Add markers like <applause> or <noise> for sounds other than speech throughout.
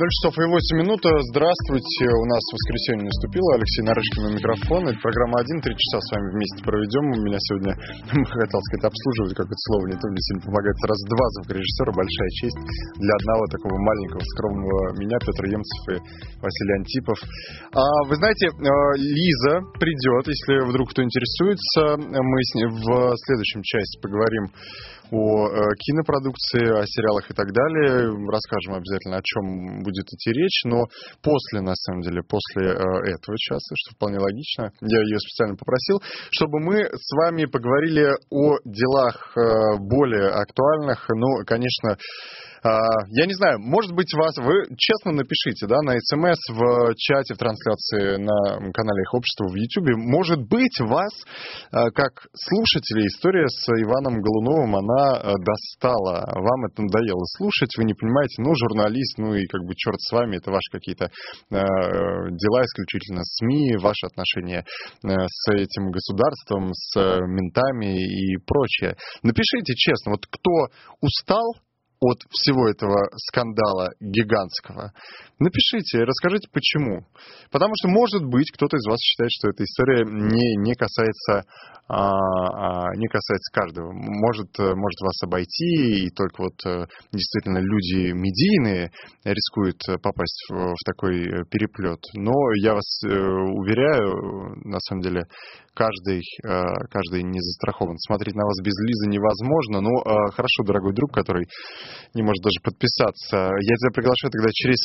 0 часов и 8 минут. Здравствуйте. У нас воскресенье наступило. Алексей Нарышкин на микрофон. Это программа «Один». Три часа с вами вместе проведем. У меня сегодня, <laughs> хотел сказать, обслуживать, как это слово не то, мне сильно помогает. Сразу два звукорежиссера. Большая честь для одного такого маленького, скромного меня, Петр Емцев и Василий Антипов. А, вы знаете, э, Лиза придет, если вдруг кто интересуется. Мы с ней в следующем части поговорим о э, кинопродукции, о сериалах и так далее. Расскажем обязательно, о чем будет идти речь, но после, на самом деле, после э, этого часа, что вполне логично, я ее специально попросил, чтобы мы с вами поговорили о делах э, более актуальных, ну, конечно, я не знаю, может быть, вас, вы честно напишите, да, на смс, в чате, в трансляции на канале их общества в YouTube. Может быть, вас, а, как слушатели, история с Иваном Голуновым, она а, достала. Вам это надоело слушать, вы не понимаете, ну, журналист, ну и как бы черт с вами, это ваши какие-то дела исключительно СМИ, ваши отношения с этим государством, с ментами и прочее. Напишите честно, вот кто устал от всего этого скандала гигантского, напишите, расскажите почему. Потому что, может быть, кто-то из вас считает, что эта история не, не касается а, а, не касается каждого. Может, может вас обойти, и только вот э, действительно люди медийные рискуют попасть в, в такой переплет. Но я вас э, уверяю, на самом деле, каждый, э, каждый не застрахован. Смотреть на вас без Лизы невозможно. Но хорошо, дорогой друг, который не может даже подписаться. Я тебя приглашаю тогда через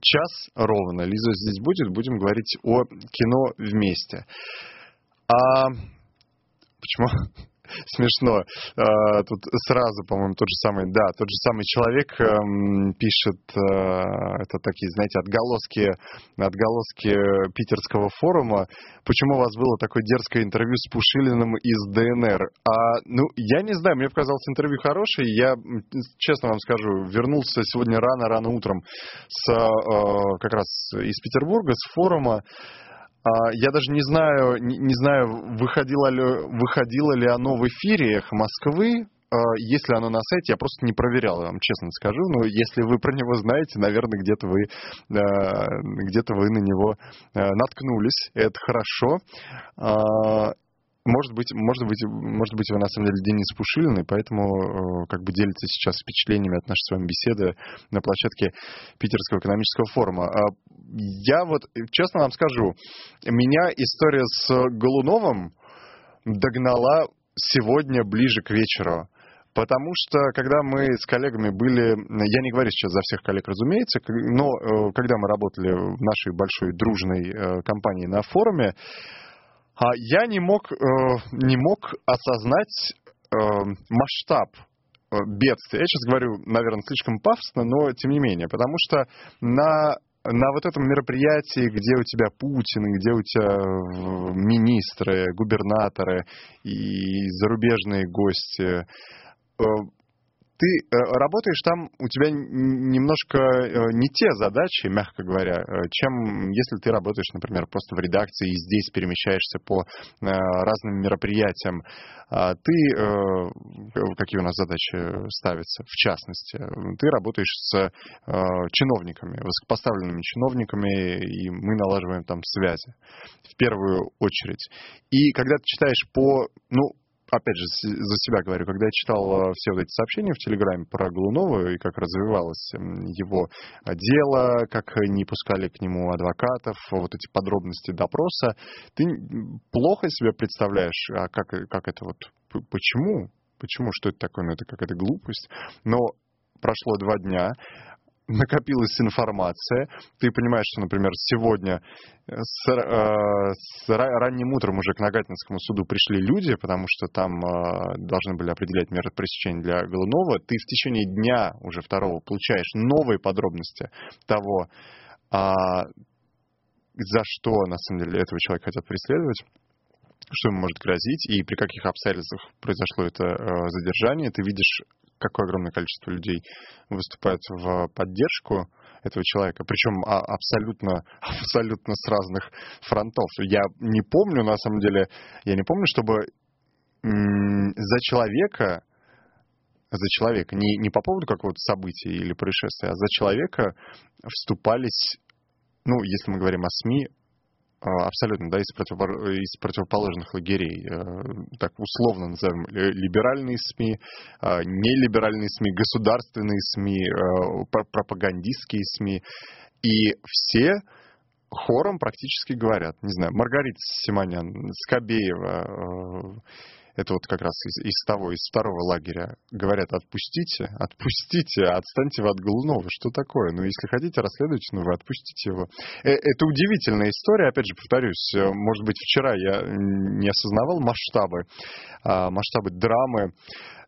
час ровно. Лиза здесь будет, будем говорить о кино вместе. А Почему? <laughs> Смешно. А, тут сразу, по-моему, тот же самый, да, тот же самый человек эм, пишет, э, это такие, знаете, отголоски, отголоски питерского форума. Почему у вас было такое дерзкое интервью с Пушилиным из ДНР? А, ну, я не знаю, мне показалось интервью хорошее. Я, честно вам скажу, вернулся сегодня рано-рано утром с, э, как раз из Петербурга, с форума. А, я даже не знаю, не, знаю, выходило ли, выходило ли оно в эфире «Эхо Москвы», а, если оно на сайте, я просто не проверял, я вам честно скажу. Но если вы про него знаете, наверное, где-то вы, а, где-то вы на него наткнулись. Это хорошо. Может быть, может быть, может быть, вы на самом деле Денис Пушилин, и поэтому э, как бы делится сейчас впечатлениями от нашей с вами беседы на площадке Питерского экономического форума. А я вот, честно вам скажу, меня история с Голуновым догнала сегодня ближе к вечеру. Потому что, когда мы с коллегами были, я не говорю сейчас за всех коллег, разумеется, но э, когда мы работали в нашей большой дружной э, компании на форуме, я не мог, э, не мог осознать э, масштаб э, бедствия. Я сейчас говорю, наверное, слишком пафосно, но тем не менее, потому что на на вот этом мероприятии, где у тебя Путин, где у тебя министры, губернаторы и зарубежные гости, ты э, работаешь там, у тебя немножко э, не те задачи, мягко говоря, э, чем если ты работаешь, например, просто в редакции и здесь перемещаешься по разным мероприятиям. А ты, какие у нас задачи ставятся, в частности, ты работаешь с чиновниками, высокопоставленными чиновниками, и мы налаживаем там связи в первую очередь. И когда ты читаешь по, ну, опять же, за себя говорю, когда я читал э, все вот эти сообщения в Телеграме про Глунова и как развивалось его дело, как не пускали к нему адвокатов, вот эти подробности допроса, ты плохо себе представляешь, а как, как это вот, почему? Почему? Что это такое? Ну, это какая-то глупость. Но прошло два дня, накопилась информация, ты понимаешь, что, например, сегодня э, с, э, с ранним утром уже к Нагатинскому суду пришли люди, потому что там э, должны были определять меры пресечения для Голунова, ты в течение дня уже второго получаешь новые подробности того, э, за что, на самом деле, этого человека хотят преследовать что ему может грозить и при каких обстоятельствах произошло это э, задержание. Ты видишь какое огромное количество людей выступает в поддержку этого человека, причем а, абсолютно, <laughs> абсолютно с разных фронтов. Я не помню, на самом деле, я не помню, чтобы за человека за человека. Не, не по поводу какого-то события или происшествия, а за человека вступались, ну, если мы говорим о СМИ, абсолютно, да, из, противопо... из противоположных лагерей, э, так условно назовем, либеральные СМИ, а, нелиберальные СМИ, государственные СМИ, э, пропагандистские СМИ. И все хором практически говорят, не знаю, Маргарита Симонян, Скобеева, э, это вот как раз из, из того, из второго лагеря, говорят, отпустите, отпустите, отстаньте вы от Голунова, что такое? Ну, если хотите расследовать, ну, вы отпустите его. Э, это удивительная история, опять же, повторюсь, э, может быть, вчера я не осознавал масштабы, а, масштабы драмы,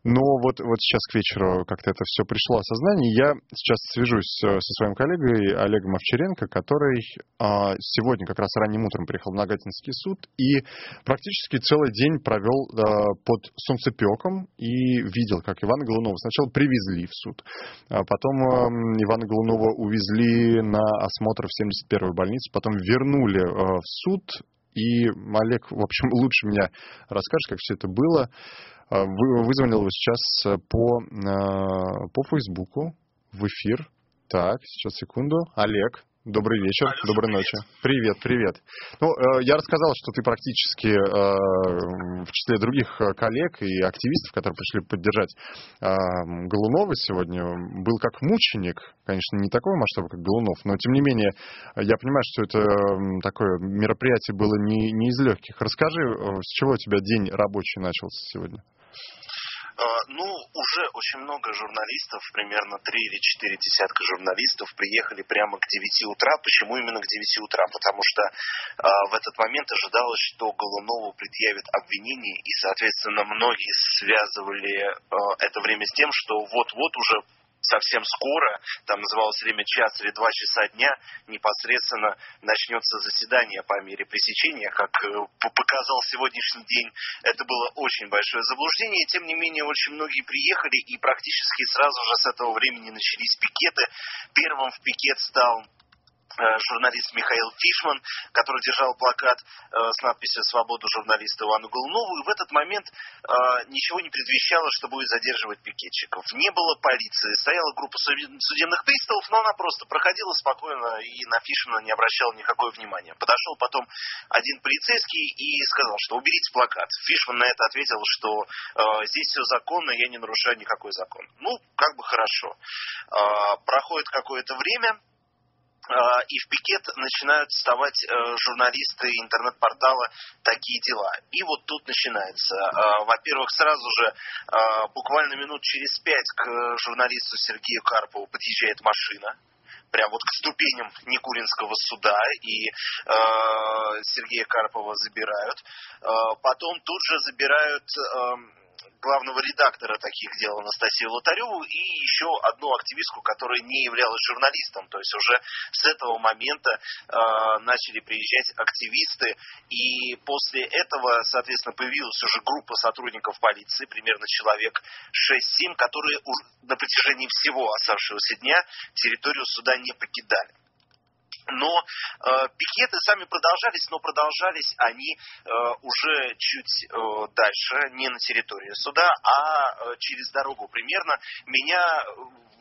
но вот, вот сейчас к вечеру как-то это все пришло осознание. Я сейчас свяжусь со своим коллегой Олегом Овчаренко, который а, сегодня как раз ранним утром приехал в Нагатинский суд и практически целый день провел а, под солнцепеком и видел, как Ивана Голунова сначала привезли в суд, а потом а, Ивана Голунова увезли на осмотр в 71-ю больницу, потом вернули в суд, и Олег, в общем, <laughs> лучше меня расскажет, как все это было. А, вызвонил его сейчас э, по, э, по Фейсбуку в эфир. Так, сейчас секунду. Олег, Добрый вечер, Алеша, доброй привет. ночи. Привет, привет. Ну, э, я рассказал, что ты практически в числе других коллег и активистов, которые пришли поддержать Голунова сегодня, был как мученик. Конечно, не такого масштаба, как Голунов, но тем не менее, я понимаю, что это такое мероприятие было не, не из легких. Расскажи, с чего у тебя день рабочий начался сегодня? А, ну, уже очень много журналистов, примерно 3 или 4 десятка журналистов приехали прямо к 9 утра. Почему именно к 9 утра? Потому что э, в этот момент ожидалось, что Голунову предъявят обвинение, и, соответственно, многие связывали э, это время с тем, что вот-вот уже совсем скоро, там называлось время час или два часа дня, непосредственно начнется заседание по мере пресечения, как э, показал сегодняшний день. Это было очень большое заблуждение, и тем не менее очень многие приехали, и практически сразу же с этого времени начались пикеты. Первым в пикет стал журналист Михаил Фишман, который держал плакат э, с надписью «Свободу журналиста Ивану Голунову». И в этот момент э, ничего не предвещало, что будет задерживать пикетчиков. Не было полиции, стояла группа судебных приставов, но она просто проходила спокойно и на Фишмана не обращала никакого внимания. Подошел потом один полицейский и сказал, что уберите плакат. Фишман на это ответил, что здесь все законно, я не нарушаю никакой закон. Ну, как бы хорошо. проходит какое-то время, и в пикет начинают вставать э, журналисты интернет-портала «Такие дела». И вот тут начинается. А, во-первых, сразу же, а, буквально минут через пять к журналисту Сергею Карпову подъезжает машина, прям вот к ступеням Никулинского суда, и э, Сергея Карпова забирают. Э, потом тут же забирают... Э, главного редактора таких дел Анастасию Лотареву и еще одну активистку, которая не являлась журналистом. То есть уже с этого момента э, начали приезжать активисты, и после этого, соответственно, появилась уже группа сотрудников полиции, примерно человек 6-7, которые на протяжении всего оставшегося дня территорию суда не покидали. Но э, пикеты сами продолжались, но продолжались они э, уже чуть э, дальше, не на территории суда, а э, через дорогу примерно. Меня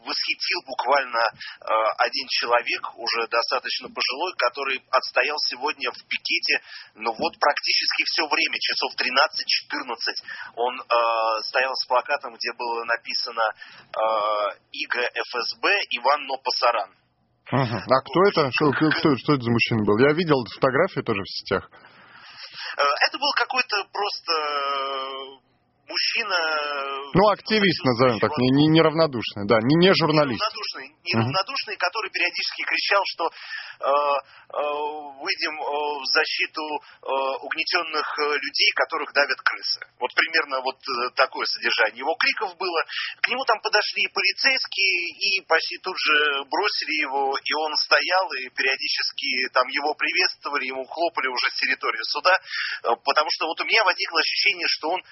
восхитил буквально э, один человек, уже достаточно пожилой, который отстоял сегодня в пикете, ну вот практически все время, часов 13-14. Он э, стоял с плакатом, где было написано э, ИГ ФСБ Иван Нопасаран. А кто это? Что, кто, что это за мужчина был? Я видел фотографии тоже в сетях. Э, это был какой-то просто мужчина... Ну, активист, назовем так, не, не, неравнодушный, да, не, не журналист. Неравнодушный, неравнодушный, uh-huh. который периодически кричал, что э, э, выйдем э, в защиту э, угнетенных э, людей, которых давят крысы. Вот примерно вот э, такое содержание его криков было. К нему там подошли полицейские и почти тут же бросили его, и он стоял, и периодически там его приветствовали, ему хлопали уже с территории суда, потому что вот у меня возникло ощущение, что он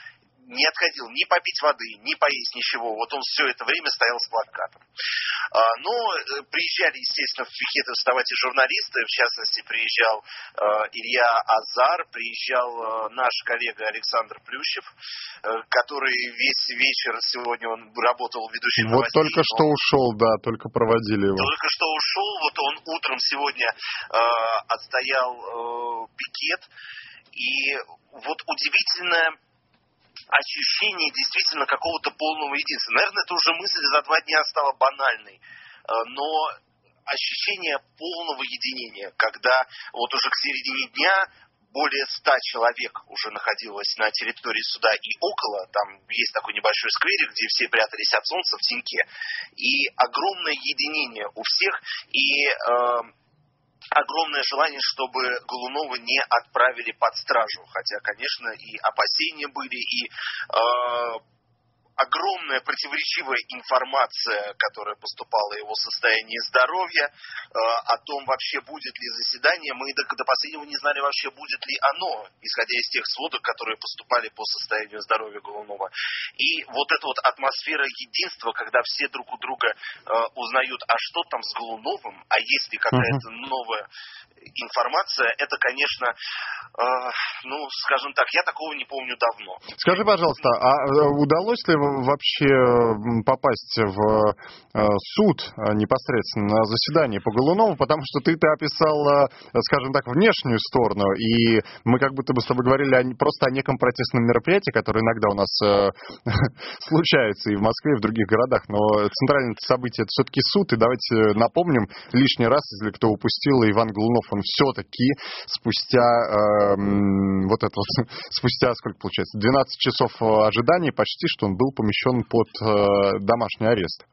не отходил ни попить воды, ни поесть ничего. Вот он все это время стоял с плакатом. А, но э, приезжали, естественно, в пикеты вставать и журналисты. В частности, приезжал э, Илья Азар, приезжал э, наш коллега Александр Плющев, который весь вечер сегодня он работал ведущим Вот новостей, только что ушел, да, только проводили его. Только что ушел, вот он утром сегодня отстоял пикет. И вот удивительное ощущение действительно какого-то полного единства. Наверное, это уже мысль за два дня стала банальной, э, но ощущение полного единения, когда вот уже к середине дня более ста человек уже находилось на территории суда и около. Там есть такой небольшой скверик, где все прятались от солнца в теньке. И огромное единение у всех. И э, огромное желание, чтобы Голунова не отправили под стражу. Хотя, конечно, и опасения были, и э, огромная противоречивая информация, которая поступала о его состоянии здоровья, э, о том, вообще будет ли заседание. Мы до, до последнего не знали вообще, будет ли оно, исходя из тех сводок, которые поступали по состоянию здоровья Голунова. И вот эта вот атмосфера единства, когда все друг у друга э, узнают, а что там с Голуновым, а есть ли какая-то новая информация, это, конечно, э, ну, скажем так, я такого не помню давно. Скажи, пожалуйста, а удалось ли вообще попасть в э, суд э, непосредственно на заседание по Голунову, потому что ты-то описал, э, скажем так, внешнюю сторону, и мы как будто бы с тобой говорили о, просто о неком протестном мероприятии, которое иногда у нас <laughs> случается и в Москве, и в других городах, но центральное событие это все-таки суд, и давайте напомним лишний раз, если кто упустил, Иван Голунов, он все-таки спустя э, вот это вот, <laughs> спустя сколько получается, 12 часов ожидания почти, что он был помещен под э, домашний арест.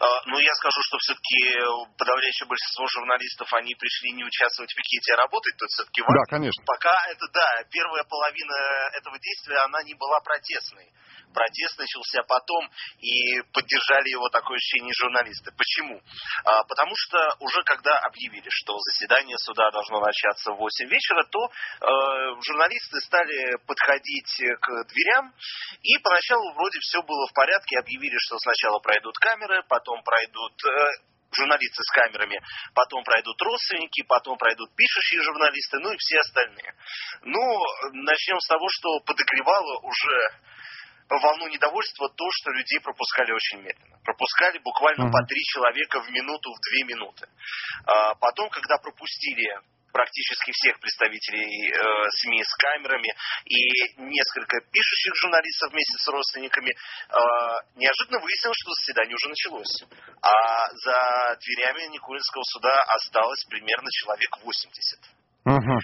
А, ну, я скажу, что все-таки подавляющее большинство журналистов, они пришли не участвовать в пикете, а работать тут все-таки. Да, конечно. Пока это, да, первая половина этого действия, она не была протестной. Протест начался потом, и поддержали его такое ощущение журналисты. Почему? А, потому что уже когда объявили, что заседание суда должно начаться в 8 вечера, то э, журналисты стали подходить к дверям, и поначалу вроде все было в порядке, объявили, что сначала пройдут камеры, потом пройдут э, журналисты с камерами, потом пройдут родственники, потом пройдут пишущие журналисты, ну и все остальные. Ну, начнем с того, что подогревало уже волну недовольства то, что людей пропускали очень медленно. Пропускали буквально mm-hmm. по три человека в минуту, в две минуты. А потом, когда пропустили практически всех представителей э, СМИ с камерами и несколько пишущих журналистов вместе с родственниками, э, неожиданно выяснилось, что заседание уже началось. А за дверями Никулинского суда осталось примерно человек 80. Угу.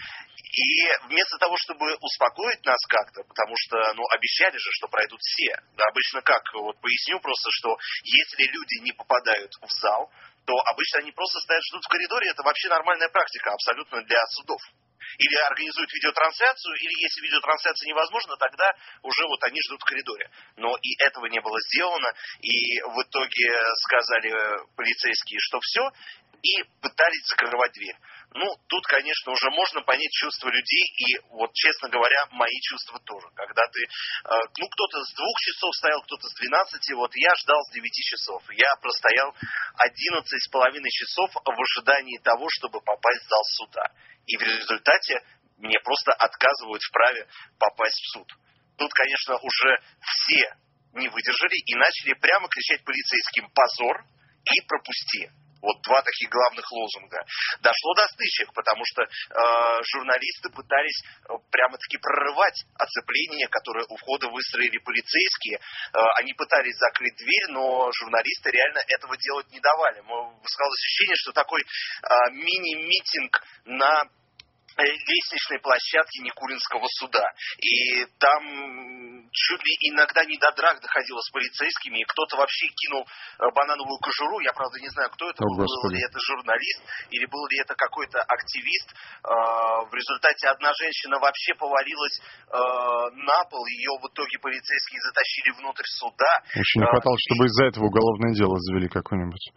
И вместо того, чтобы успокоить нас как-то, потому что, ну, обещали же, что пройдут все. Да, обычно как? Вот поясню просто, что если люди не попадают в зал, то обычно они просто стоят, ждут в коридоре. Это вообще нормальная практика абсолютно для судов или организуют видеотрансляцию, или если видеотрансляция невозможна, тогда уже вот они ждут в коридоре. Но и этого не было сделано, и в итоге сказали полицейские, что все, и пытались закрывать дверь. Ну, тут, конечно, уже можно понять чувства людей, и вот, честно говоря, мои чувства тоже. Когда ты, э, ну, кто-то с двух часов стоял, кто-то с двенадцати, вот я ждал с девяти часов. Я простоял одиннадцать с половиной часов в ожидании того, чтобы попасть в зал суда. И в результате мне просто отказывают в праве попасть в суд. Тут, конечно, уже все не выдержали и начали прямо кричать полицейским «позор» и «пропусти». Вот два таких главных лозунга. Дошло до стычек, потому что э, журналисты пытались э, прямо-таки прорывать оцепление, которое у входа выстроили полицейские. Э, они пытались закрыть дверь, но журналисты реально этого делать не давали. Сказалось ощущение, что такой э, мини-митинг на лестничной площадке Никулинского суда. И там чуть ли иногда не до драк доходило с полицейскими, и кто-то вообще кинул э, банановую кожуру, я правда не знаю, кто это О, был, был ли это журналист, или был ли это какой-то активист. Э, в результате одна женщина вообще повалилась на пол, ее в итоге полицейские затащили внутрь суда. Очень не хватало, чтобы из-за этого уголовное дело завели какое-нибудь.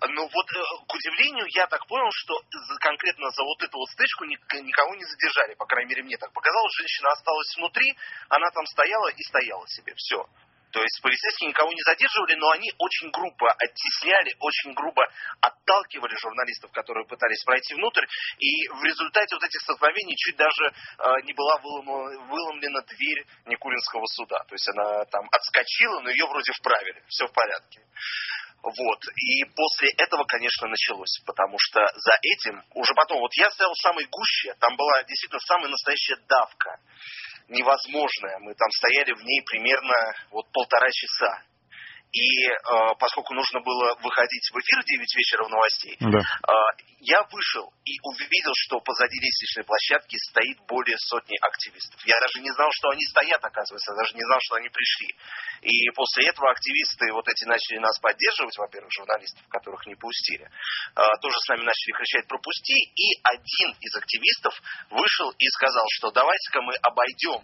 Ну вот, э, к удивлению, я так понял, что конкретно за вот эту вот стычку никого не задержали. По крайней мере, мне так показалось. Женщина осталась внутри, она там стояла и стояла себе. Все. То есть полицейские никого не задерживали, но они очень грубо оттесняли, очень грубо отталкивали журналистов, которые пытались пройти внутрь. И в результате вот этих столкновений чуть даже э, не была выломлена дверь Никулинского суда. То есть она там отскочила, но ее вроде вправили. Все в порядке. Вот. И после этого, конечно, началось, потому что за этим, уже потом, вот я стоял в самой гуще, там была действительно самая настоящая давка, невозможная. Мы там стояли в ней примерно вот полтора часа. И э, поскольку нужно было выходить в эфир в 9 вечера в новостей, да. э, я вышел и увидел, что позади лестничной площадки стоит более сотни активистов. Я даже не знал, что они стоят, оказывается, я даже не знал, что они пришли. И после этого активисты вот эти начали нас поддерживать, во-первых, журналистов, которых не пустили, э, тоже с нами начали кричать «пропусти», и один из активистов вышел и сказал, что давайте-ка мы обойдем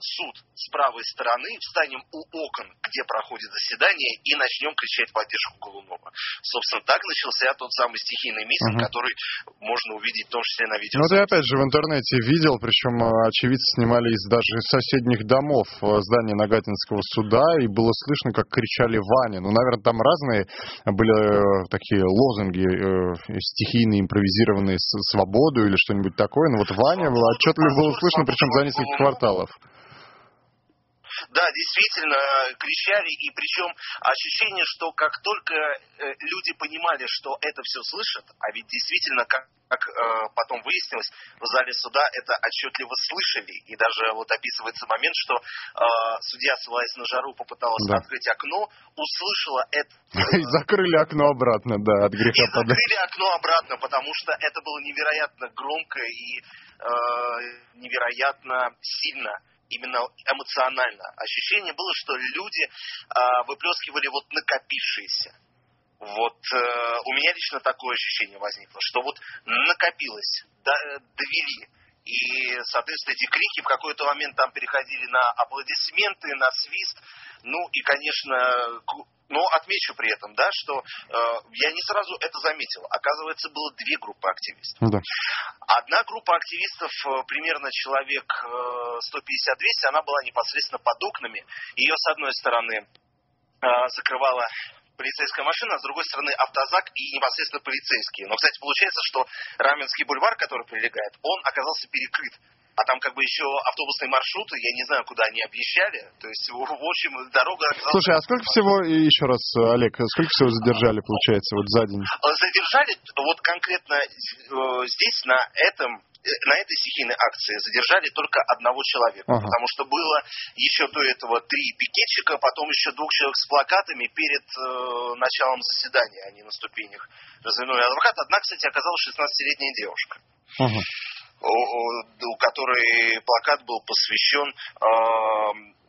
суд с правой стороны, встанем у окон, где проходит заседание, и начнем кричать поддержку Голунова. Собственно, так начался тот самый стихийный митинг, угу. который можно увидеть в том числе на видео. Ну, ты опять же в интернете видел, причем э, очевидцы снимали из даже соседних домов э, здания Нагатинского суда, и было слышно, как кричали Ваня. Ну, наверное, там разные были такие лозунги стихийные, импровизированные свободу или что-нибудь такое. Но вот Ваня было отчетливо было слышно, причем за несколько кварталов каналов. Да, действительно, кричали, и причем ощущение, что как только э, люди понимали, что это все слышат, а ведь действительно, как, как э, потом выяснилось, в зале суда это отчетливо слышали, и даже вот описывается момент, что э, судья, ссылаясь на жару, попыталась да. открыть окно, услышала это. <laughs> И закрыли окно обратно, да, от греха И закрыли окно обратно, потому что это было невероятно громко и невероятно сильно именно эмоционально. Ощущение было, что люди э, выплескивали вот накопившиеся. Вот э, у меня лично такое ощущение возникло, что вот накопилось, до, довели. И, соответственно, эти крики в какой-то момент там переходили на аплодисменты, на свист. Ну и, конечно, но отмечу при этом, да, что э, я не сразу это заметил. Оказывается, было две группы активистов. Ну да. Одна группа активистов, э, примерно человек э, 150-200, она была непосредственно под окнами. Ее, с одной стороны, э, закрывала полицейская машина, а с другой стороны автозак и непосредственно полицейские. Но, кстати, получается, что Раменский бульвар, который прилегает, он оказался перекрыт а там как бы еще автобусные маршруты, я не знаю, куда они объезжали. То есть, в общем, дорога... Слушай, а сколько всего, еще раз, Олег, сколько всего задержали, получается, вот за день? Задержали, вот конкретно э, здесь, на этом на этой стихийной акции задержали только одного человека, ага. потому что было еще до этого три пикетчика, потом еще двух человек с плакатами перед э, началом заседания, они на ступенях развернули адвокат. Одна, кстати, оказалась 16-летняя девушка. Ага у которой плакат был посвящен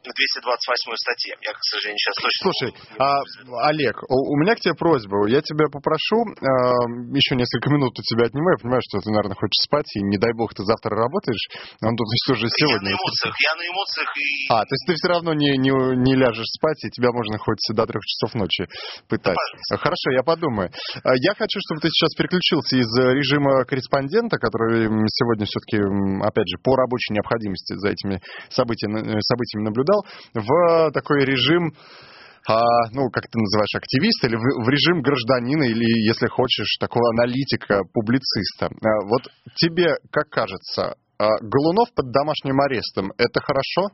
228 статье. Я, к сожалению, сейчас точно... Слушай, а, Олег, у, у меня к тебе просьба. Я тебя попрошу, э, еще несколько минут у тебя отниму. Я понимаю, что ты, наверное, хочешь спать, и не дай бог ты завтра работаешь. Он тут <laughs> есть уже сегодня. Я на эмоциях, я на эмоциях и... А, то есть ты все равно не, не, не ляжешь спать, и тебя можно хоть до трех часов ночи пытать. Да, Хорошо, я подумаю. А, я хочу, чтобы ты сейчас переключился из режима корреспондента, который сегодня все-таки, опять же, по рабочей необходимости за этими событиями, событиями наблюдал попадал в такой режим а, ну, как ты называешь, активиста, или в, в режим гражданина, или, если хочешь, такого аналитика, публициста. А, вот тебе, как кажется, а, Голунов под домашним арестом, это хорошо?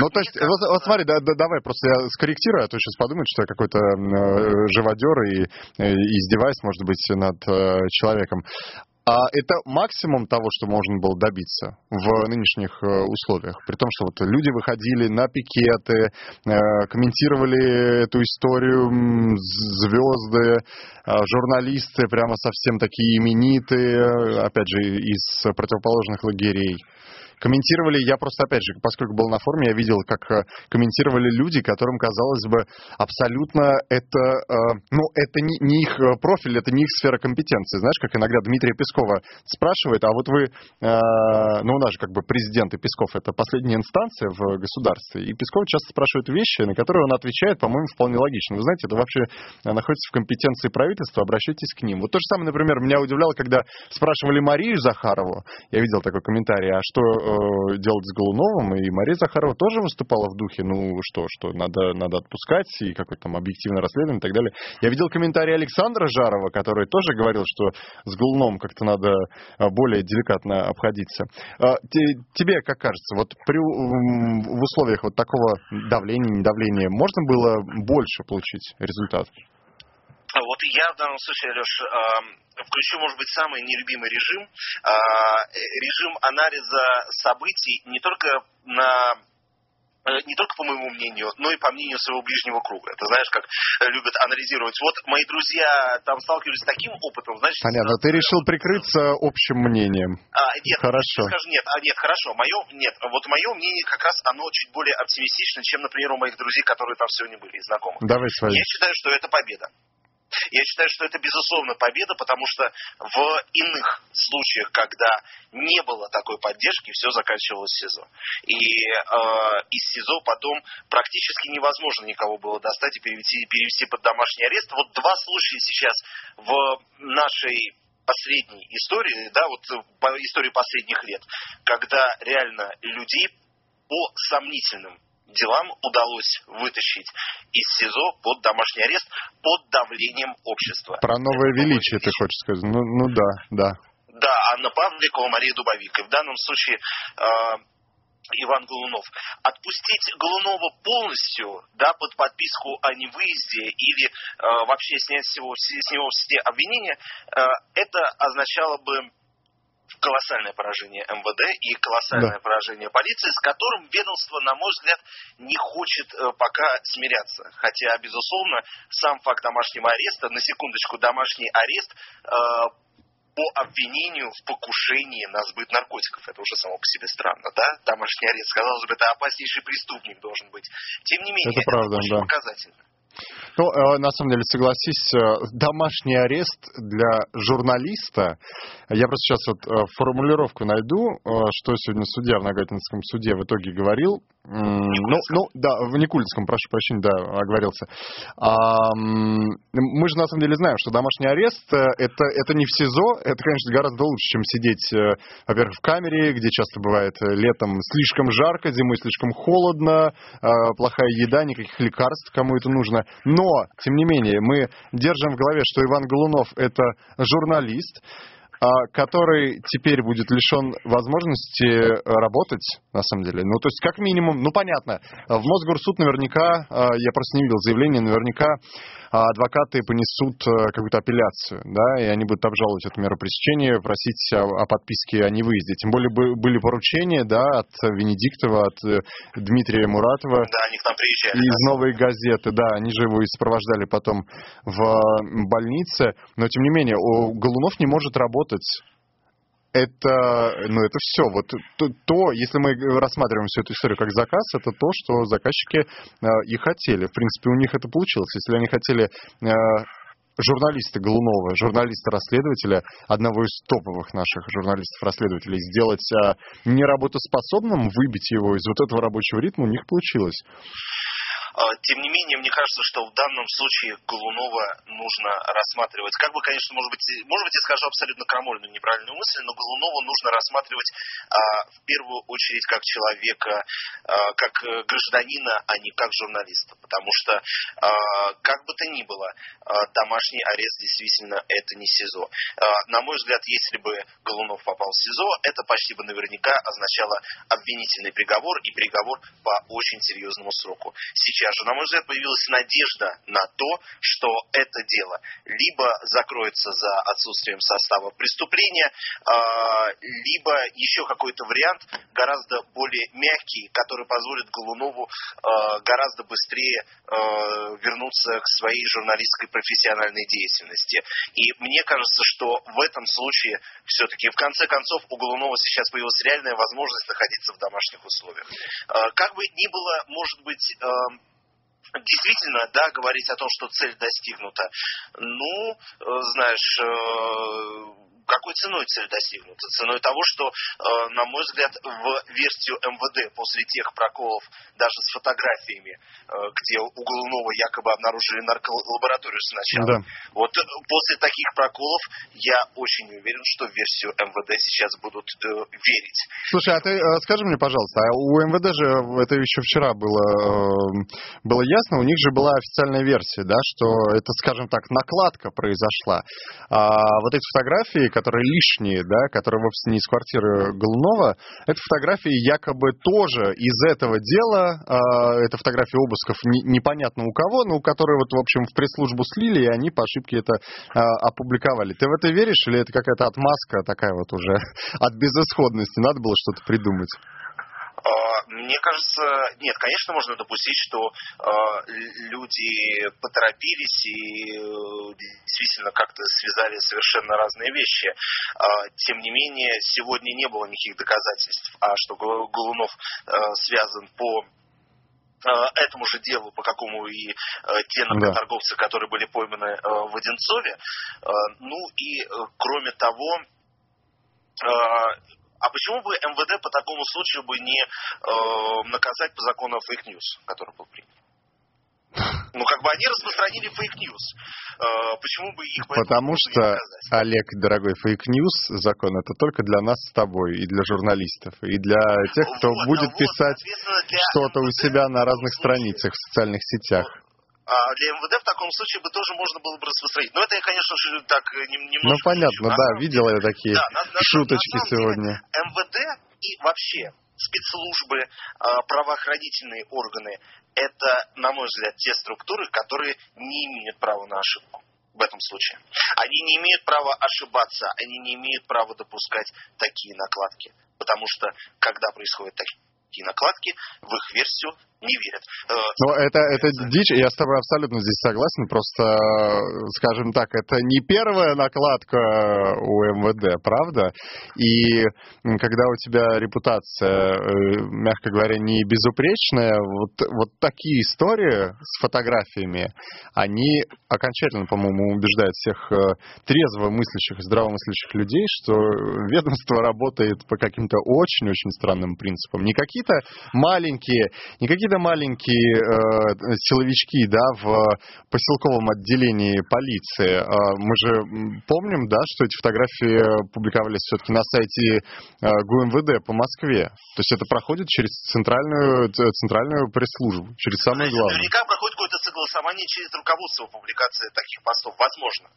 Ну, то есть, вот, вот смотри, да, да, давай просто я скорректирую, а то сейчас подумают, что я какой-то э, живодер и э, издеваюсь, может быть, над э, человеком. А это максимум того, что можно было добиться в нынешних э, условиях. При том, что вот люди выходили на пикеты, э, комментировали эту историю, звезды, э, журналисты прямо совсем такие именитые, опять же, из противоположных лагерей. Комментировали, я просто, опять же, поскольку был на форуме, я видел, как э, комментировали люди, которым, казалось бы, абсолютно это, э, ну, это не, не их э, профиль, это не их сфера компетенции. Знаешь, как иногда Дмитрия Пескова спрашивает, а вот вы, ну, у нас же как бы президент и Песков, это последняя инстанция в государстве, и Песков часто спрашивает вещи, на которые он отвечает, по-моему, вполне логично. Вы знаете, это вообще находится в компетенции правительства, обращайтесь к ним. Вот то же самое, например, меня удивляло, когда спрашивали Марию Захарову, я видел такой комментарий, а что делать с Голуновым, и Мария Захарова тоже выступала в духе, ну что, что надо, надо отпускать, и какое-то там объективное расследование и так далее. Я видел комментарий Александра Жарова, который тоже говорил, что с Голуновым как-то надо э, более деликатно обходиться. Э, тебе как кажется, вот при, в условиях вот такого давления, недавления, можно было больше получить результат? А вот я в данном случае, Леш, включу, может быть, самый нелюбимый режим. А, режим анализа событий не только на э, не только по моему мнению, но и по мнению своего ближнего круга. Это знаешь, как любят анализировать. Вот мои друзья там сталкивались с таким опытом, значит... Понятно, ты решил прикрыться общим мнением. А, нет, хорошо. Скажу, нет, а, нет, хорошо. Мое, нет, вот мое мнение как раз оно чуть более оптимистично, чем, например, у моих друзей, которые там сегодня были, знакомых. Давай свои. Я считаю, что это победа. Я считаю, что это безусловно победа, потому что в иных случаях, когда не было такой поддержки, все заканчивалось СИЗО. И э, из СИЗО потом практически невозможно никого было достать и перевести, перевести под домашний арест. Вот два случая сейчас в нашей последней истории, да, вот истории последних лет, когда реально людей по сомнительным делам удалось вытащить из СИЗО под домашний арест под давлением общества. Про новое Это величие ты хочешь сказать? Ну, ну да, да. Да, Анна Павликова, Мария Дубовик. И в данном случае э, Иван Голунов. Отпустить Голунова полностью, да, под подписку о невыезде или э, вообще снять с него, с него все обвинения, э, это означало бы колоссальное поражение МВД и колоссальное да. поражение полиции, с которым ведомство, на мой взгляд, не хочет э, пока смиряться. Хотя, безусловно, сам факт домашнего ареста, на секундочку, домашний арест э, по обвинению в покушении на сбыт наркотиков. Это уже само по себе странно, да? Домашний арест, казалось бы, это опаснейший преступник должен быть. Тем не менее, это, это правда, очень да. показательно. Ну, э, на самом деле, согласись, э, домашний арест для журналиста, я просто сейчас вот э, формулировку найду, что сегодня судья в Нагатинском суде в итоге говорил, ну, ну, да, в Никульском, прошу прощения, да, оговорился. А, мы же на самом деле знаем, что домашний арест это, это не в СИЗО, это, конечно, гораздо лучше, чем сидеть, во-первых, в камере, где часто бывает летом слишком жарко, зимой слишком холодно, плохая еда, никаких лекарств, кому это нужно. Но, тем не менее, мы держим в голове, что Иван Голунов это журналист, который теперь будет лишен возможности работать, на самом деле. Ну, то есть, как минимум, ну, понятно, в Мосгорсуд наверняка, а, я просто не видел заявления, наверняка а адвокаты понесут э, какую-то апелляцию, да, и они будут обжаловать эту меру пресечения, просить о, о подписке о невыезде. Тем более были поручения, да, от Венедиктова, от э, Дмитрия Муратова. Да, они к нам приезжали. Из «Новой газеты», да, они же его и сопровождали потом в больнице. Но, тем не менее, Голунов не может работать это, ну, это все. Вот то, то, если мы рассматриваем всю эту историю как заказ, это то, что заказчики э, и хотели. В принципе, у них это получилось. Если они хотели э, журналиста Голунова, журналиста-расследователя, одного из топовых наших журналистов-расследователей, сделать э, неработоспособным, выбить его из вот этого рабочего ритма, у них получилось. А, тем не менее, мне кажется, что в данном случае Голунова нужно рассматривать, как бы, конечно, может быть, может быть, я скажу абсолютно крамольную неправильную мысль, но Голунова нужно рассматривать а, в первую очередь как человека, а, как э, гражданина, а не как журналиста. Потому что, а, как бы то ни было, а, домашний арест действительно это не СИЗО. А, на мой взгляд, если бы Голунов попал в СИЗО, это почти бы наверняка означало обвинительный приговор и приговор по очень серьезному сроку. Сейчас же, на мой взгляд, появилась надежда на то, что это дело либо закроется за отсутствием состава преступления, а, либо еще какой-то вариант гораздо более мягкий, который позволит Голунову а, гораздо быстрее а, вернуться к своей журналистской профессиональной деятельности. И мне кажется, что в этом случае все-таки в конце концов у Голунова сейчас появилась реальная возможность находиться в домашних условиях. Как бы ни было, может быть, действительно, да, говорить о том, что цель достигнута, ну, э, знаешь, э, какой ценой цель достигнута? Ценой того, что, э, на мой взгляд, в версию МВД после тех проколов, даже с фотографиями, э, где у Голунова якобы обнаружили нарколабораторию сначала, да. вот э, после таких проколов я очень уверен, что в версию МВД сейчас будут верить. Слушай, а ты скажи мне, пожалуйста, а у МВД же это еще вчера было, было ясно, у них же была официальная версия, да, что это, скажем так, накладка произошла. А вот эти фотографии, которые лишние, да, которые вовсе не из квартиры Голунова, это фотографии якобы тоже из этого дела, э, это фотографии обысков не, непонятно у кого, но у которые вот, в общем, в пресс-службу слили, и они по ошибке это э, опубликовали. Ты в это веришь или это какая-то отмазка такая вот уже <laughs> от безысходности? Надо было что-то придумать? Мне кажется, нет, конечно, можно допустить, что э, люди поторопились и э, действительно как-то связали совершенно разные вещи. Э, тем не менее, сегодня не было никаких доказательств, а что Голунов э, связан по этому же делу, по какому и те наркоторговцы, да. которые были пойманы в Одинцове. Ну и кроме того, а почему бы МВД по такому случаю бы не э, наказать по закону fake news, который был принят? <laughs> Ну, как бы они распространили fake news. Э, почему бы их Потому что, Олег, дорогой, fake news закон это только для нас с тобой и для журналистов, и для тех, кто вот, будет вот, писать что-то у себя на разных страницах в социальных сетях. А для МВД в таком случае бы тоже можно было бы распространить. Но это я, конечно же, так э, немножко... Ну, понятно, шучу. да, видел я такие да, на, на, шуточки на сегодня. Деле, МВД и вообще спецслужбы, а, правоохранительные органы – это, на мой взгляд, те структуры, которые не имеют права на ошибку в этом случае. Они не имеют права ошибаться, они не имеют права допускать такие накладки. Потому что, когда происходят такие накладки, в их версию не верят. Э, ну, это, это дичь, я с тобой абсолютно здесь согласен, просто, скажем так, это не первая накладка у МВД, правда? И когда у тебя репутация, э, мягко говоря, не безупречная, вот, вот такие истории с фотографиями, они окончательно, по-моему, убеждают всех э, трезво мыслящих, здравомыслящих людей, что ведомство работает по каким-то очень-очень странным принципам. Не какие-то маленькие, не какие какие-то маленькие э, силовички, да, в поселковом отделении полиции. Э, мы же помним, да, что эти фотографии публиковались все-таки на сайте э, ГУМВД по Москве. То есть это проходит через центральную, центральную пресс-службу, через самое главное. Наверняка проходит какое-то согласование через руководство публикации таких постов. Возможно.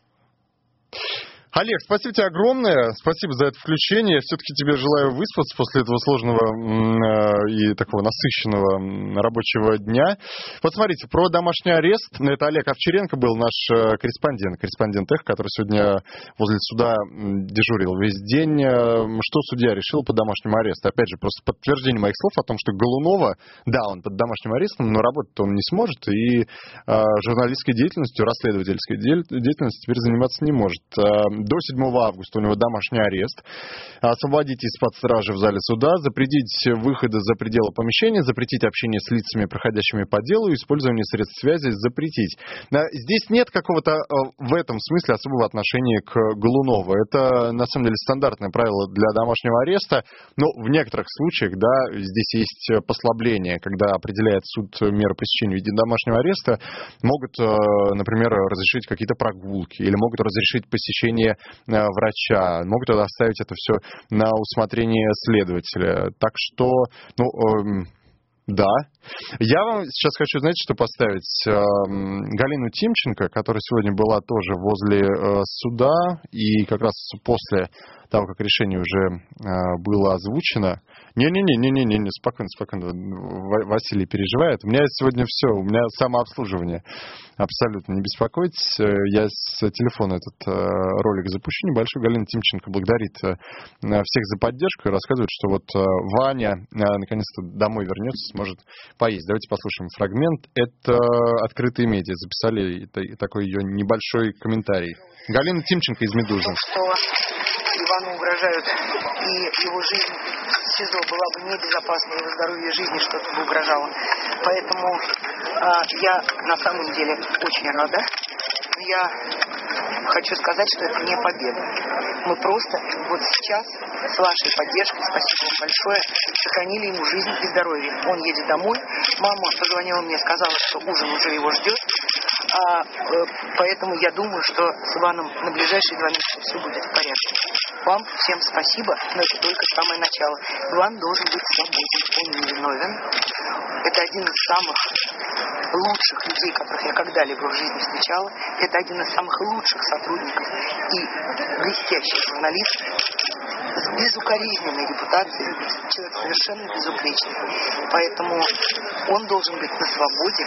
Олег, спасибо тебе огромное. Спасибо за это включение. Все-таки тебе желаю выспаться после этого сложного э, и такого насыщенного рабочего дня. Вот смотрите, про домашний арест. Это Олег Овчаренко был наш э, корреспондент, корреспондент Эх, который сегодня возле суда дежурил весь день. Э, что судья решил по домашнему аресту? Опять же, просто подтверждение моих слов о том, что Голунова, да, он под домашним арестом, но работать он не сможет и журналистской деятельностью, расследовательской деятельностью теперь заниматься не может до 7 августа у него домашний арест, освободить из-под стражи в зале суда, запретить выходы за пределы помещения, запретить общение с лицами, проходящими по делу, использование средств связи запретить. Здесь нет какого-то э, в этом смысле особого отношения к Голунову. Это, на самом деле, стандартное правило для домашнего ареста, но в некоторых случаях, да, здесь есть послабление, когда определяет суд меры пресечения в виде домашнего ареста, могут, э, например, разрешить какие-то прогулки или могут разрешить посещение Э, врача, могут оставить это все на усмотрение следователя. Так что, ну, эм, да. Я вам сейчас хочу, знаете, что поставить? Э, Галину Тимченко, которая сегодня была тоже возле э, суда, и как раз после того, как решение уже было озвучено, Не-не-не-не-не, не, спокойно, спокойно. Василий переживает. У меня сегодня все, у меня самообслуживание. Абсолютно не беспокойтесь. Я с телефона этот э, ролик запущу небольшой. Галина Тимченко благодарит э, всех за поддержку и рассказывает, что вот э, Ваня наконец-то домой вернется, сможет поесть. Давайте послушаем фрагмент. Это открытые медиа. Записали такой ее небольшой комментарий. Галина Тимченко из «Медузы». Что Ивану угрожают, и его жизнь СИЗО была бы небезопасна, его здоровье жизни что-то бы угрожало. Поэтому а, я на самом деле очень рада. Я хочу сказать, что это не победа. Мы просто вот сейчас с вашей поддержкой, спасибо вам большое, сохранили ему жизнь и здоровье. Он едет домой. Мама позвонила мне, сказала, что ужин уже его ждет. А, э, поэтому я думаю, что с Иваном на ближайшие два месяца все будет в порядке. Вам всем спасибо, но это только самое начало. Иван должен быть свободен, он не виновен. Это один из самых лучших людей, которых я когда-либо в жизни встречала. Это один из самых лучших сотрудников и блестящий журналист с безукоризненной репутацией, человек совершенно безупречный. Поэтому он должен быть на свободе,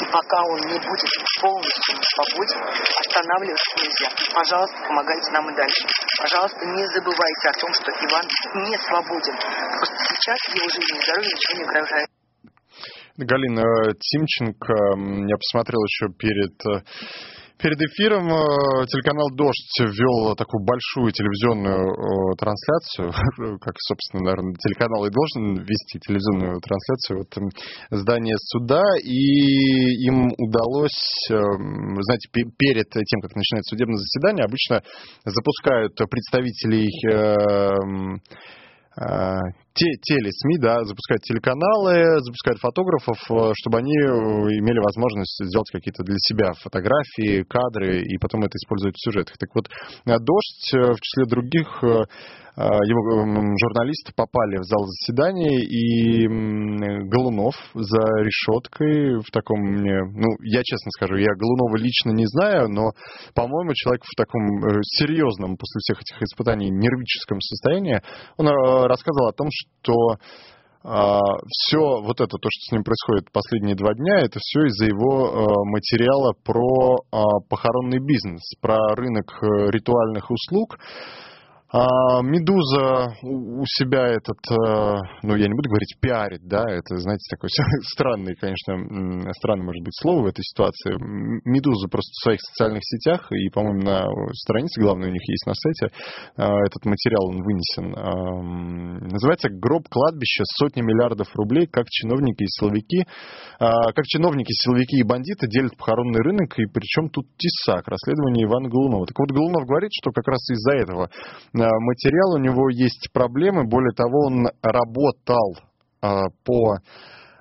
и пока он не будет полностью на свободе, останавливаться нельзя. Пожалуйста, помогайте нам и дальше. Пожалуйста, не забывайте о том, что Иван не свободен. Просто сейчас его жизни и здоровью ничего не угрожает. Галина Тимченко, я посмотрел еще перед э, Перед эфиром э, телеканал «Дождь» ввел такую большую телевизионную э, трансляцию, <laughs> как, собственно, наверное, телеканал и должен вести телевизионную трансляцию вот, здания суда, и им удалось, знаете, перед тем, как начинается судебное заседание, обычно запускают представителей а, те, телесми, да, запускают телеканалы, запускают фотографов, э, чтобы они э, имели возможность сделать какие-то для себя фотографии, кадры, и потом это использовать в сюжетах. Так вот, э, «Дождь» в числе других его журналисты попали в зал заседаний, и Голунов за решеткой в таком, ну, я честно скажу, я Голунова лично не знаю, но, по-моему, человек в таком серьезном после всех этих испытаний нервическом состоянии, он рассказывал о том, что а, все вот это, то, что с ним происходит последние два дня, это все из-за его а, материала про а, похоронный бизнес, про рынок э, ритуальных услуг. А, Медуза у себя этот, э, ну я не буду говорить пиарит, да, это, знаете, такое <laughs> странное, конечно, странное может быть слово в этой ситуации. Медуза просто в своих социальных сетях и, по-моему, на странице главной у них есть на сайте а, этот материал, он вынесен. Называется «Гроб кладбища. Сотни миллиардов рублей. Как чиновники и силовики, как чиновники, силовики и бандиты делят похоронный рынок, и причем тут ТИСАК, расследование Ивана Голунова». Так вот, Голунов говорит, что как раз из-за этого Э, материал, у него есть проблемы. Более того, он работал э, по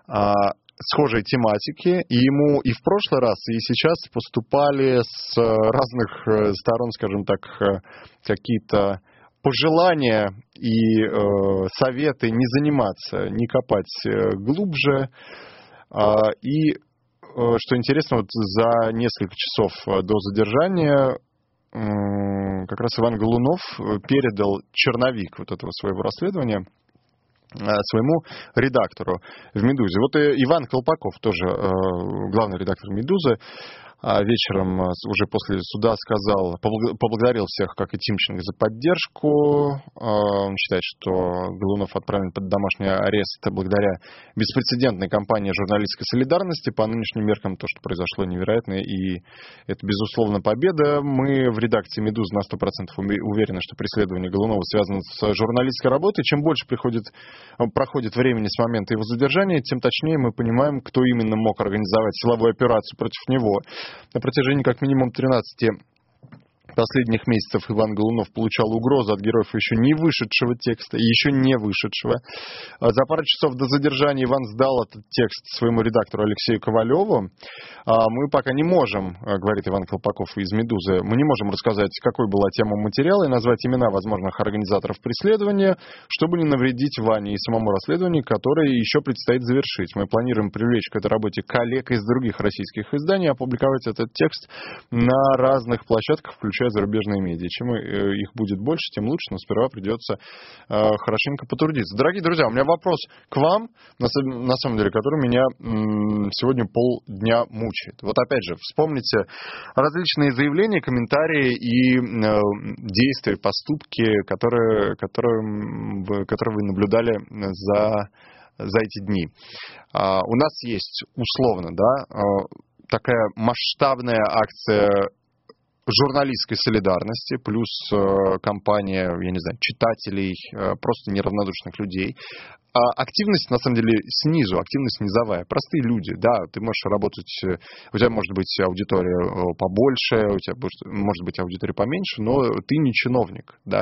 э, схожей тематике, и ему и в прошлый раз, и сейчас поступали с разных сторон, скажем так, какие-то пожелания и э, советы не заниматься, не копать глубже. Э, и, э, что интересно, вот за несколько часов до задержания как раз Иван Голунов э, передал черновик вот этого своего расследования э, своему редактору в «Медузе». Вот и Иван Колпаков, тоже э, главный редактор «Медузы», вечером а, уже после суда сказал, поблагодарил всех, как и Тимченко, за поддержку. А, он считает, что Голунов отправлен под домашний арест благодаря беспрецедентной кампании журналистской солидарности. По нынешним меркам то, что произошло, невероятно, и это, безусловно, победа. Мы в редакции «Медузы» на 100% уверены, что преследование Голунова связано с журналистской работой. Чем больше приходит, проходит времени с момента его задержания, тем точнее мы понимаем, кто именно мог организовать силовую операцию против него на протяжении как минимум 13 последних месяцев Иван Голунов получал угрозу от героев еще не вышедшего текста и еще не вышедшего. А за пару часов до задержания Иван сдал этот текст своему редактору Алексею Ковалеву. А мы пока не можем, а, говорит Иван Колпаков из «Медузы», мы не можем рассказать, какой была тема материала и назвать имена возможных организаторов преследования, чтобы не навредить Ване и самому расследованию, которое еще предстоит завершить. Мы планируем привлечь к этой работе коллег из других российских изданий, опубликовать этот текст на разных площадках, включая зарубежные медиа. Чем их будет больше, тем лучше, но сперва придется хорошенько потрудиться. Дорогие друзья, у меня вопрос к вам, на самом деле, который меня сегодня полдня мучает. Вот опять же, вспомните различные заявления, комментарии и действия, поступки, которые, которые, которые вы наблюдали за за эти дни. А, у нас есть условно, да, такая масштабная акция журналистской солидарности, плюс э, компания, я не знаю, читателей, э, просто неравнодушных людей. А активность, на самом деле, снизу, активность низовая. Простые люди, да, ты можешь работать, э, у тебя может быть аудитория побольше, у тебя может быть аудитория поменьше, но ты не чиновник, да,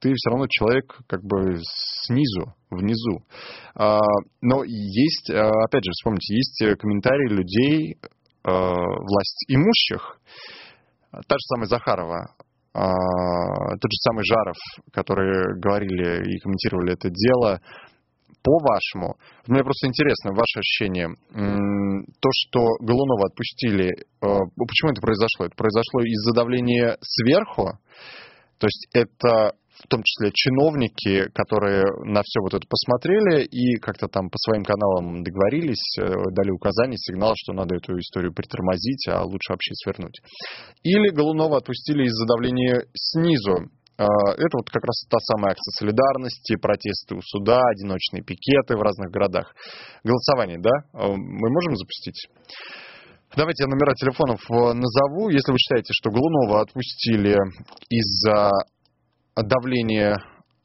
ты все равно человек как бы снизу, внизу. А, но есть, опять же, вспомните, есть комментарии людей, власть имущих, Та же самая Захарова, а, тот же самый Жаров, которые говорили и комментировали это дело, по-вашему, мне просто интересно, ваше ощущение, то, что Голунова отпустили, э, почему это произошло? Это произошло из-за давления сверху, то есть это в том числе чиновники, которые на все вот это посмотрели и как-то там по своим каналам договорились, э, дали указания, сигнал, что надо эту историю притормозить, а лучше вообще свернуть. Или Голунова отпустили из-за давления снизу. А, это вот как раз та самая акция солидарности, протесты у суда, одиночные пикеты в разных городах. Голосование, да? А, мы можем запустить? Давайте я номера телефонов э, назову. Если вы считаете, что Голунова отпустили из-за давление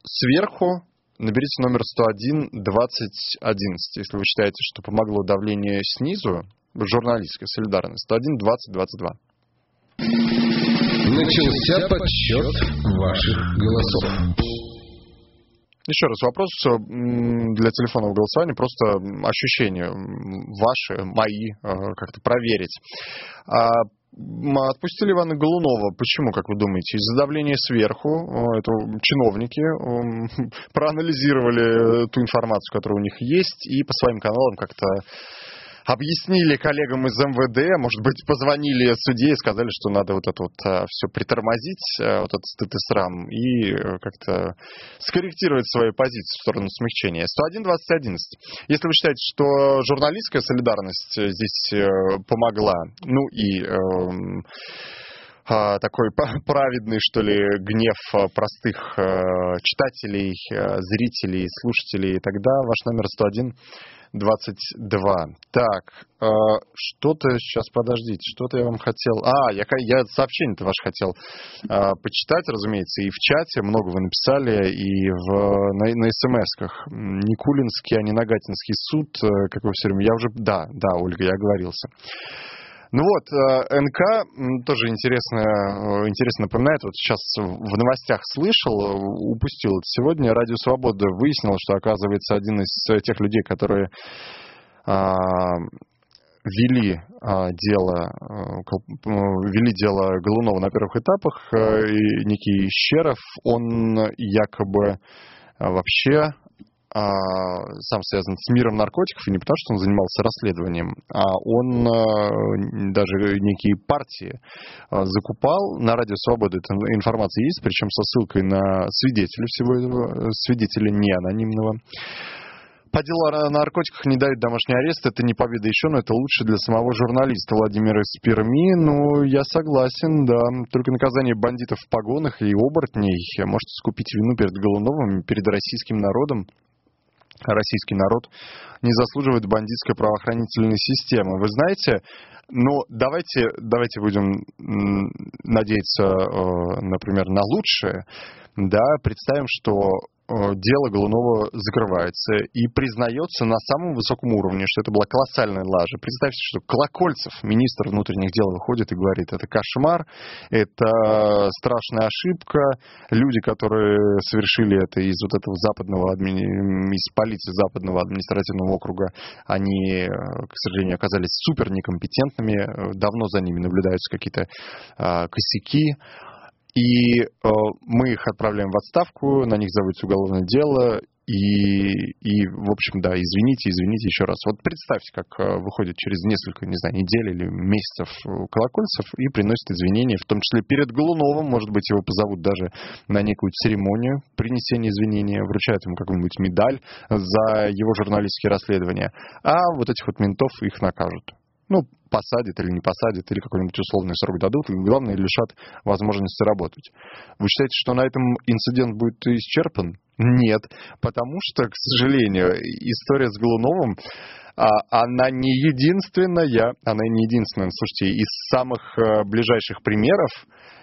сверху, наберите номер 101 20 11. Если вы считаете, что помогло давление снизу, журналистская солидарность, 101 20 22. Начался подсчет ваших голосов. Еще раз вопрос для телефонного голосования, просто ощущения ваши, мои, э, как-то проверить. А Отпустили Ивана Голунова. Почему, как вы думаете? Из-за давления сверху. Это чиновники <laughs> проанализировали ту информацию, которая у них есть, и по своим каналам как-то объяснили коллегам из МВД, может быть, позвонили судье и сказали, что надо вот это вот а, все притормозить, а, вот этот стыд и срам, и э, как-то скорректировать свои позиции в сторону смягчения. 101-2011. Если вы считаете, что журналистская солидарность э, здесь э, помогла, ну и эм, такой праведный, что ли, гнев простых читателей, зрителей, слушателей, тогда ваш номер 101 22. Так, что-то сейчас, подождите, что-то я вам хотел... А, я, я сообщение-то ваше хотел почитать, разумеется, и в чате много вы написали, и в, на, на смс-ках. Никулинский, а не Нагатинский суд, э, как вы все время... Я уже... Да, да, Ольга, я оговорился. Ну вот, э, НК тоже интересно, э, интересно напоминает, вот сейчас в новостях слышал, упустил это сегодня, Радио Свобода выяснил, что, оказывается, один из тех людей, которые а, вели а, дело, э, вели дело Голунова на первых этапах, некий Щеров, он якобы вообще сам связан с миром наркотиков, и не потому, что он занимался расследованием, а он а, даже некие партии а, закупал. На Радио Свобода эта информация есть, причем со ссылкой на свидетеля всего этого, свидетеля не анонимного. По делу о наркотиках не дают домашний арест. Это не победа еще, но это лучше для самого журналиста Владимира из Перми. Ну, я согласен, да. Только наказание бандитов в погонах и оборотней может скупить вину перед Голуновым, перед российским народом российский народ не заслуживает бандитской правоохранительной системы. Вы знаете, ну, давайте, давайте будем надеяться, э, например, на лучшее, да, представим, что дело Голунова закрывается и признается на самом высоком уровне, что это была колоссальная лажа. Представьте, что Колокольцев, министр внутренних дел, выходит и говорит, это кошмар, это страшная ошибка, люди, которые совершили это из вот этого западного, из полиции западного административного округа, они, э, к сожалению, оказались супер некомпетентными, э, давно за ними наблюдаются какие-то косяки, и э, мы их отправляем в отставку, на них заводится уголовное дело, и, и, в общем, да, извините, извините еще раз. Вот представьте, как э, выходит через несколько, не знаю, недель или месяцев Колокольцев и приносит извинения, в том числе перед Голуновым, может быть, его позовут даже на некую церемонию принесения извинения, вручают ему какую-нибудь медаль за его журналистские расследования, а вот этих вот ментов их накажут. Ну, посадят или не посадят, или какой-нибудь условный срок дадут, и главное, лишат возможности работать. Вы считаете, что на этом инцидент будет исчерпан? Нет, потому что, к сожалению, история с Голуновым, а, она не единственная, она не единственная, слушайте, из самых э, ближайших примеров,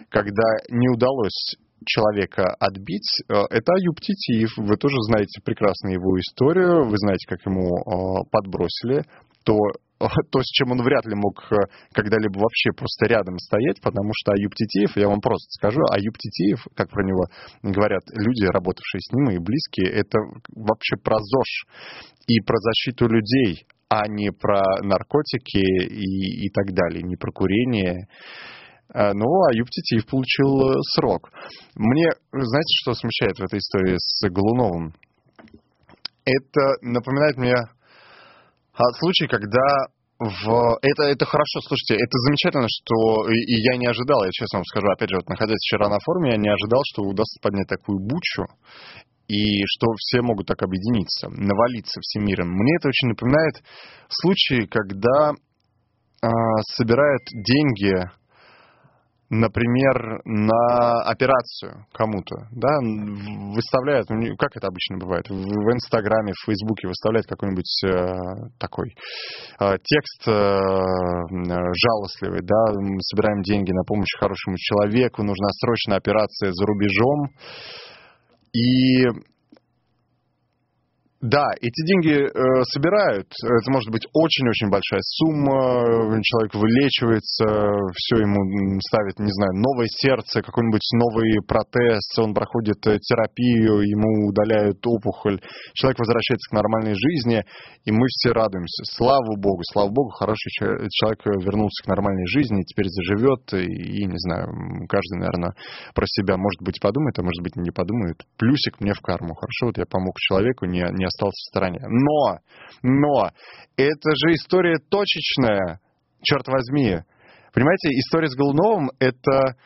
когда не удалось человека отбить, э, это Аюб Титиев. Вы тоже знаете прекрасно его историю, вы знаете, как ему э, подбросили то <laughs> то, с чем он вряд ли мог э, когда-либо вообще просто рядом стоять, потому что Аюб Титиев, я вам просто скажу, Аюб Титиев, как про него говорят люди, работавшие с ним и близкие, это вообще про ЗОЖ и про защиту людей, а не про наркотики и, и так далее, не про курение. Э, но Аюб Титиев получил э, срок. Мне, знаете, что смущает в этой истории с Голуновым? Это напоминает мне а случай, когда в... Это, это хорошо, слушайте, это замечательно, что и, и я не ожидал, я честно вам скажу, опять же, вот находясь вчера на форуме, я не ожидал, что удастся поднять такую бучу, и что все могут так объединиться, навалиться всем миром. Мне это очень напоминает случаи, когда э, собирают деньги например, на операцию кому-то, да, выставляют, ну, как это обычно бывает, в, Инстаграме, в Фейсбуке выставляют какой-нибудь э, такой э, текст э, жалостливый, да, собираем деньги на помощь хорошему человеку, нужна срочная операция за рубежом, и да, эти деньги э, собирают. Это может быть очень-очень большая сумма. Человек вылечивается, все ему ставят, не знаю, новое сердце, какой-нибудь новый протез, он проходит э, терапию, ему удаляют опухоль. Человек возвращается к нормальной жизни, и мы все радуемся. Слава Богу, слава Богу, хороший человек вернулся к нормальной жизни, теперь заживет, и не знаю, каждый, наверное, про себя, может быть, подумает, а может быть, не подумает. Плюсик мне в карму. Хорошо, вот я помог человеку, не, не остался в стороне. Но, но, это же история точечная, черт возьми. Понимаете, история с Голуновым это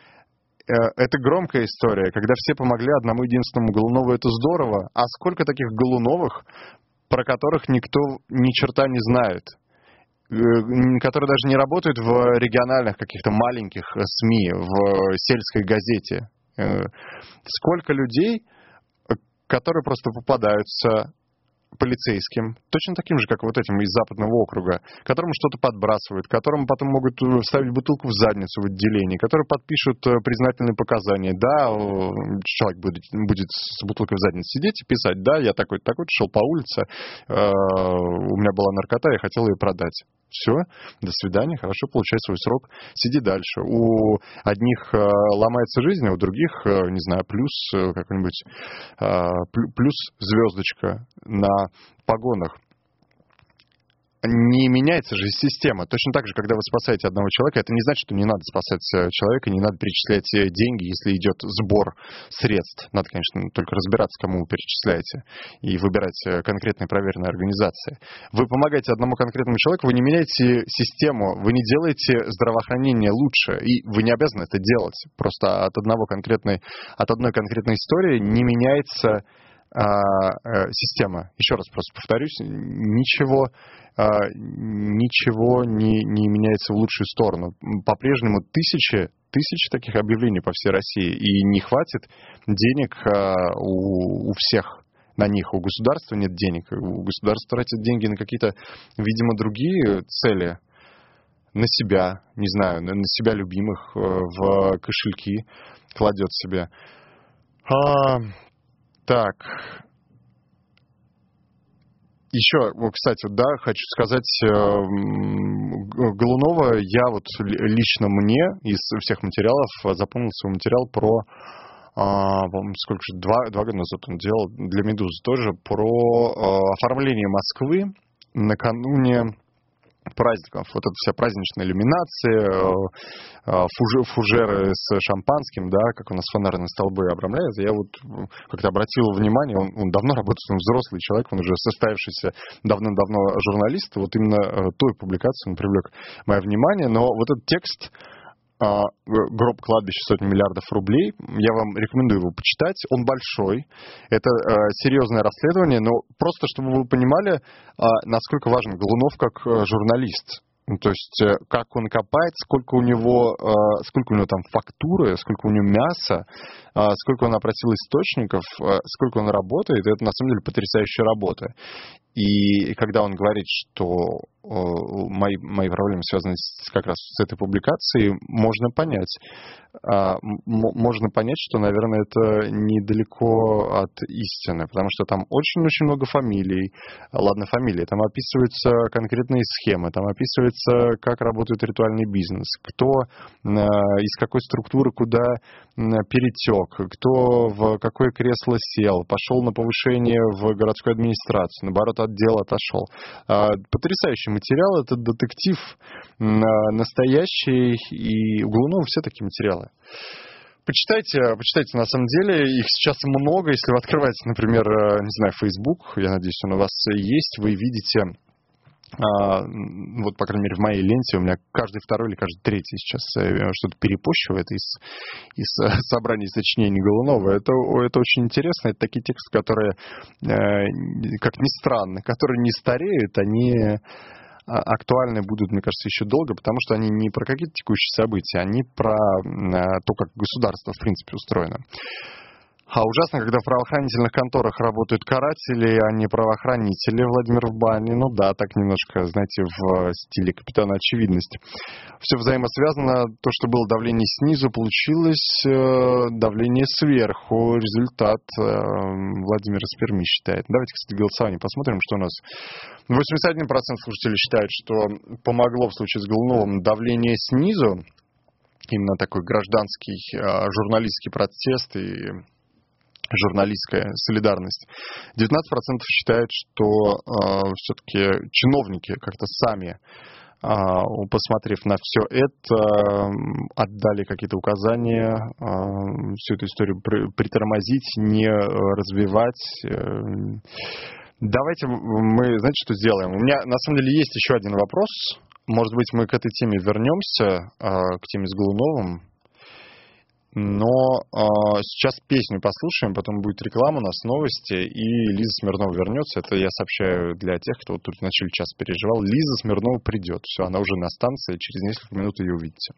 э, это громкая история, когда все помогли одному единственному Голунову, это здорово. А сколько таких Голуновых, про которых никто ни черта не знает? Э, которые даже не работают в региональных каких-то маленьких э, СМИ, в сельской газете. Сколько людей, которые просто попадаются полицейским, точно таким же, как вот этим из западного округа, которому что-то подбрасывают, которому потом могут э, вставить бутылку в задницу в отделении, которые подпишут э, признательные показания. Да, человек будет, будет с бутылкой в заднице сидеть и писать, да, я такой такой шел по улице, э, у меня была наркота, я хотел ее продать. Все, до свидания, хорошо, получай свой срок, сиди дальше. У одних э, ломается жизнь, а у других, э, не знаю, плюс э, какой-нибудь, э, плюс звездочка на погонах не меняется же система. Точно так же, когда вы спасаете одного человека, это не значит, что не надо спасать э, человека, не надо перечислять э, деньги, если идет сбор средств. Надо, конечно, только разбираться, кому вы перечисляете, и выбирать э, конкретные проверенные организации. Вы помогаете одному конкретному человеку, вы не меняете систему, вы не делаете здравоохранение лучше, и вы не обязаны это делать. Просто от, одного конкретной, от одной конкретной истории не меняется система. Еще раз просто повторюсь, ничего а, ничего не, не меняется в лучшую сторону. По-прежнему тысячи, тысячи таких объявлений по всей России, и не хватит денег а, у, у всех на них. У государства нет денег. У государства тратят деньги на какие-то, видимо, другие цели. На себя, не знаю, на себя любимых, э, в кошельки кладет себе. А, так, еще, кстати, да, хочу сказать, э, Голунова, я вот лично мне из всех материалов запомнился материал про а, сколько же, два, два года назад он делал для «Медузы» тоже, про а, оформление Москвы накануне праздников. Вот эта вся праздничная иллюминация, э, э, фужеры с шампанским, да, как у нас фонарные столбы обрамляют. Я вот как-то обратил внимание, он, он давно работает, он взрослый человек, он уже составившийся давно-давно журналист. Вот именно э, той публикации он привлек мое внимание. Но вот этот текст гроб кладбища сотни миллиардов рублей. Я вам рекомендую его почитать. Он большой. Это э, серьезное расследование, но просто чтобы вы понимали, э, насколько важен Голунов как э, журналист. Ну, то есть, э, как он копает, сколько у него, сколько у него там фактуры, сколько у него мяса, э, сколько он опросил источников, сколько он работает, это на самом деле потрясающая работа. И когда он говорит, что мои, мои проблемы связаны с, как раз с этой публикацией, можно понять. А, можно понять, что, наверное, это недалеко от истины, потому что там очень-очень много фамилий. Ладно, фамилии. Там описываются конкретные схемы, там описывается, как работает ритуальный бизнес, кто а, из какой структуры куда перетек, кто в какое кресло сел, пошел на повышение в городскую администрацию, наоборот, отдел отошел. А, потрясающий материал, это детектив настоящий, и у Глунова все такие материалы. Почитайте, почитайте, на самом деле, их сейчас много. Если вы открываете, например, э, не знаю, Facebook, я надеюсь, он у вас есть, вы видите а, вот, по крайней мере, в моей ленте у меня каждый второй или каждый третий сейчас э, что-то перепощивает из, из э, <laughs> собраний сочинений Голунова. Это, это очень интересно. Это такие тексты, которые, э, как ни странно, которые не стареют, они а, актуальны будут, мне кажется, еще долго, потому что они не про какие-то текущие события, они про то, как государство, в принципе, устроено. А ужасно, когда в правоохранительных конторах работают каратели, а не правоохранители, Владимир в бане. Ну да, так немножко, знаете, в стиле капитана очевидность. Все взаимосвязано. То, что было давление снизу, получилось э, давление сверху. Результат э, Владимир из Перми считает. Давайте, кстати, голосование посмотрим, что у нас. 81% слушателей считают, что помогло в случае с Голуновым давление снизу именно такой гражданский э, журналистский протест и журналистская солидарность. 19% считают, что э, все-таки чиновники как-то сами а, посмотрев на все это, отдали какие-то указания а, всю эту историю притормозить, не развивать. Э. Давайте мы, знаете, что сделаем? У меня на самом деле есть еще один вопрос. Может быть, мы к этой теме вернемся, к теме с Голуновым. Но э, сейчас песню послушаем, потом будет реклама, у нас новости, и Лиза Смирнова вернется. Это я сообщаю для тех, кто вот тут в часа переживал. Лиза Смирнова придет. Все, она уже на станции, через несколько минут ее увидите.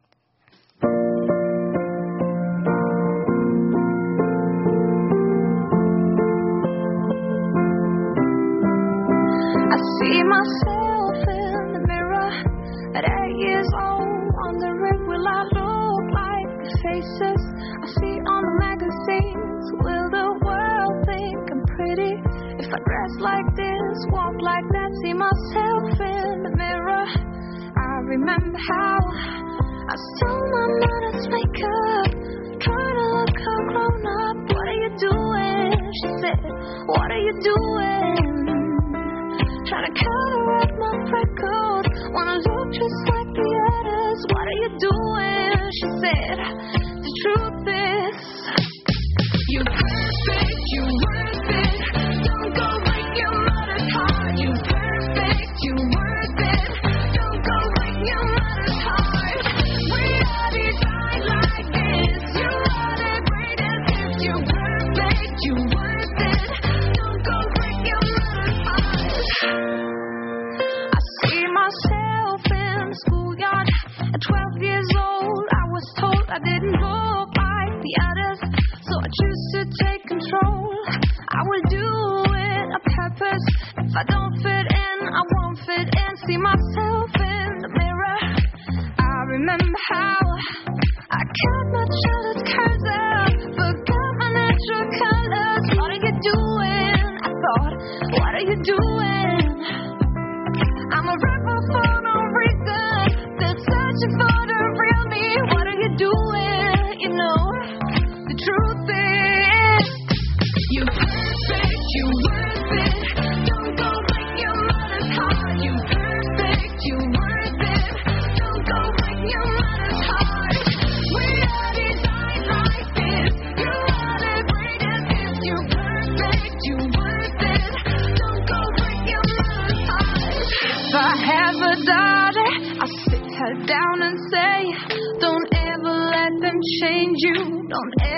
I see myself in the mirror at eight faces I see on the magazines. Will the world think I'm pretty if I dress like this, walk like that, see myself in the mirror? I remember how I stole my mother's makeup, trying to look how grown up. What are you doing? She said, What are you doing? Trying to counteract my freckles, wanna look just like the others. What are you doing? She said, The truth control. I will do it on purpose. If I don't fit in, I won't fit in. See myself in the mirror. I remember how I cut my childhood curves out, forgot my natural colors. What are you doing? I thought, what are you doing? I'm a rebel for no reason. They're searching for the real me. What are you doing? You know, the truth is. You perfect, you worth it. Don't go break your mother's heart. You perfect, you worth it. Don't go break your mother's heart. We are designed like this. You are the greatest perfect, you worth it. Don't go break your mother's heart. If I have a daughter, I sit her down and say, Don't ever let them change you. Don't ever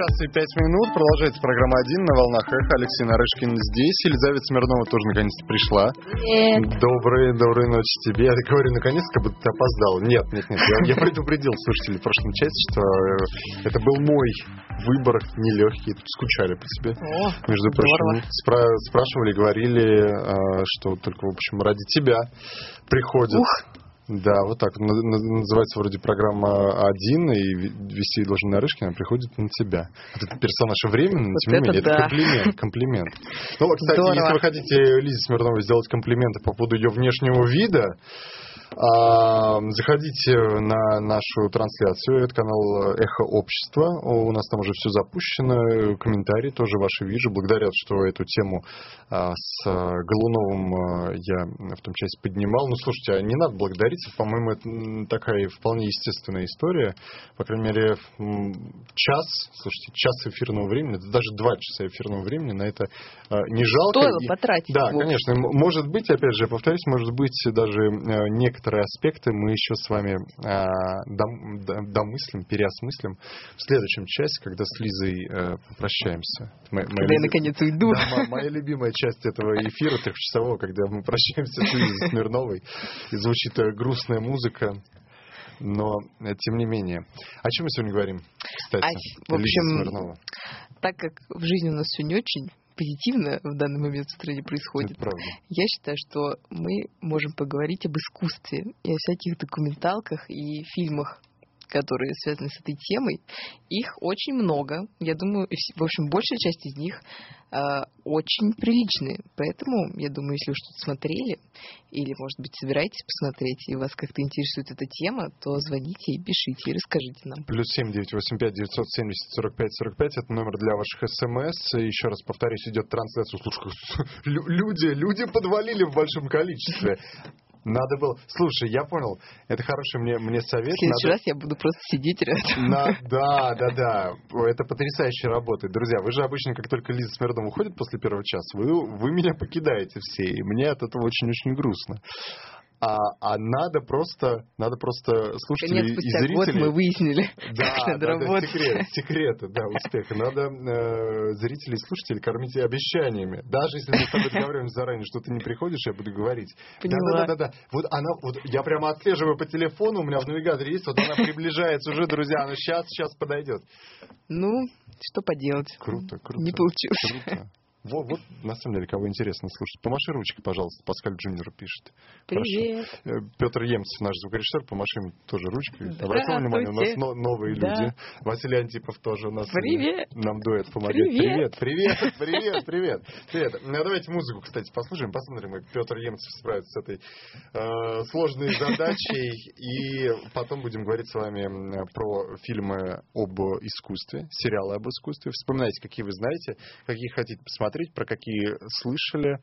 час и пять минут. Продолжается программа «Один» на волнах эхо. Алексей Нарышкин здесь. Елизавета Смирнова тоже наконец-то пришла. Доброй, доброй ночи тебе. Я говорю, наконец, как будто ты опоздал. Нет, нет, нет. Я, я предупредил слушателей в прошлом часе, что э, это был мой выбор нелегкий. Скучали по тебе. О, Между прочим, спра- спрашивали, говорили, э, что только, в общем, ради тебя приходят. Да, вот так. На- на- Называется вроде программа «Один», и ве- вести должен Нарышкина, а приходит на тебя. Этот персонаж временный, но Вот тем не это менее, это да. комплимент, комплимент. Ну, кстати, Здорово. если вы хотите Лизе Смирновой сделать комплименты по поводу ее внешнего вида, заходите на нашу трансляцию, это канал Эхо Общества. У нас там уже все запущено. Комментарии тоже ваши вижу. Благодарят, что эту тему а, с а, Голуновым а, я в том часе поднимал. Ну, слушайте, а не надо благодарить. По-моему, это такая вполне естественная история. По крайней мере, час, слушайте, час эфирного времени, да даже два часа эфирного времени на это а, не жалко. Стоило потратить. да, конечно. Может быть, опять же, повторюсь, может быть, даже э, некоторые аспекты мы еще с вами д- домыслим, переосмыслим в следующем часе, когда с Лизой э, попрощаемся. Моя- моя Когда я наконец уйду. Да, мо- моя любимая часть этого эфира трехчасового, когда мы прощаемся с Лизой Смирновой, и звучит э, грустная музыка. Но, э, тем не менее. О чем мы сегодня говорим, кстати, А, в Лиза общем, Смирнова? Так как в жизни у нас все не очень позитивно в данный момент в стране происходит, Это правда. я считаю, что мы можем поговорить об искусстве и о всяких документалках и фильмах, которые связаны с этой темой. Их очень много. Я думаю, в общем, большая часть из них э, очень приличные. Поэтому, я думаю, если вы что-то смотрели, или, может быть, собираетесь посмотреть, и вас как-то интересует эта тема, то звоните и пишите, и расскажите нам. Плюс семь девять восемь пять девятьсот семьдесят сорок пять сорок пять это номер для ваших смс. Еще раз повторюсь, идет трансляция. Слушай, <laughs> люди, люди подвалили в большом количестве. Надо было. Слушай, я понял. Это хороший мне, мне совет. В следующий Надо- раз я буду просто сидеть рядом. На- <laughs> да, да, да. Это потрясающе работает. Друзья, вы же обычно, как только Лиза Смирнова уходит после первого часа, вы, вы меня покидаете все. И мне от этого очень-очень грустно. А, а надо просто, надо просто слушателей Наконец, и спустя год зрителей... мы выяснили, <laughs> Да, как надо да, да, работать. секрет, секреты, да, успеха. Надо э, зрителей и слушателей кормить обещаниями. Даже если мы с тобой договариваемся заранее, что ты не приходишь, я буду говорить. Поняла. Да, да, да, да. Вот она, вот я прямо отслеживаю по телефону, у меня в навигаторе есть, вот она приближается уже, друзья, она сейчас, сейчас подойдет. Ну, что поделать. Круто, круто. Не получилось. Круто. Вот, вот, на самом деле, кого интересно слушать. Помаши ручкой, пожалуйста, Паскаль Джуниор пишет. Привет. Петр Емцев, наш звукорежиссер, помаши ему тоже ручкой. Обратил внимание, у нас но- новые Да. люди. Василий Антипов тоже у нас. э, Привет. Нам дует, помогает. Привет. Привет, привет, привет, привет. Привет. Ну, а давайте музыку, кстати, послушаем, посмотрим, как Петр Емцев справится с этой э, сложной задачей. И потом будем говорить с вами про фильмы об искусстве, сериалы об искусстве. Вспоминайте, какие вы знаете, какие хотите посмотреть, про какие слышали.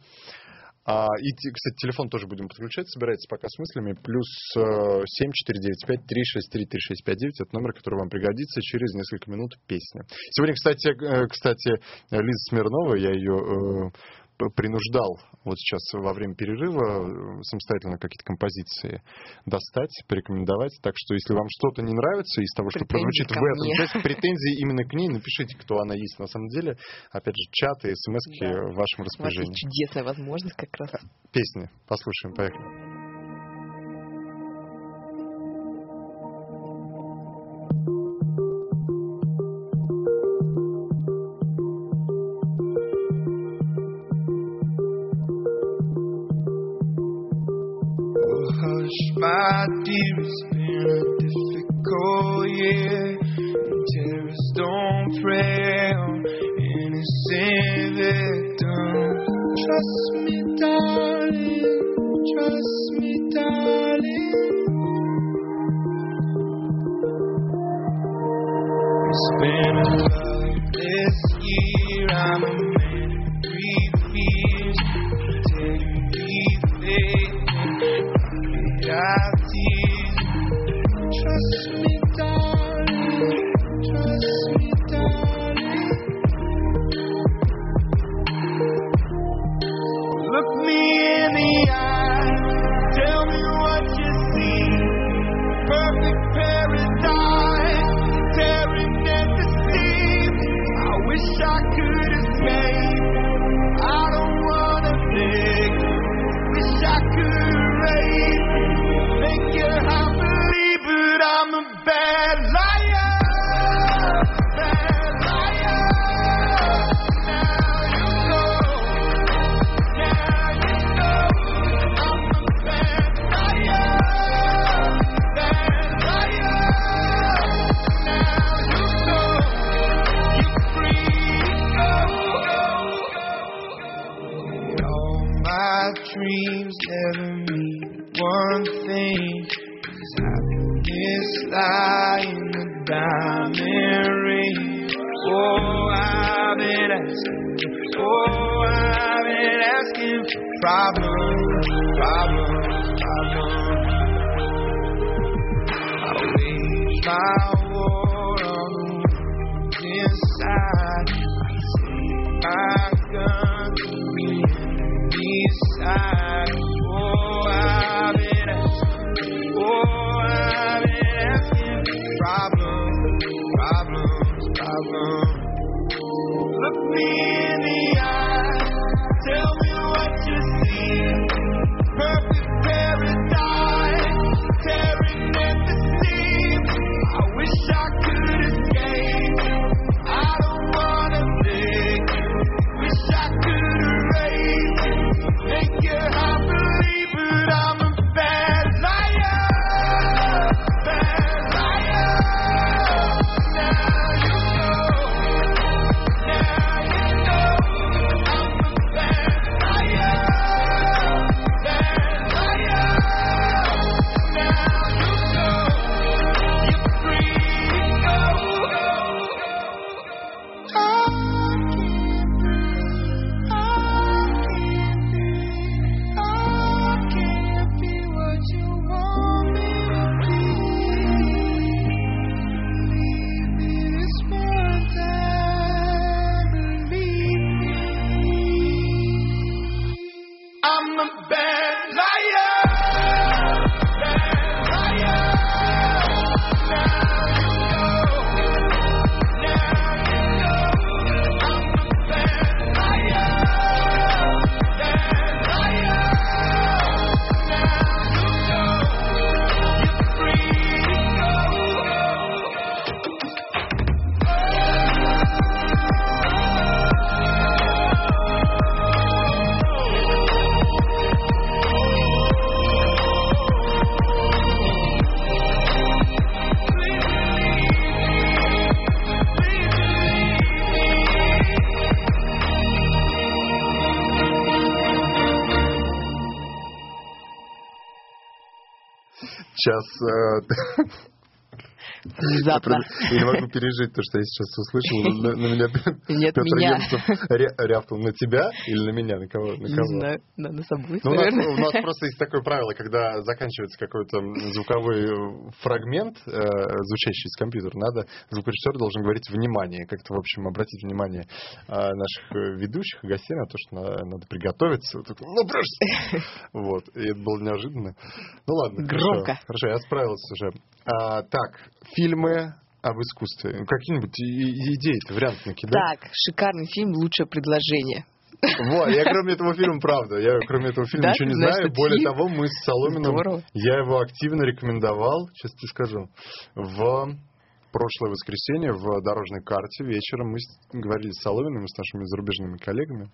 А, и, кстати, телефон тоже будем подключать, собирайтесь пока с мыслями. Плюс э, 7495-363-3659, это номер, который вам пригодится через несколько минут песня. Сегодня, кстати, э, кстати Лиза Смирнова, я ее э, принуждал вот сейчас во время перерыва э, самостоятельно какие-то композиции достать, порекомендовать. Так что, если вам что-то не нравится из того, что Претензии прозвучит в этом мне. части, <laughs> претензии именно к ней, напишите, кто она есть на самом деле. Опять же, чаты, смс Да. в вашем распоряжении. чудесная возможность как раз. Песни. Послушаем, поехали. It's been a difficult year. Terrorists don't prey on innocent victims. Trust me, darling. Trust me, darling. It's been Сейчас э, <laughs> Внезапно. Я не могу пережить то, что я сейчас услышал. На, на меня <laughs> Нет, Петр меня. Рявкнул на тебя или на меня? На кого? На Не собой, Ну, у, нас, наверное. у нас <laughs> просто есть такое правило, когда заканчивается какой-то звуковой э, фрагмент, э, звучащий из компьютера, надо, звукорежиссер должен говорить «внимание», как-то, в общем, обратить внимание э, наших ведущих и гостей на то, что на- надо приготовиться. Вот Ну, просто... <laughs> Вот, и это было неожиданно. Ну, ладно. Громко. Хорошо, я справился уже. А, так, фильмы об искусстве. Ну, Какие-нибудь и- и- идеи-то, варианты накидай. Так, шикарный фильм «Лучшее предложение». Вот, я кроме этого фильма, правда, я кроме этого фильма Да, ничего не знаешь знаю. Более фильм? того, мы с Соломиным, Здорово. я его активно рекомендовал, сейчас тебе скажу, в прошлое воскресенье в дорожной карте вечером мы говорили с Соломиным и с нашими зарубежными коллегами.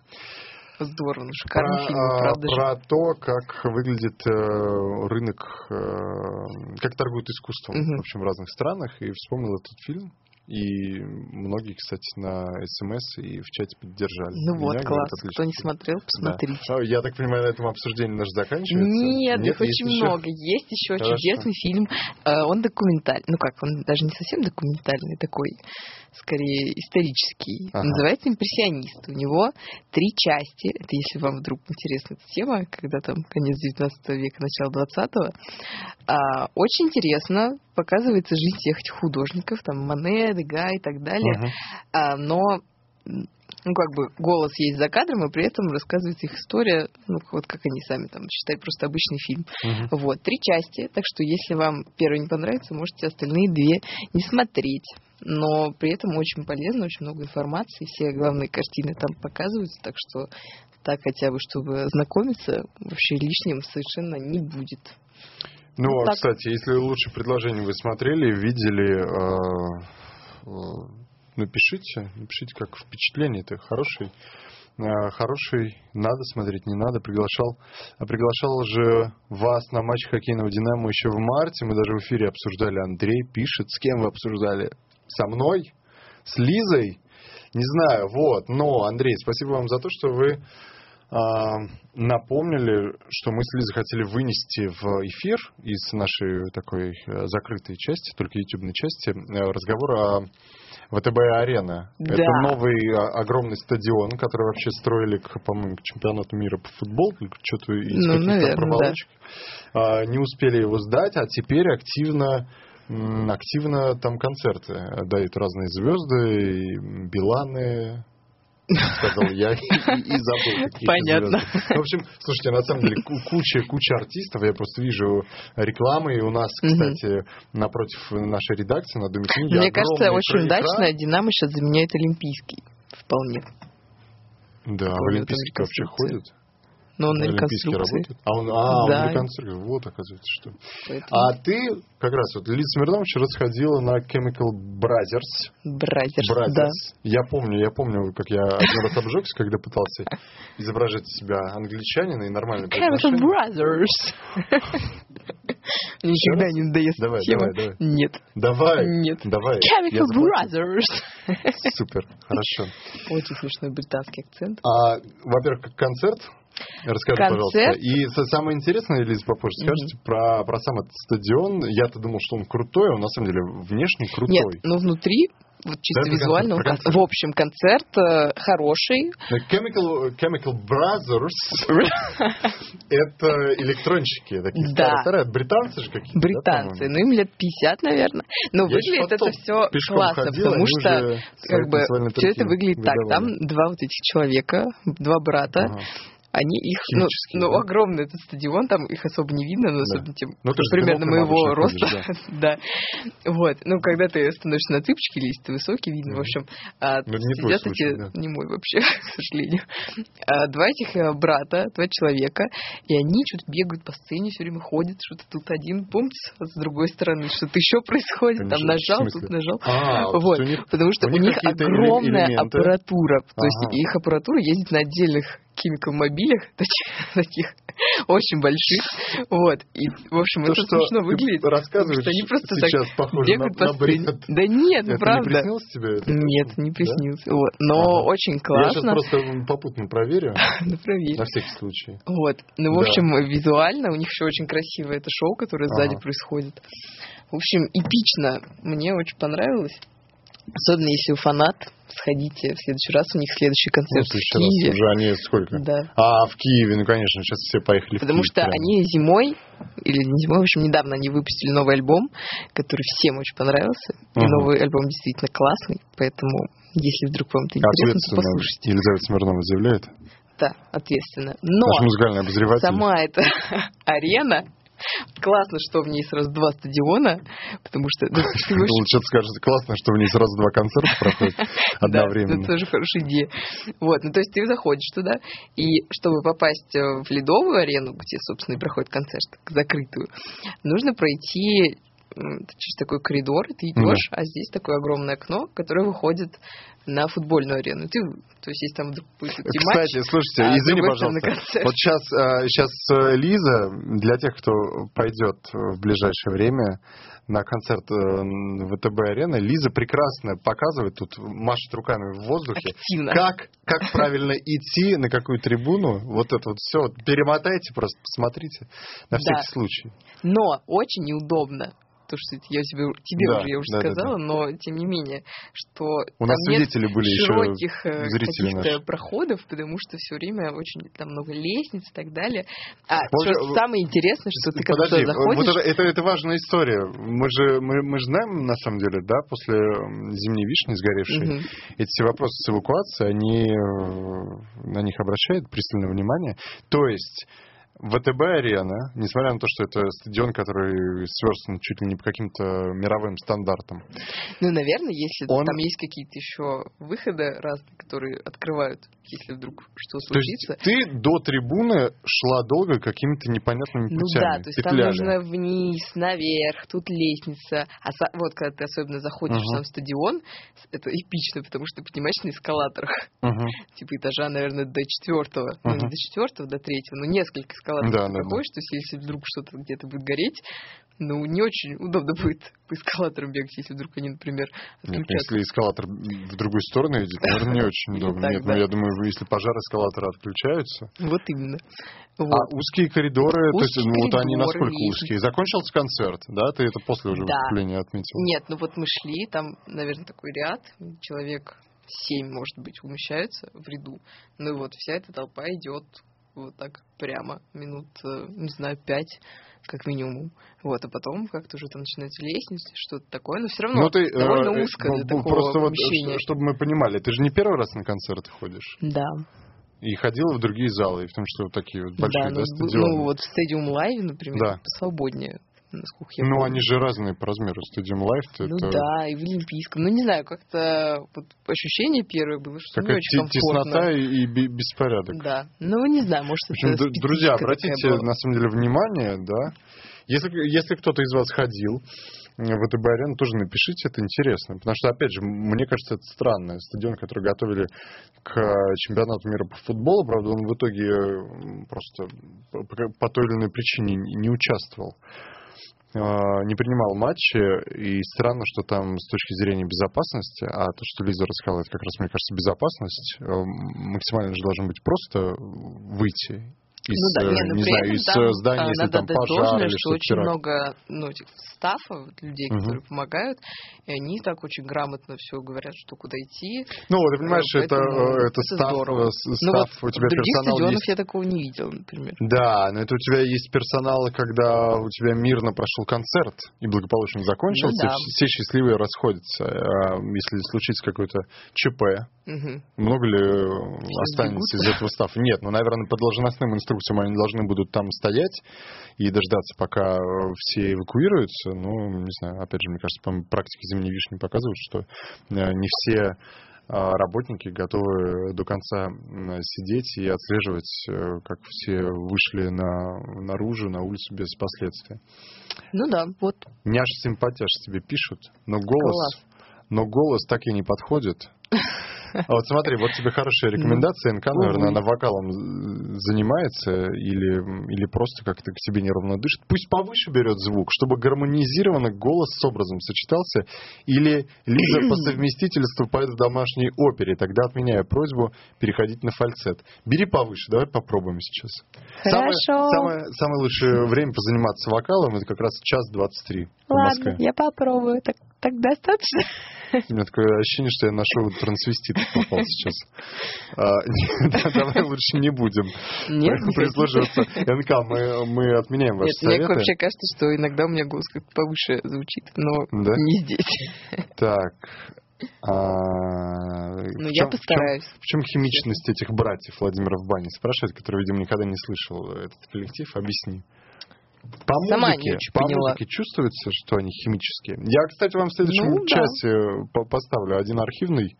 Здорово, ну шикарный Про, фильм, а, правда же. про то, как выглядит э, рынок, э, как торгуют искусством, Мгм. в общем, в разных странах, и вспомнил этот фильм. И многие, кстати, на СМС и в чате поддержали. Ну вот, говорят, класс. отличный Кто не смотрел, Да. посмотрите. А, Я так понимаю, на этом обсуждение наше заканчивается? Нет, их есть очень еще? много. Есть еще Хорошо. чудесный фильм. Э, Он документальный. Ну как, он даже не совсем документальный, такой скорее исторический. Ага. Называется «Импрессионист». У него три части. Это если вам вдруг интересна эта тема, когда там конец 19 века, начало 20-го. А, Очень интересно. Показывается жизнь всех этих художников, там Мане, Дега и так далее. Мгм. А, но ну, как бы голос есть за кадром, и при этом рассказывается их история, ну, вот как они сами там считают, просто обычный фильм. Мгм. Вот, три части, так что если вам первый не понравится, можете остальные две не смотреть. Но при этом очень полезно, очень много информации, все главные картины там показываются, так что так хотя бы, чтобы ознакомиться, вообще лишним совершенно не будет. Ну, Ну, а, так. кстати, если лучше предложение вы смотрели, видели, э, э, напишите, напишите, как впечатление это хороший, э, хороший, надо смотреть, не надо, приглашал, приглашал же вас на матч хоккейного Динамо еще в марте, мы даже в эфире обсуждали, Андрей пишет, с кем вы обсуждали? Со мной? С Лизой? Не знаю, вот, но, Андрей, спасибо вам за то, что вы напомнили, что мы с Лизой хотели вынести в эфир из нашей такой э, закрытой части, только ютубной части, э, разговор о ВТБ-арена. Да. Это новый а, огромный стадион, который вообще строили, по-моему, к чемпионату мира по футболу, что-то из Ну, каких-то проволочек. А, Не успели его сдать, а теперь активно активно там концерты дают разные звезды, и Биланы, сказал я и, и забыл какие Понятно. В общем, слушайте, на самом деле ку- куча, куча артистов. Я просто вижу рекламы. И у нас, кстати, напротив нашей редакции на Доме книги Мне кажется, очень удачно Динамо сейчас заменяет Олимпийский. Вполне. Да, в Олимпийский вообще ходит. Но он на реконструкции. работает. А он, а, Да. он реконструкция. Вот, оказывается, что. Поэтому А ты, как раз, вот Лиза Смирнова вчера сходила на Chemical Brothers. Brothers, Brothers. да. Я помню, я помню, как я один раз обжегся, когда пытался изображать из себя англичанина и нормально Chemical Brothers. Никогда не надоест Давай, давай, давай. Нет. Давай. Нет. Давай. Chemical. Brothers. Супер, хорошо. Очень смешной британский акцент. А, во-первых, концерт. Расскажи, Концерт? пожалуйста. И самое интересное, Лиза, попозже скажете, про, про сам этот стадион. Я-то думал, что он крутой, а он на самом деле внешне крутой. Нет, ну внутри, вот чисто Да, визуально, он концерт, про кон- в общем, концерт э, хороший. Но Chemical, Chemical Brothers <laughs> это электронщики такие Да. старые, британцы же какие-то. да, Британцы, по-моему? ну им лет 50, наверное. Но Я выглядит это все классно, ходил, потому что как бы все это выглядит так. Там два вот этих человека, два брата. Ага. Они их, ну, ну да? огромный этот стадион, там их особо не видно, но Да. особенно тем, Ну, ты примерно моего роста. ходишь, <laughs> да. Вот. Ну, когда ты становишься на цыпочки, или если ты высокий, видно, в общем. а, Ну, не сидят случай, эти, да. не мой вообще, <laughs> к сожалению. А, два этих э, брата, два человека, и они что-то бегают по сцене, все время ходят, что-то тут один бумц, а с другой стороны что-то еще происходит, там Конечно, нажал, тут нажал. А, Вот, у них потому что у у них них какие-то эле- огромная элементы. аппаратура. То есть их аппаратура ездит на отдельных химикомобилях, <laughs> таких, таких очень больших. Вот. И, в общем, То, это смешно выглядит. рассказываешь они просто так сейчас похоже на, бред. Да нет, Это не правда. приснилось тебе? Нет, не. Вот. Но очень Я сейчас классно. просто попутно проверю, <laughs> Ну, проверь. на всякий случай. Вот. Ну, в общем, визуально у них еще очень красивое это шоу, которое сзади происходит. В общем, эпично. Мне очень понравилось. Особенно если вы фанат, сходите в следующий раз. У них следующий Ну, концерт в в следующий раз Киеве. уже они сколько? Да. А, в Киеве, ну, конечно, сейчас все поехали в Потому Киев что прямо. они зимой, или не зимой, в общем, недавно они выпустили новый альбом, который всем очень понравился. И Мгм. новый альбом действительно классный, поэтому если вдруг вам это интересно, послушайте. Елизавета Смирнова заявляет. Да, ответственно. Но сама эта <laughs> арена, классно, что в ней сразу два стадиона, потому что... ну, <laughs> Лучше скажешь, классно, что в ней сразу два концерта проходят <laughs> Да, одновременно. это тоже хорошая идея. Вот, ну то есть ты заходишь туда, и чтобы попасть э, в ледовую арену, где, собственно, и проходит концерт, закрытую, нужно пройти через такой коридор, и ты идешь, а здесь такое огромное окно, которое выходит на футбольную арену. Ты, то есть, если там вдруг будет идти матч, Кстати, слушайте, а извини, пожалуйста. Вот сейчас, сейчас Лиза, для тех, кто пойдет в ближайшее время на концерт э, ВТБ-арены, Лиза прекрасно показывает, тут машет руками в воздухе, активно. как, как <laughs> правильно идти, на какую трибуну, вот это вот все, перемотайте просто, посмотрите, на всякий Да. случай. Но очень неудобно. То, что я тебе, тебе Да, уже, я уже да, да, сказала, но тем не менее, что У нас нет свидетели были широких э, каких-то проходов, потому что все время очень там много лестниц и так далее. А Вот что самое интересное, что ты когда Подожди, заходишь, вот это, это, это важная история. Мы же, мы, мы же знаем, на самом деле, да, после зимней вишни сгоревшей, Мгм. эти все вопросы с эвакуацией, они, э, на них обращают пристальное внимание. То есть ВТБ-арена, несмотря на то, что это стадион, который сверстан чуть ли не по каким-то мировым стандартам, ну, наверное, если Он- там есть какие-то еще выходы разные, которые открывают, если вдруг что то есть случится. ты до трибуны шла долго какими-то непонятными Ну путями, да, то есть там петляли. нужно вниз, наверх, тут лестница. А са- вот когда ты особенно заходишь в Мгм. сам стадион, это эпично, потому что ты поднимаешься на эскалаторах. Мгм. <laughs> типа этажа, наверное, до четвертого, ну не до четвертого, до третьего, но несколько эскалаторов Да, ты да, проходишь, то есть если вдруг что-то где-то будет гореть, ну не очень удобно <laughs> будет по эскалаторам бегать, если вдруг они, например, Нет, ну, отключатся. если эскалатор в другую сторону идет, <laughs> наверное, не очень удобно. Нет, ну да. я думаю, если пожар эскалатора отключаются. Вот именно. А узкие коридоры, то есть, ну вот они насколько узкие? Закончился концерт, да? Ты это после уже Да. выступления отметил? Нет, ну вот мы шли, там, наверное, такой ряд, человек семь, может быть, умещается в ряду. Ну и вот вся эта толпа идет вот так прямо минут, э, не знаю, пять как минимум. Вот, а потом как-то уже там начинаются лестницы, что-то такое, но все равно Ну, ты, довольно э, узко ну, для ну, такого Просто вот, помещения. ш- чтобы мы понимали, ты же не первый раз на концерты ходишь. Да, И ходила в другие залы, и в том числе вот такие вот большие, да, да, ну, стадионы. ну вот в Stadium Live, например, Да. посвободнее, насколько я Ну, помню. они же разные по размеру. Stadium Live, Ну это да, и в Олимпийском. Ну, не знаю, как-то вот ощущение первое было, что не такая очень те- комфортно. теснота и, и бе- беспорядок. Да. Ну, не знаю, может, общем, это друзья, обратите на самом деле внимание, да. Если, если кто-то из вас ходил в ВТБ арену, тоже напишите, это интересно. Потому что, опять же, мне кажется, это странно. Стадион, который готовили к э, чемпионату мира по футболу, правда, он в итоге м, просто по, той или иной причине не не участвовал. Э, Не принимал матчи, и странно, что там с точки зрения безопасности, а то, что Лиза рассказала, это как раз, мне кажется, безопасность, э, максимально же должно быть просто выйти из, ну да, э, не, ну, не при знаю, этом из там, э, здания, а, если надо там пожар должное, или что очень теракт. много ну, этих стафа, вот людей, Мгм. которые помогают, и они так очень грамотно все говорят, что куда идти. Ну, вот, ты понимаешь, Э, это, поэтому это это став, здорово. э, с- Ну став, вот у тебя в других персонал стадионах есть. я такого не видела, например. Да, но это у тебя есть персонал, когда у тебя мирно прошел концерт и благополучно закончился, Ну да. все счастливые расходятся. А если случится какое-то ЧП, Мгм. много ли останется из этого стафа? Нет, ну, наверное, по должностным инструкциям они должны будут там стоять и дождаться, пока э, все эвакуируются. Ну, не знаю, опять же, мне кажется, по-моему, практика зимней вишни показывает, что э, не все а, работники готовы до конца сидеть и отслеживать, э, как все вышли на, наружу, на улицу без последствий. Ну да, вот Няш симпатяш тебе пишут, но голос, но голос так и не подходит. <laughs> А вот смотри, вот тебе хорошая рекомендация. НК, наверное, она вокалом занимается или, или просто как-то к себе неровно дышит. Пусть повыше берет звук, чтобы гармонизированно голос с образом сочетался. Или Лиза по <clears throat> совместительству поет в домашней опере. Тогда отменяю просьбу переходить на фальцет. Бери повыше, давай попробуем сейчас. Самое, Хорошо. самое, самое лучшее время позаниматься вокалом это как раз час 23 в Москве. я попробую. Так, так достаточно? <laughs> У меня такое ощущение, что я на шоу трансвеститов попал сейчас. А, <laughs> Давай лучше не будем Нет, не прислушиваться. НК, мы, отменяем ваши Нет, мне советы. вообще кажется, что иногда у меня голос как-то повыше звучит, но не здесь. <laughs> Так. а, Ну, я чем- постараюсь. В чем, в чем химичность этих братьев Владимира в бане? Спрашивает, который, видимо, никогда не слышал этот коллектив. Объясни. По Сама музыке, не очень по поняла. музыке чувствуется, что они химические. Я, кстати, вам в следующем Ну, да. часе по- поставлю один архивный,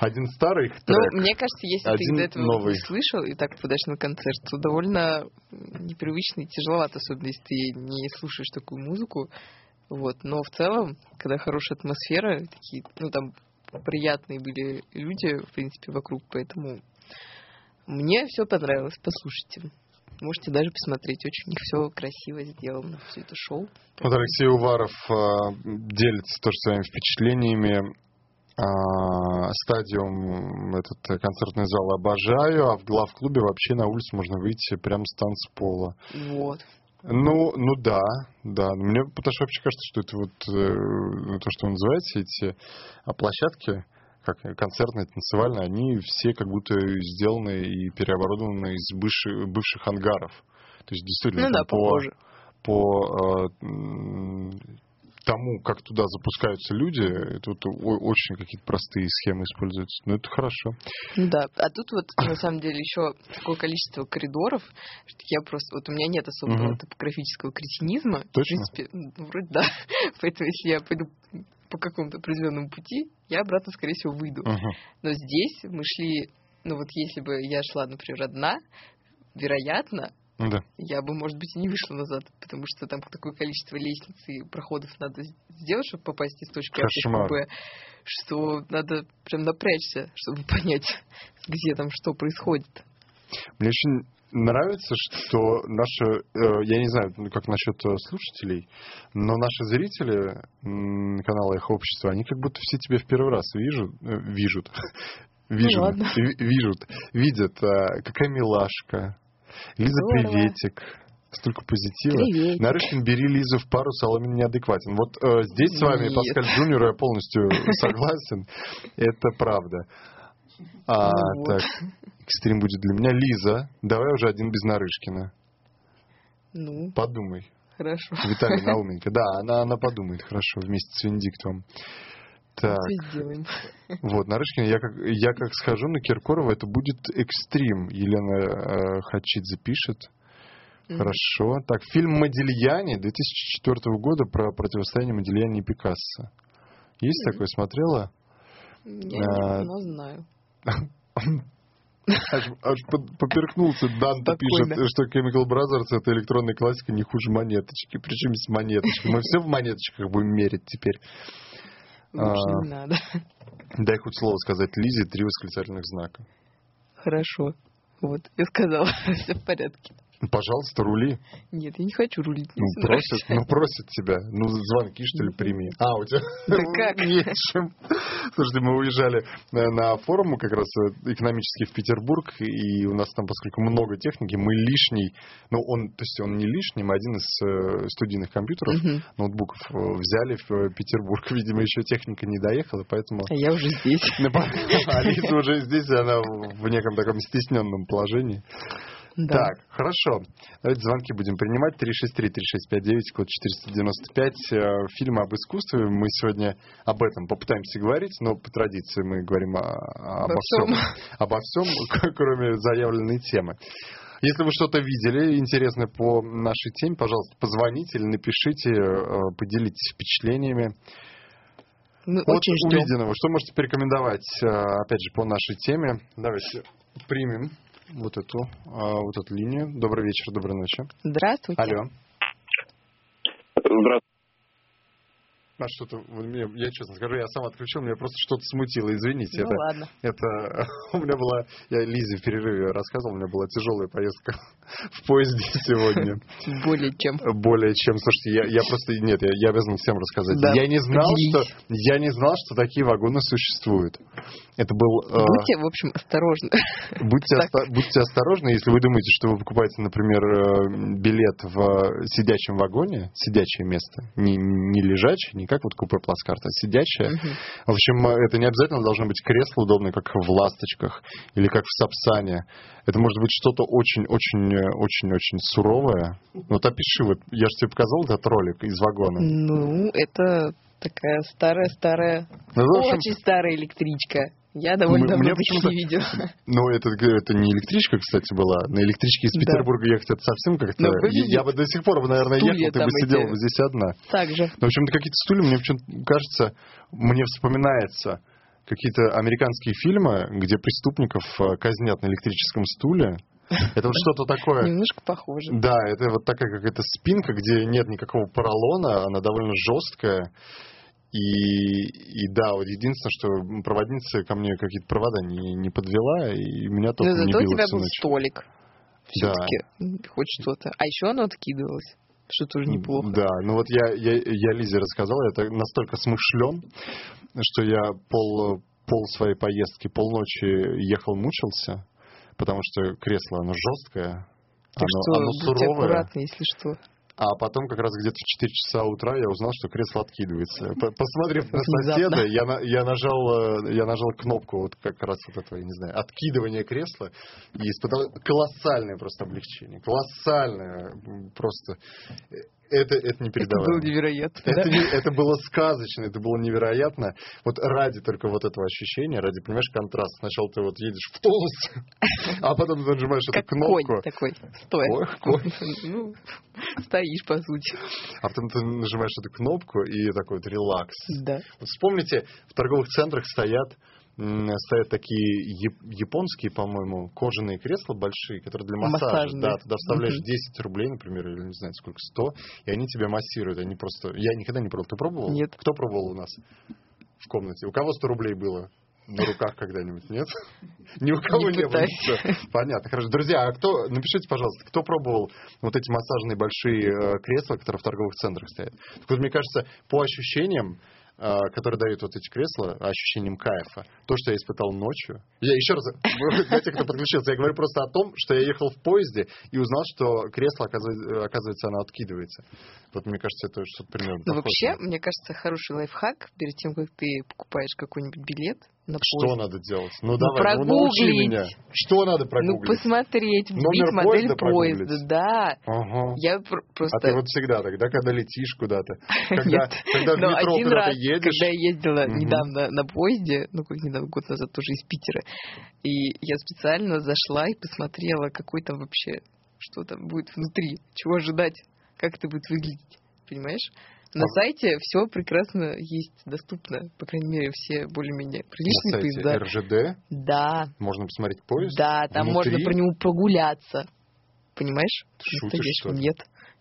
один старый Ну, трек. мне кажется, если Один ты до этого новый. не слышал и так подашь на концерт, то довольно непривычно и тяжеловато, особенно если ты не слушаешь такую музыку. Вот. Но в целом, когда хорошая атмосфера, такие, ну там приятные были люди, в принципе, вокруг, поэтому мне все понравилось, послушайте. Можете даже посмотреть, очень все красиво сделано, все это шоу. Вот Алексей Уваров а, делится тоже своими впечатлениями. А, стадиум, этот э, концертный зал обожаю, а в главклубе вообще на улицу можно выйти прямо с танцпола. Вот. Ну, ну да, да. Мне потому что вообще кажется, что это вот э, то, что вы называете, эти а, площадки, как концертные, танцевальные, они все как будто сделаны и переоборудованы из бывших, бывших ангаров. То есть действительно Ну да, по, похоже. по э, тому, как туда запускаются люди, о- очень какие-то простые схемы используются. Но это хорошо. Да, а тут вот на самом деле еще такое количество коридоров, что я просто, вот у меня нет особого Мгм. топографического кретинизма. Точно? В принципе, вроде да. <laughs> Поэтому если я пойду по какому-то определенному пути, я обратно, скорее всего, выйду. Мгм. Но здесь мы шли, ну вот если бы я шла, например, одна, вероятно, Да. я бы, может быть, и не вышла назад, потому что там такое количество лестниц и проходов надо сделать, чтобы попасть из точки А в точку Б, что надо прям напрячься, чтобы <laughs> понять, где там что происходит. Мне очень нравится, что наши, э, я не знаю, ну, как насчет э, слушателей, но наши зрители канала Эхо Общества, они как будто все тебя в первый раз вижу, э, вижут, <laughs> вижу, ладно. ви- вижут, видят, какая милашка, Лиза, Здорово. приветик, столько позитива. Приветик. Нарышкин, бери Лизу в пару, Соломин неадекватен. Вот э, здесь с вами, Нет. Паскаль Джуниор, я полностью <laughs> согласен. Это правда. А, Ну вот. так, экстрим будет для меня. Лиза, давай уже один без Нарышкина. Ну, Подумай. хорошо. Виталий Науменко. Да, она, она подумает, хорошо, вместе с Венедиктовым. Так, сделаем. вот, Нарышкина, я как, я как схожу на Киркорова, это будет экстрим. Елена э, Хачидзе пишет. Хорошо. Так, фильм «Модильяне» 2004 года про противостояние Модильяне и Пикассо. Есть Мгм. такое? Смотрела? Я А, не знаю. <laughs> Аж, аж под- поперхнулся. Спокойно. пишет, что Chemical Brothers это электронная классика не хуже монеточки. Причем с монеточкой. Мы все в монеточках будем мерить теперь. Лучше А. не надо. Дай хоть слово сказать Лизе, три восклицательных знака. Хорошо. Вот, я сказала, <laughs> все в порядке. Пожалуйста, рули. Нет, я не хочу рулить. Ну, нравится. ну, просит тебя. Ну, звонки, что ли, прими. А, у тебя... Да <laughs> как? Нечем. Слушайте, мы уезжали э, на форум как раз э, экономический в Петербург, и у нас там, поскольку много техники, мы лишний, ну, он, то есть он не лишний, мы один из э, студийных компьютеров, Мгм. ноутбуков взяли в Петербург. <laughs> Видимо, еще техника не доехала, поэтому... А я уже здесь. Ну, А Лиза уже здесь, и она в неком таком стесненном положении. Да. Так, хорошо. Давайте звонки будем принимать. 363-3659, код 495. Э, Фильмы об искусстве. Мы сегодня об этом попытаемся говорить, но по традиции мы говорим о- обо, Обо всем, всем. <laughs> обо всем, кроме заявленной темы. Если вы что-то видели интересное по нашей теме, пожалуйста, позвоните или напишите, э, поделитесь впечатлениями Мы от очень ждем. увиденного. Что можете порекомендовать, э, опять же, по нашей теме? Давайте примем вот эту, э, вот эту линию. Добрый вечер, доброй ночи. Здравствуйте. Алло. Здравствуйте. А что-то, я честно скажу, я сам отключил, меня просто что-то смутило, извините. Ну это, ладно. это <laughs> у меня была, я Лизе в перерыве рассказывал, у меня была тяжелая поездка <laughs> в поезде сегодня. <laughs> Более чем. Более чем, слушайте, я, я просто, нет, я, я обязан всем рассказать. Да, я не знал, что, я не знал, что такие вагоны существуют. Это был... э, Будьте, в общем, осторожны. Будьте, оста- будьте осторожны, если вы думаете, что вы покупаете, например, э, билет в э, сидячем вагоне, сидячее место, не, не лежачее, не как вот купе плацкарта, а сидячее. Мгм. В общем, это не обязательно должно быть кресло удобное, как в «Ласточках» или как в «Сапсане». Это может быть что-то очень-очень-очень-очень суровое. Вот опиши, вот я же тебе показал этот ролик из вагона. Ну, это такая старая-старая, Ну, общем, очень старая электричка. Я довольно давно таких не видела. <laughs> Ну, это, это не электричка, кстати, была. На электричке из Да. Петербурга ехать это совсем как-то... Ну, Я бы до сих пор, наверное, стулья ехал, ты бы сидела эти. здесь одна. Так же. Но, в общем-то, какие-то стулья, мне почему-то кажется, мне вспоминается какие-то американские фильмы, где преступников э, казнят на электрическом стуле. Это вот что-то такое. Немножко похоже. Да, это вот такая какая-то спинка, где нет никакого поролона, она довольно жесткая. И, и да, вот единственное, что проводница ко мне какие-то провода не, не подвела, и меня Но только не зато у тебя был ночь. столик. Да. Все-таки хоть что-то. А еще оно откидывалось, что тоже неплохо. Да, ну вот я, я, я Лизе рассказал, я так настолько смышлен, что я пол, пол своей поездки, полночи ехал, мучился, потому что кресло, оно жесткое, Так оно, что оно будьте суровое. аккуратны, если что. А потом как раз где-то в 4 часа утра я узнал, что кресло откидывается. <laughs> Посмотрев на соседа, я, на- я, нажал, э, я нажал кнопку, вот как раз вот этого, я не знаю, откидывания кресла, и испытал колоссальное просто облегчение. Колоссальное просто. Это, это Это было невероятно. Это, да? не- это было сказочно, это было невероятно. Вот ради только вот этого ощущения, ради, понимаешь, контраст. Сначала ты вот едешь в тонус, а потом ты нажимаешь эту Как кнопку. конь такой, стоя. Ой, конь. Ну, стоишь, по сути. А потом ты нажимаешь эту кнопку и такой вот релакс. Да. Вот вспомните, в торговых центрах стоят стоят такие яп- японские, по-моему, кожаные кресла большие, которые для массажа. Массажные. Да, туда вставляешь Мгм. 10 рублей, например, или не знаю сколько, 100, и они тебя массируют. Они просто... Я никогда не пробовал. Ты пробовал? Нет. Кто пробовал у нас в комнате? У кого 100 рублей было? На руках когда-нибудь, нет? <laughs> Ни у кого Не не, было. Понятно, хорошо. Друзья, а кто, напишите, пожалуйста, кто пробовал вот эти массажные большие э, кресла, которые в торговых центрах стоят? Так вот, мне кажется, по ощущениям, э, которые дают вот эти кресла, ощущением кайфа, то, что я испытал ночью. Я еще раз, <laughs> для тех, кто подключился, я говорю просто о том, что я ехал в поезде и узнал, что кресло, оказывается, оно откидывается. Вот мне кажется, это что-то примерно Но похожее. вообще, мне кажется, хороший лайфхак перед тем, как ты покупаешь какой-нибудь билет на Что поезд. надо делать? Ну, давай, ну, научи прогуглить. меня. Что надо Ну, прогуглить? посмотреть, вбить модель поезда поезда. Да. Ага. Я пр- просто... А ты вот всегда тогда, когда летишь куда-то, <laughs> когда, Нет. когда в метро один куда-то раз, едешь, когда я ездила Мгм. недавно на поезде, ну как недавно, год назад, тоже из Питера, и я специально зашла и посмотрела, какой там вообще, что там будет внутри, чего ожидать, как это будет выглядеть, понимаешь? На сайте все прекрасно есть, доступно, по крайней мере, все более-менее на приличные сайте поезда. РЖД Да, можно посмотреть поезд. да, там внутри. можно про него прогуляться, понимаешь? Шутишь, что ли? Нет,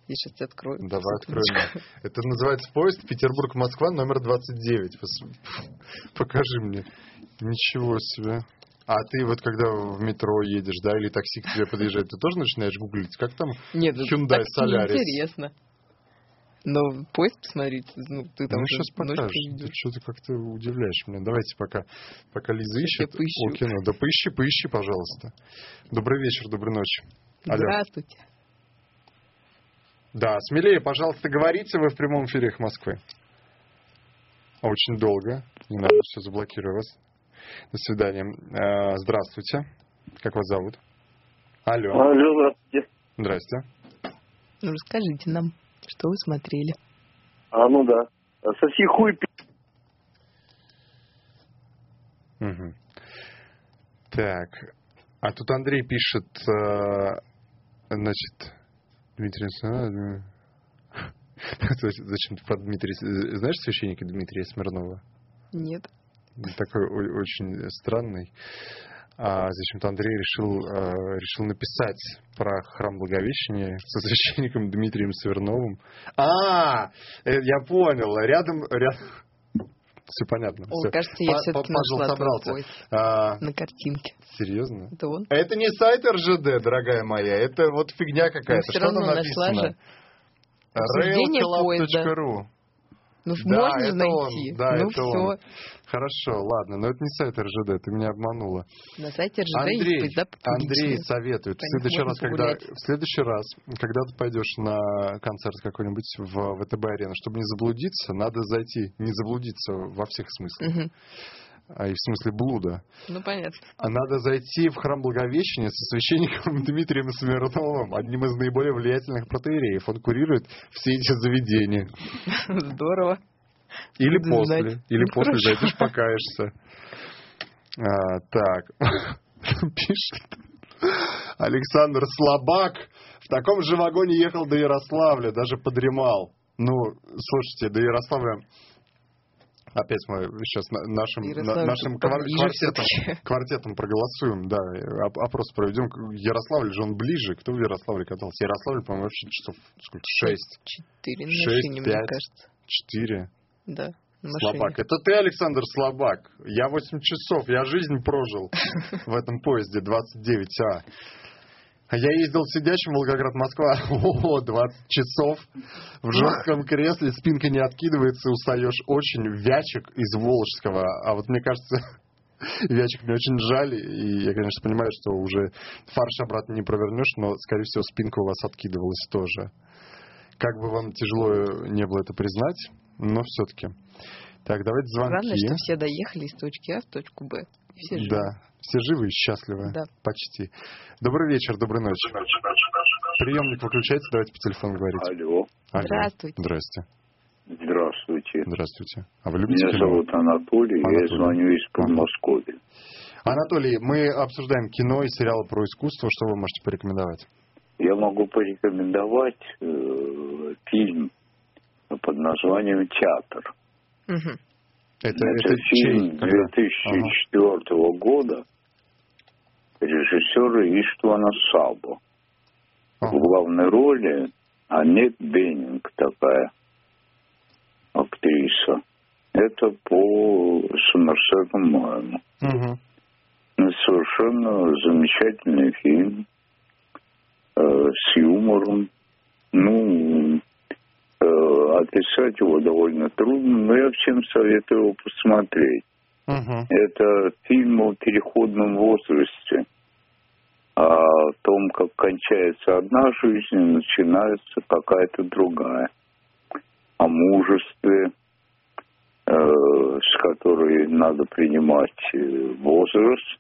я сейчас тебе открою. Давай откроем. Это называется поезд Петербург-Москва номер 29. Пос- <laughs> Покажи мне. Ничего себе. А ты вот когда в метро едешь, да, или такси к тебе подъезжает, ты тоже начинаешь гуглить, как там Нет, ну, Hyundai Solaris. интересно. Но поезд посмотреть, ну, ты там ну, сейчас покажешь. Ты что-то как-то удивляешь меня. Давайте пока, пока Лиза ищет о кино. Да поищи, поищи, пожалуйста. Добрый вечер, доброй ночи. Алло. Здравствуйте. Да, смелее, пожалуйста, говорите вы в прямом эфире «Эхо Москвы». Очень долго. Не надо, все, заблокирую вас. До свидания. Э, Здравствуйте. Как вас зовут? Алло. Алло, здравствуйте. Здрасте. Ну, расскажите нам, что вы смотрели. А, ну да. Соси хуй, пи***. Мгм. Так. А тут Андрей пишет, э, значит, Дмитрий, зачем ты про Дмитрия, знаешь священника Дмитрия Смирнова? Нет. такой очень странный. А зачем-то Андрей решил, э, решил написать про храм Благовещения <laughs> со священником Дмитрием Сверновым. А, э, я понял. Рядом, рядом. <laughs> Все понятно. О, всё. кажется, я все-таки нашла твой собрался. поезд А, на картинке. серьезно? Это он? Это не сайт РЖД, дорогая моя. Это вот фигня какая-то. все Что там равно нашла написано? же. Обсуждение поезда. Ну, Да, можно это найти. он, да, ну, это все. он. Хорошо, ладно, но это не сайт РЖД, ты меня обманула. На сайте РЖД Андрей, есть поезда Андрей советует. В следующий, раз, когда, в следующий раз, когда ты пойдешь на концерт какой-нибудь в ВТБ-арену, чтобы не заблудиться, надо зайти, не заблудиться во всех смыслах, Мгм. А и в смысле блуда. Ну, понятно. А надо зайти в храм Благовещения со священником <laughs> Дмитрием Смирновым, одним из наиболее влиятельных протеереев. Он курирует все эти заведения. <laughs> Здорово. Или Буду после. знать. Или Ну, после хорошо. зайдешь, покаешься. А, так. <laughs> Пишет. Александр Слабак в таком же вагоне ехал до Ярославля, даже подремал. Ну, слушайте, до Ярославля Опять мы сейчас на- нашим, на- нашим квартетом, <laughs> квартетом проголосуем, да, оп- опрос проведем. Ярославль же он ближе. Кто в Ярославле катался? Ярославль, по-моему, вообще часов сколько? Шесть, Четыре Шесть, пять. кажется. четыре. Да. Слабак. Это ты, Александр Слабак. Я 8 часов, я жизнь прожил <laughs> в этом поезде 29А. А я ездил сидячим Волгоград-Москва. <laughs> О, 20 часов в жестком кресле, спинка не откидывается, устаешь очень. Вячик из Волжского. А вот мне кажется, <laughs> Вячик мне очень жаль. И я, конечно, понимаю, что уже фарш обратно не провернешь, но, скорее всего, спинка у вас откидывалась тоже. Как бы вам тяжело не было это признать, но все-таки. Так, давайте звонки. Главное, что все доехали из точки А в точку Б. Все живы. Да, все живы и счастливы. Да. Почти. Добрый вечер, доброй ночи. Приемник выключайте, давайте по телефону говорить. Алло, Алло. Здравствуйте. Здрасте. здравствуйте. Здравствуйте. А вы любите Меня кино? зовут Анатолий, я Анатолий. звоню из. Подмосковья. Анатолий, мы обсуждаем кино и сериалы про искусство. Что вы можете порекомендовать? Я могу порекомендовать э, фильм под названием «Театр». Мгм. Это, Это, это фильм чей? Когда? 2004 года режиссера Иштвана Сабо. Ага. В главной роли Аннет Беннинг такая актриса. Это по Сомерсету Моему. Ну, Совершенно замечательный фильм э, с юмором. Ну, описать его довольно трудно, но я всем советую его посмотреть. Мгм. Это фильм о переходном возрасте, о том, как кончается одна жизнь и начинается какая-то другая, о мужестве, э, с которой надо принимать э, возраст,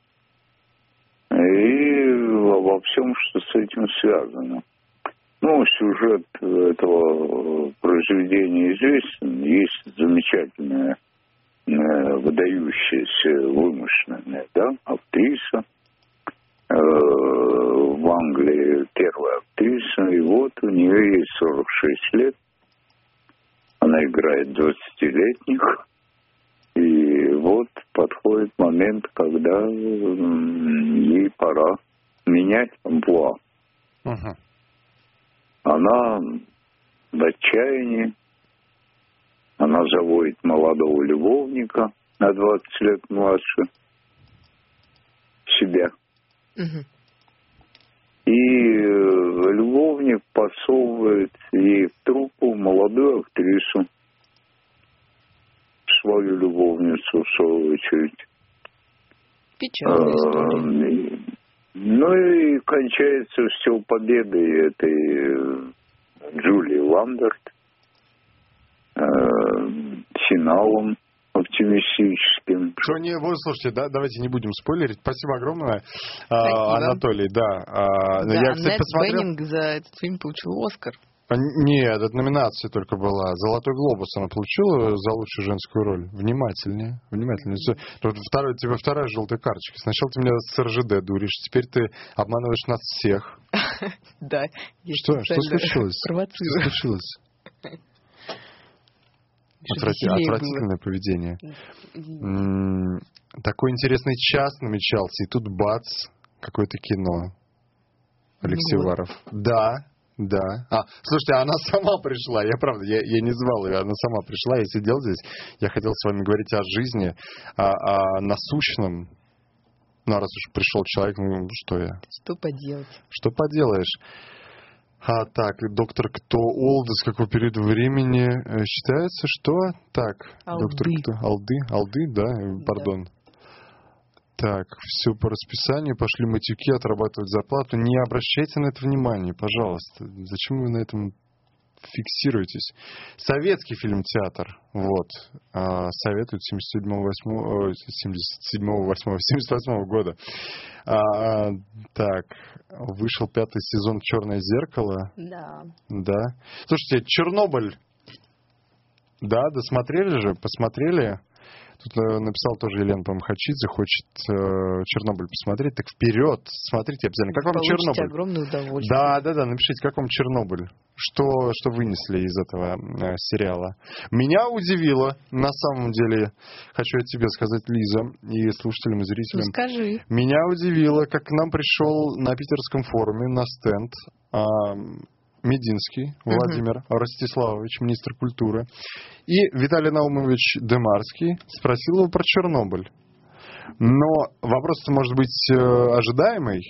и обо всем, что с этим связано. Ну, сюжет этого произведения известен. Есть замечательная, э, выдающаяся, вымышленная да, актриса. Э, в Англии первая актриса. И вот у нее есть 46 лет. Она играет 20-летних. И вот подходит момент, когда ей пора менять амплуа. Мгм. Она в отчаянии. Она заводит молодого любовника на 20 лет младше себя. И э, любовник подсовывает ей в труппу молодую актрису, свою любовницу, в свою очередь. Печальная история. Э, Ну и кончается все победой этой э, Джулии Ламберт, э, финалом оптимистическим. Что не, вот слушайте, да, давайте не будем спойлерить. Спасибо огромное, а, Спасибо. Анатолий. Да, Да, я, кстати, Аннет посмотрел. Беннинг за этот фильм получил Оскар. А, Нет, это номинация только была. Золотой глобус она получила за лучшую женскую роль. Внимательнее, внимательнее. Вот Второй, тебе вторая желтая карточка. Сначала ты меня с РЖД дуришь, теперь ты обманываешь нас всех. <laughs> Да. Что? Что случилось? Что случилось? Отврати- было. Отвратительное поведение. М, Такой интересный час намечался, и тут бац, какое-то кино. Алексей Ну вот. Уваров. Да, да. А, слушайте, она <laughs> сама пришла. Я правда, я, я не звал ее, она сама пришла. Я сидел здесь. Я хотел с вами говорить о жизни, о, о насущном. Ну, а раз уж пришел человек, ну, что я? Что поделать? Что поделаешь? А, так, доктор Кто Олд, с какого периода времени э, считается, что? Так, доктор Алды. Кто? Алды? Алды, да, пардон. Так, все по расписанию, пошли матюки, отрабатывать зарплату. Не обращайте на это внимания, пожалуйста. Зачем вы на этом фиксируетесь? Советский фильм «Театр», вот, а, советуют 77-8, 77-8, 78 года. А, так, вышел пятый сезон «Черное зеркало», Да. да. Слушайте, Чернобыль, да, досмотрели же, посмотрели? Тут э, написал тоже Елена Памхачидзе, хочет э, Чернобыль посмотреть. Так вперед, смотрите обязательно. Как вам Получите Чернобыль? огромное удовольствие. Да, да, да, напишите, как вам Чернобыль? Что, что вынесли из этого э, сериала? Меня удивило, на самом деле, хочу я тебе сказать, Лиза, и слушателям, и Ну зрителям. скажи. Меня удивило, как к нам пришел на питерском форуме на стенд а, Мединский Владимир Ростиславович, министр культуры, и Виталий Наумович Демарский спросил его про Чернобыль. Но вопрос может быть э, ожидаемый,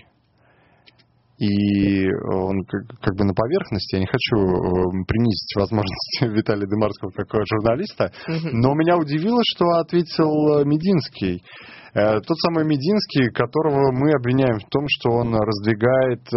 и он как, как бы на поверхности. Я не хочу э, принизить возможности <laughs> Виталия Демарского как журналиста, но меня удивило, что ответил э, Мединский. Тот самый Мединский, которого мы обвиняем в том, что он раздвигает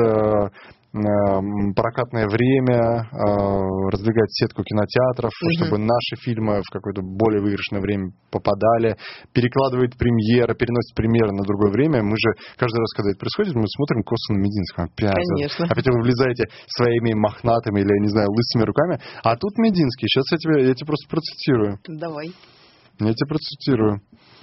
прокатное время, э, раздвигает сетку кинотеатров, Мгм. чтобы наши фильмы в какое-то более выигрышное время попадали, перекладывает премьеры, переносит премьеры на другое время. Мы же каждый раз, когда это происходит, мы смотрим косо на Мединского. Конечно. опять вы влезаете своими мохнатыми или, я не знаю, лысыми руками. А тут Мединский. Сейчас я тебе, я тебе просто процитирую. Давай. Я тебе процитирую.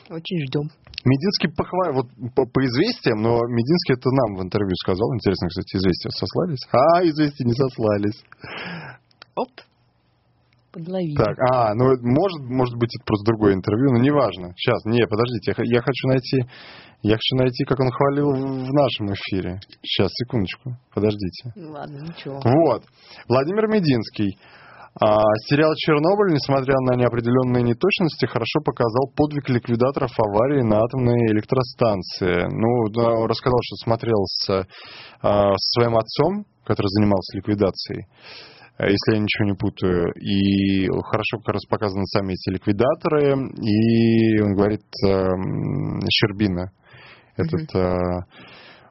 Очень ждем. Мединский похвалил, вот по, по известиям, но Мединский это нам в интервью сказал. Интересно, кстати, известия сослались? А, известия не сослались. Оп. Подловили. Так, а, ну может, может быть, это просто другое интервью, но неважно. Сейчас, не, подождите, я, я хочу найти, я хочу найти, как он хвалил в в нашем эфире. Сейчас, секундочку, подождите. Ну Ладно, ничего. Вот. Владимир Мединский. А, сериал «Чернобыль», несмотря на неопределенные неточности, хорошо показал подвиг ликвидаторов аварии на атомной электростанции. Ну, да, рассказал, что смотрел с, а, со своим отцом, который занимался ликвидацией, э, если я ничего не путаю. И хорошо как раз показаны сами эти ликвидаторы. И он говорит, эм, Щербина, этот э,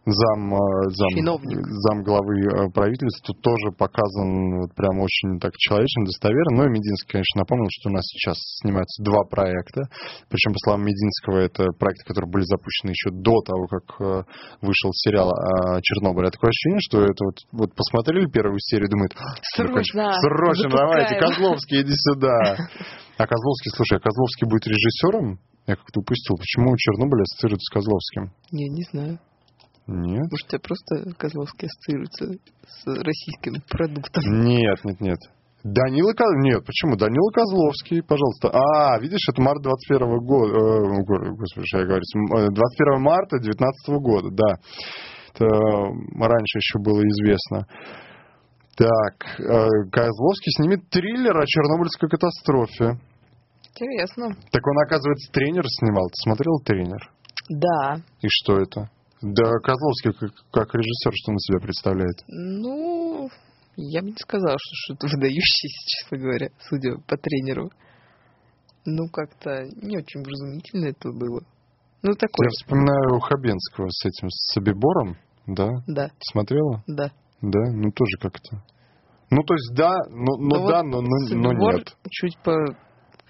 зам, э, зам, Чиновник. зам главы э, правительства тоже показан вот прям очень так человечно, достоверно. Но и Мединский, конечно, напомнил, что у нас сейчас снимаются два проекта. Причем, по словам Мединского, это проекты, которые были запущены еще до того, как э, вышел сериал о Чернобыле. А такое ощущение, что это вот, вот посмотрели первую серию думают, «А, Срочно! срочно, давайте, запускаем». Козловский, иди сюда. <laughs> А Козловский, слушай, а Козловский будет режиссером? Я как-то упустил. Почему Чернобыль ассоциируется с Козловским? Я не знаю. Нет. Может, тебя просто Козловский ассоциируется с российским продуктом. Нет, нет, нет. Данила Козловский. Нет, почему? Данила Козловский, пожалуйста. А, видишь, это март 21 года. э, го- Господи, что я говорю. М, э, 21 марта 19 года, да. Это раньше еще было известно. Так, э, Козловский снимет триллер о Чернобыльской катастрофе. Интересно. Так он, оказывается, тренер снимал. Ты смотрел тренер? Да. И что это? Да, Козловский как, как режиссер, что он себя представляет? Ну, я бы не сказала, что что-то выдающееся, <laughs> честно говоря, судя по тренеру. Ну, как-то не очень вразумительно это было. Ну, такое. Я вспоминаю Хабенского с этим, с Собибором, да? Да, смотрела? да. Да, ну тоже как-то. Ну, то есть да, но, но Ну, да, вот но, но, но нет. чуть по...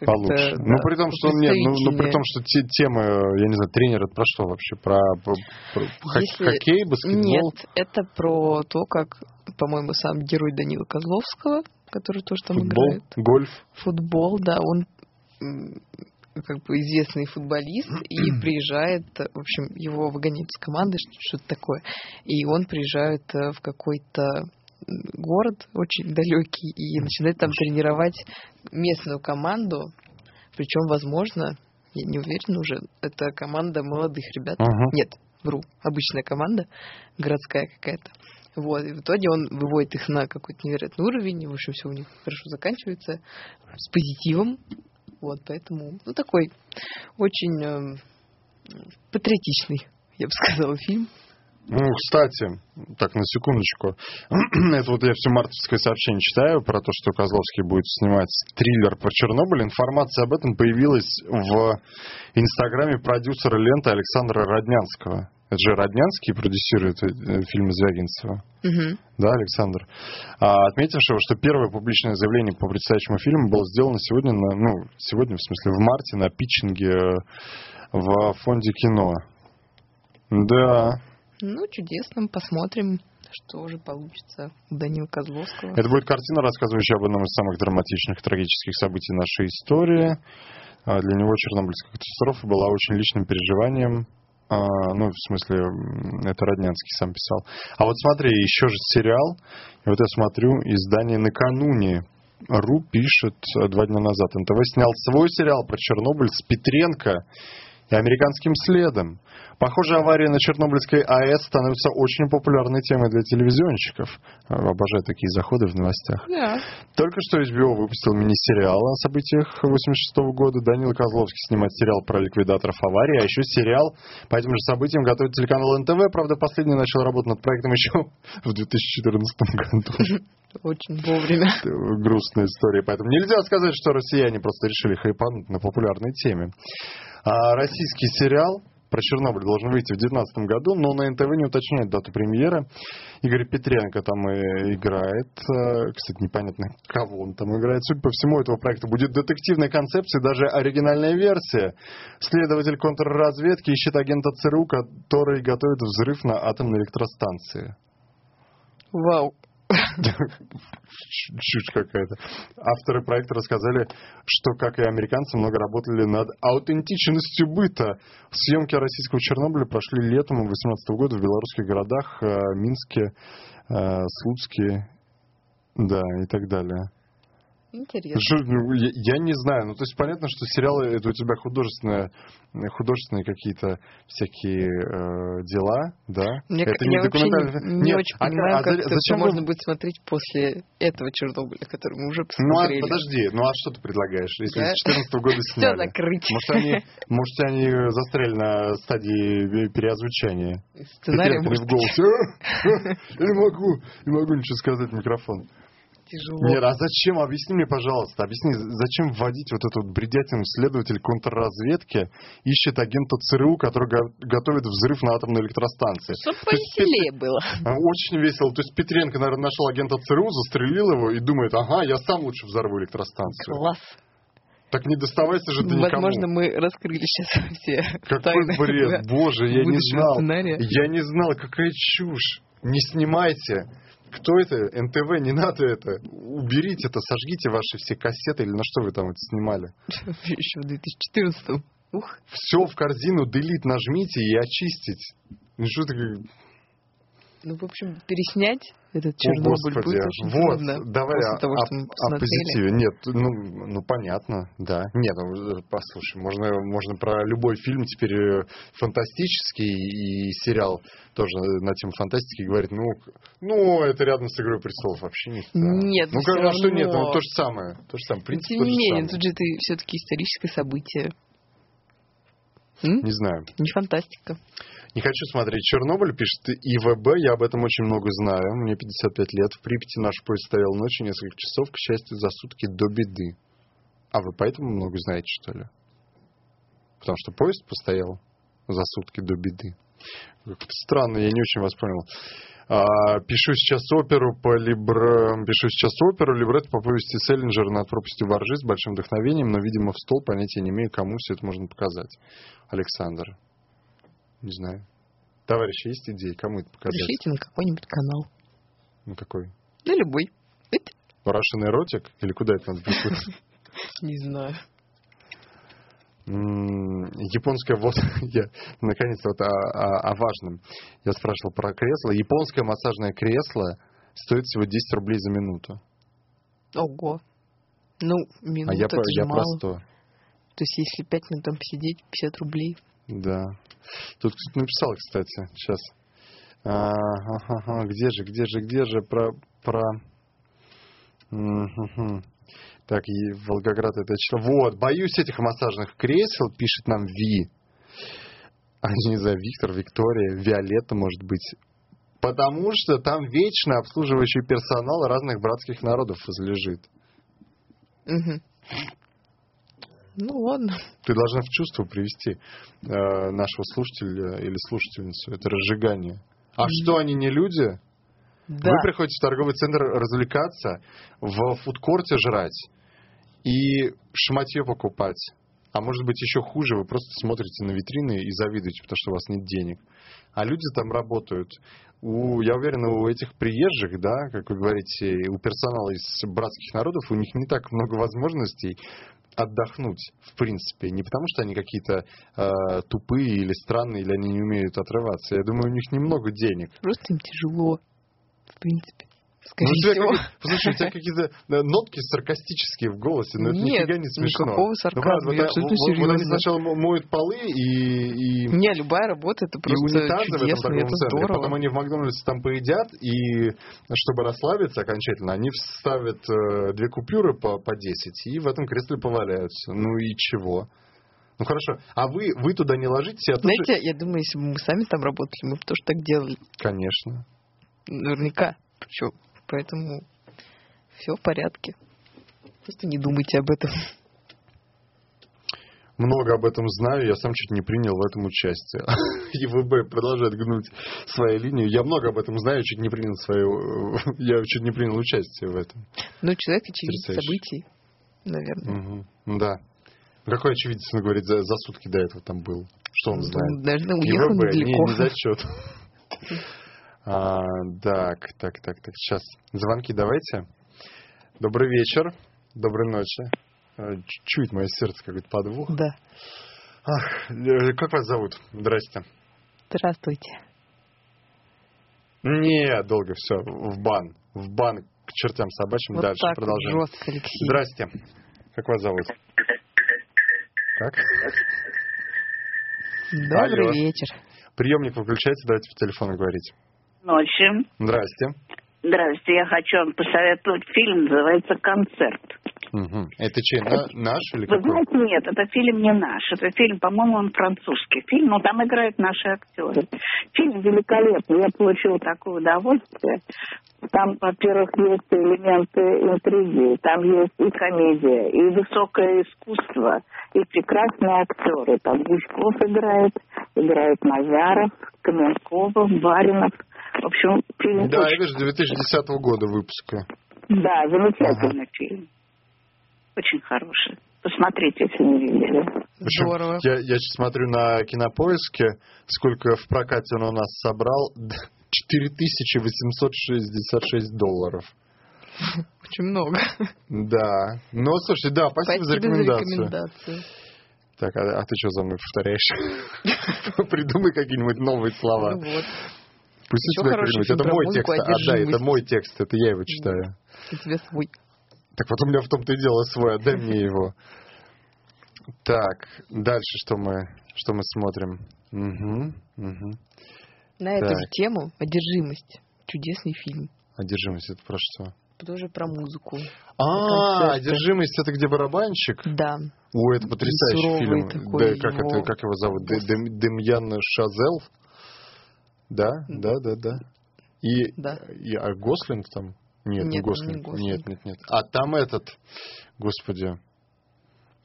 как-то, Получше. ну, при том, что нет, ну, ну, при том, что те темы, я не знаю, тренер это про что вообще? Про, про- про Если- хоккей, баскетбол? Нет, это про то, как, по-моему, сам герой Данила Козловского, который тоже там футбол, играет. гольф. Футбол, да, он как бы известный футболист и <clears throat> приезжает, э, в общем, его выгоняют с команды, что- что-то такое, и он приезжает э, в какой-то город очень далекий и начинает там тренировать местную команду, причем, возможно, я не уверена уже, это команда молодых ребят. Ага. Нет, вру, обычная команда, городская какая-то. Вот, и в итоге он выводит их на какой-то невероятный уровень, и, в общем, все у них хорошо заканчивается, с позитивом. Вот, поэтому, ну, такой очень эм, патриотичный, я бы сказала, фильм. Ну, кстати, так, на секундочку. <clears throat> Это вот я все мартовское сообщение читаю про то, что Козловский будет снимать триллер про Чернобыль. Информация об этом появилась в инстаграме продюсера ленты Александра Роднянского. Это же Роднянский продюсирует э, фильмы Звягинцева. Мгм. Да, Александр? А, отметившего, что первое публичное заявление по предстоящему фильму было сделано сегодня, на, ну, сегодня, в смысле, в марте на питчинге э, в фонде кино. Да, Ну, чудесно, посмотрим, что уже получится у Данила Козловского. Это будет картина, рассказывающая об одном из самых драматичных трагических событий нашей истории. А Для него Чернобыльская катастрофа была очень личным переживанием. А, Ну, в смысле, это Роднянский сам писал. А вот смотри, еще же сериал. И вот я смотрю, издание «Накануне». РУ пишет э, два дня назад. НТВ снял свой сериал про Чернобыль с Петренко и американским следом. Похоже, авария на Чернобыльской АЭС становится очень популярной темой для телевизионщиков. А, Обожаю такие заходы в новостях. Да. Только что HBO выпустил мини-сериал о событиях 86 года. Данила Козловский снимает сериал про ликвидаторов аварии, а еще сериал по этим же событиям готовит телеканал НТВ. Правда, последний начал работать над проектом еще в 2014 году. Очень вовремя. <laughs> Грустная история. Поэтому нельзя сказать, что россияне просто решили хайпануть на популярной теме. А российский сериал про Чернобыль должен выйти в 2019 году, но на НТВ не уточняет дату премьеры. Игорь Петренко там и играет. Э, Кстати, непонятно, кого он там играет. Судя по всему, у этого проекта будет детективная концепция, даже оригинальная версия. Следователь контрразведки ищет агента ЦРУ, который готовит взрыв на атомной электростанции. Вау. Чушь какая-то. Авторы проекта рассказали, что, как и американцы, много работали над аутентичностью быта. Съемки российского Чернобыля прошли летом 2018 года в белорусских городах э, Минске, э, Слуцке, да, и так далее. Интересно. Что, ну, я, я не знаю. Ну, то есть понятно, что сериалы это у тебя художественные, художественные какие-то всякие э, дела, да? Мне, это я не вообще документальный. не, не Нет, очень а- понимаю, а как за- это зачем можно вы- будет смотреть после этого Чернобыля, который мы уже Ну, а посмотрели. подожди, ну а что ты предлагаешь, если Да. с 14 года <laughs> Все сняли? закрыть. Может, они, может, они застряли на стадии переозвучания. Сценарий в может быть голосе. «А, <laughs> <laughs> Я не могу, не могу ничего сказать в микрофон. Тяжело. Нет, а зачем? Объясни мне, пожалуйста. Объясни, зачем вводить вот эту вот бредятину следователь контрразведки ищет агента ЦРУ, который го- готовит взрыв на атомной электростанции. Чтоб То есть повеселее было. <laughs> Очень весело. То есть Петренко, наверное, нашел агента ЦРУ, застрелил его и думает, ага, я сам лучше взорву электростанцию. Класс. Так не доставайся же ты никому. Возможно, мы раскрыли сейчас <laughs> все Какой тайны бред, <laughs> боже, я не знал. сценария. Я не знал, какая чушь. Не снимайте. Кто это? НТВ, не надо это. Уберите это, сожгите ваши все кассеты или на что вы там это снимали. <laughs> Еще в 2014 Ух, Все в корзину, делит нажмите и очистить. Ну что ты... ну, в общем, переснять этот О, Чернобыль Господи. будет очень Вот, трудно. давай после о, того, о- что мы о посмотрели. позитиве. Нет, ну, ну понятно, да. Нет, ну, э, послушай, можно, можно про любой фильм теперь э, фантастический и сериал тоже на тему фантастики говорить, ну, ну, это рядом с «Игрой престолов» вообще не. Нет, ну, как, а что равно. нет, ну, то же самое. То же самое, принципе, тем не менее, тут же это все-таки историческое событие. М? Не знаю. Не фантастика. Не хочу смотреть Чернобыль, пишет ИВБ, я об этом очень много знаю. Мне 55 лет, в Припяти наш поезд стоял ночью несколько часов, к счастью, за сутки до беды. А вы поэтому много знаете, что ли? Потому что поезд постоял за сутки до беды. Как-то странно, я не очень вас понял. А, пишу сейчас оперу по либре... Пишу сейчас оперу, либретто по повести Селлинджера над пропастью воржи с большим вдохновением, но, видимо, в стол понятия не имею, кому все это можно показать. Александр. Не знаю. Товарищи, есть идеи, кому это показать? Пришлите на какой-нибудь канал. Ну какой? На любой. Russian эротик? Или куда это надо прикрутить? <laughs> не знаю. Японская, вот, <laughs> я наконец-то вот о, о- о важном. Я спрашивал про кресло. Японское массажное кресло стоит всего 10 рублей за минуту. Ого. Ну, минута а я, это про- я про мало. 100. То есть, если пять минут там посидеть, 50 рублей. Да. Тут кто-то написал, кстати, сейчас. А, ага, ага, где же, где же, где же про... про... Мгм. Так, и Волгоград это число. Вот, боюсь этих массажных кресел, пишет нам Ви. А не знаю, Виктор, Виктория, Виолетта, может быть. Потому что там вечно обслуживающий персонал разных братских народов возлежит. Мгм. Ну ладно. Ты должна в чувство привести э, нашего слушателя или слушательницу. Это разжигание. А что, они не люди? Да. Вы приходите в торговый центр развлекаться, в фудкорте жрать и шматье покупать. А может быть еще хуже, вы просто смотрите на витрины и завидуете, потому что у вас нет денег. А люди там работают. У, я уверен, у этих приезжих, да, как вы говорите, у персонала из братских народов, у них не так много возможностей отдохнуть, в принципе. Не потому, что они какие-то э, тупые или странные, или они не умеют отрываться. Я думаю, у них немного денег. Просто им тяжело. В принципе. Ну, Скорее у тебя всего. какие- Послушай, у тебя какие-то э, нотки саркастические в голосе, но это Нет, нифига не смешно. никакого Ну, сарказма, вот, я э, абсолютно вот- вот они серьезно. сначала мо- моют полы и, и, Не, любая работа это и просто унитазы в этом чудесно, торговом это центре. здорово. Потом они в Макдональдсе там поедят, и чтобы расслабиться окончательно, они вставят э, две купюры по, по 10 и в этом кресле поваляются. Ну и чего? Ну хорошо. А вы, вы туда не ложитесь, я. Знаете, я думаю, если бы мы сами там работали, мы бы тоже так делали. Конечно. Наверняка. Причем, поэтому все в порядке. Просто не думайте об этом. Много об этом знаю, я сам чуть не принял в этом участие. <laughs> ЕВБ продолжает гнуть свою линию. Я много об этом знаю, чуть не принял свою... <laughs> Я чуть не принял участие в этом. Ну, человек очевидец событий, наверное. Мгм. Да. Ну, Какой очевидец, он говорит, за, за сутки до этого там был? Что он Ну, знает? Наверное, уехал ЕВБ, не, недалеко. не зачет. <laughs> А, так, так, так, так. Сейчас звонки давайте. Добрый вечер. Доброй ночи. А, ч- Чует мое сердце какой-то подвох. Да. Ах, э, как вас зовут? Здрасте. Здравствуйте. Не, долго, все, в бан. В бан к чертям собачьим. Вот Дальше так продолжаем. жестко, Алексей. Здрасте. Как вас зовут? Как? Добрый Алло. вечер. Приемник выключайте, давайте по телефону говорить. Ночи. Здрасте. Здравствуйте, я хочу вам посоветовать фильм, называется «Концерт». Мгм. Это чей, на- наш или Вы какой? знаете, нет, это фильм не наш. Это фильм, по-моему, он французский фильм, но там играют наши актеры. Фильм великолепный, я получила такое удовольствие. Там, во-первых, есть элементы интриги, там есть и комедия, и высокое искусство, и прекрасные актеры. Там Гуськов играет, играет Назаров, Каменкова, Баринов. В общем, фильм Да, я очень вижу, 2010 года выпуска. Да, замечательный фильм. Очень хороший. Посмотрите, если не видели. В общем, Здорово. Я, я сейчас смотрю на кинопоиске, сколько в прокате он у нас собрал. <laughs> 4866 долларов. Очень много. Да. Ну, слушай, да, спасибо, за рекомендацию. рекомендацию. Так, а, а ты что за мной повторяешь? <laughs> Придумай какие-нибудь новые слова. Ну вот. У тебя фильм Это мой текст. А, да, это мой текст, это я его читаю. У тебя свой. Так вот у меня в том-то и дело свой, отдай мне его. Так, дальше что мы, что мы смотрим? Угу, угу. На эту Так. же тему «Одержимость». Чудесный фильм. Одержимость, это про что? Тоже про музыку. А, одержимость это где барабанщик? Да. Ой, это потрясающий фильм. да, как его это, как его зовут? Демьян Шазел? Да, да, да, да. И, Да. и а Гослинг там? Нет, не Нет, там Гослинг. не Гослинг. Нет, нет, нет. А там этот, господи.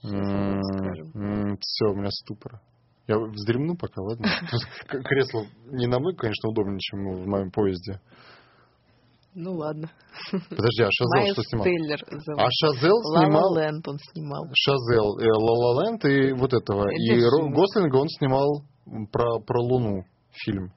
Все, у меня ступор. Я вздремну пока, ладно? <laughs> Кресло не намного, конечно, удобнее, чем в моем поезде. Ну ладно. Подожди, а Шазел что снимал? Зовут. А Шазел «Ла снимал... Ла Ленд» он снимал. Шазел, э, Ла Ла и вот этого. И Гослинга он снимал про, про Луну фильм.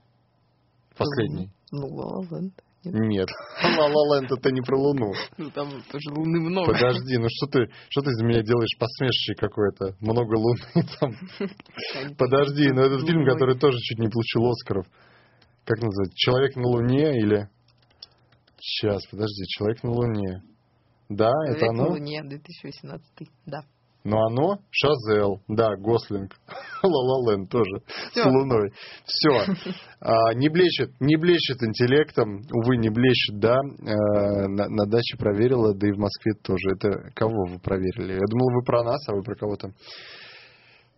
Последний. Ну, «Ла Ла Ленд». Нет. Ла Ла Ленд это не про Луну. Ну, там тоже луны много. Подожди, ну что ты, что ты из меня делаешь посмешище какое-то? Много луны <laughs> там. Подожди, ну этот фильм, который тоже чуть не получил Оскаров. Как называется? Человек на Луне или... Сейчас, подожди, Человек на Луне. Да, это «Человек на оно? Луне», 2018. Да. Но оно Шазел, да, Гослинг, <laughs> Ла Ленд тоже с Всё. Луной. Все. не блещет, не блещет интеллектом, увы, не блещет, да. Э, на, на даче проверила, да и в Москве тоже. Это кого вы проверили? Я думал, вы про нас, а вы про кого-то.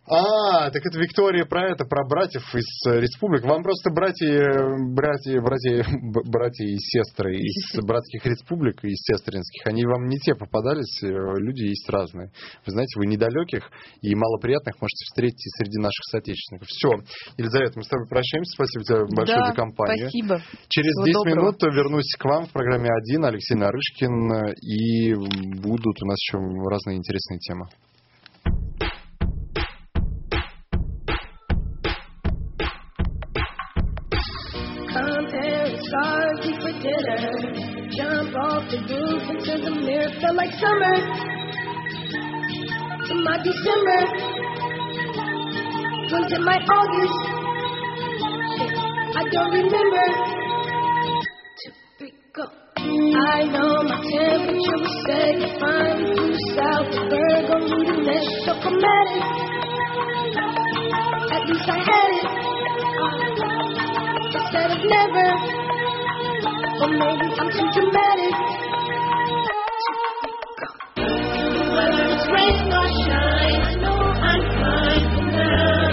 А, так это Виктория про это, про братьев из э, республик. Вам просто братья, э, братья, братья, <laughs> братья и сестры из <laughs> братских республик и из сестринских, они вам не те попадались, э, люди есть разные. Вы знаете, вы недалеких и малоприятных можете встретить среди наших соотечественников. Все, Елизавета, мы с тобой прощаемся. Спасибо тебе большое да, за компанию. спасибо. Через Всего 10 доброго. минут вернусь к вам в программе «Один», Алексей Нарышкин, и будут у нас еще разные интересные темы. Like summer. my December? When's it my August? I don't remember. Two, three, go. I know my temperature was set fine. Flew south to Virgo, need a mesh, chocomatic. At least I had it. Instead of never. Or maybe I'm too dramatic. Whether it's rain or shine, I know I'm fine for now.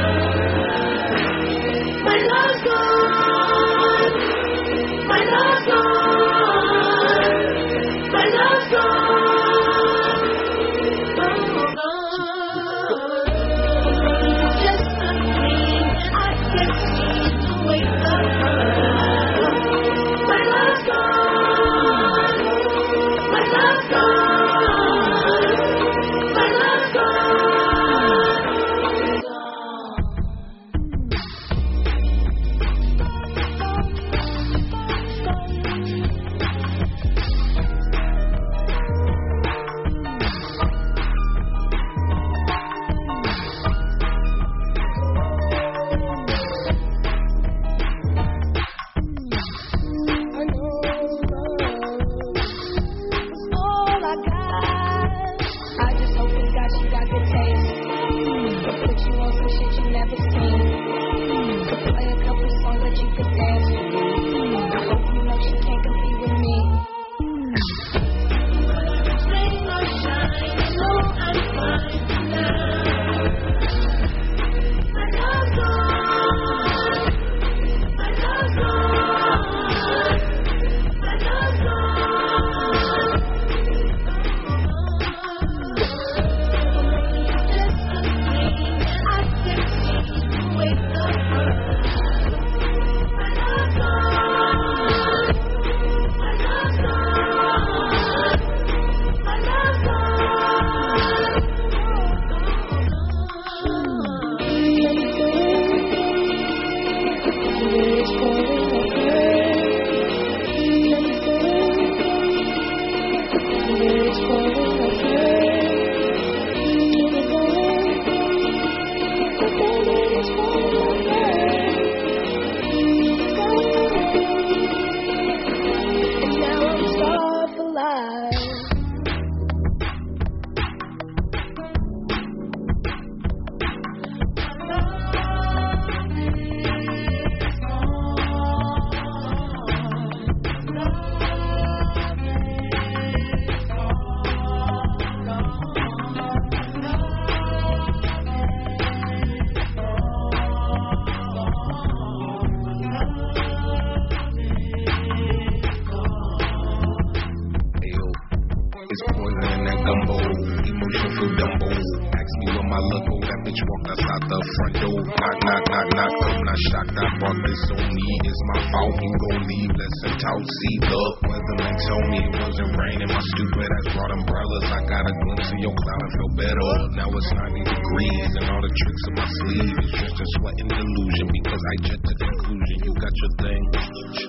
Me it wasn't raining. My stupid ass brought umbrellas. I got a glimpse of your cloud and feel better. Now it's 90 degrees and all the tricks in my sleeve is just a sweat and delusion because I jumped to conclusion. You got your thing.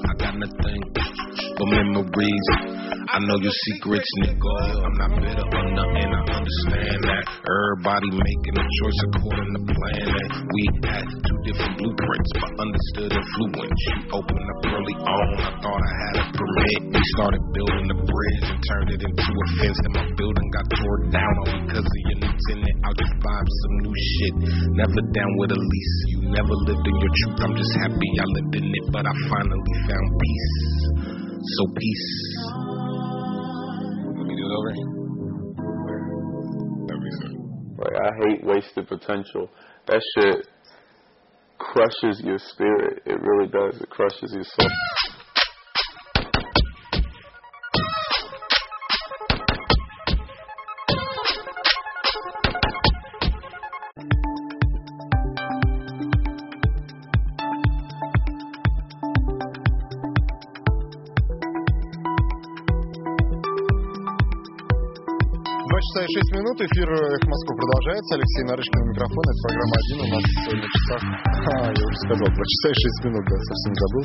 I got nothing but memories. I know your secrets, nigga. I'm not bitter or nothing. I understand that. Everybody making a choice according to plan. And we had two different blueprints, but understood influence. You opened up early on. I thought I had a permit. We started building the bridge and turned it into a fence. And my building got torn down all because of your new tenant. I'll just vibe some new shit. Never down with a lease. You never lived in your truth. I'm just happy I lived in it, but I finally found peace. So peace. Let me do it over. Like I hate wasted potential. That shit crushes your spirit. It really does. It crushes your soul. Минут. Эфир «Эхо Москвы» продолжается. Алексей Нарышкин у микрофона. Это программа «Один» у нас на часах. <laughs> А, я уже сказал, два часа и шесть минут, да, совсем забыл.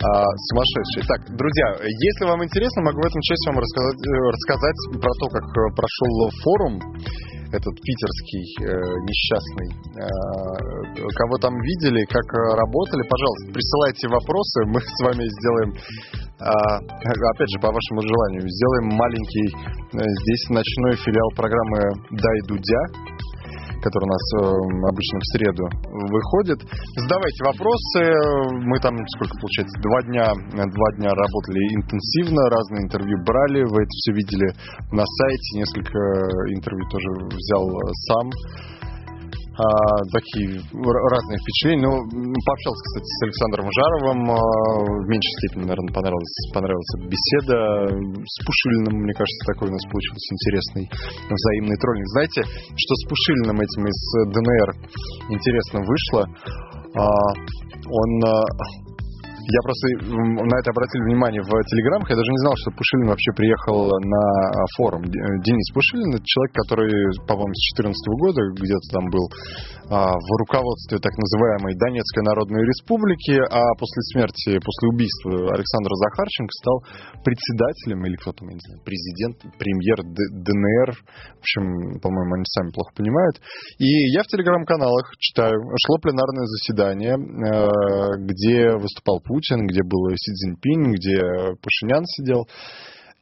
А, сумасшедший. Так, друзья, если вам интересно, могу в этом части вам рассказать, э, рассказать про то, как э, прошел форум этот питерский э, несчастный. Э, кого там видели, как э, работали, пожалуйста, присылайте вопросы, мы с вами сделаем, а, опять же, по вашему желанию, сделаем маленький э, здесь ночной филиал программы «Дай Дудя», который у нас э, обычно в среду выходит. Задавайте вопросы. Мы там, сколько получается, два дня, два дня работали интенсивно, разные интервью брали. Вы это все видели на сайте. Несколько интервью тоже взял э, сам. А, такие разные впечатления. Ну, пообщался, кстати, с Александром Жаровым. а, В меньшей степени, наверное, понравилась, понравилась беседа с Пушилиным. Мне кажется, такой у нас получился интересный взаимный троллинг. Знаете, что с Пушилиным этим из ДНР интересно вышло? А, Он я просто на это обратил внимание в телеграммах. Я даже не знал, что Пушилин вообще приехал на форум. Э, Денис Пушилин это человек, который, по-моему, с 2014 года где-то там был а, в руководстве так называемой Донецкой Народной Республики, а после смерти, после убийства Александра Захарченко стал председателем, или кто там, я не знаю, президент, премьер ДНР. В общем, по-моему, они сами плохо понимают. И я в телеграм-каналах читаю, шло пленарное заседание, э, где выступал Путин, где был Си Цзиньпинь, где Пашинян сидел.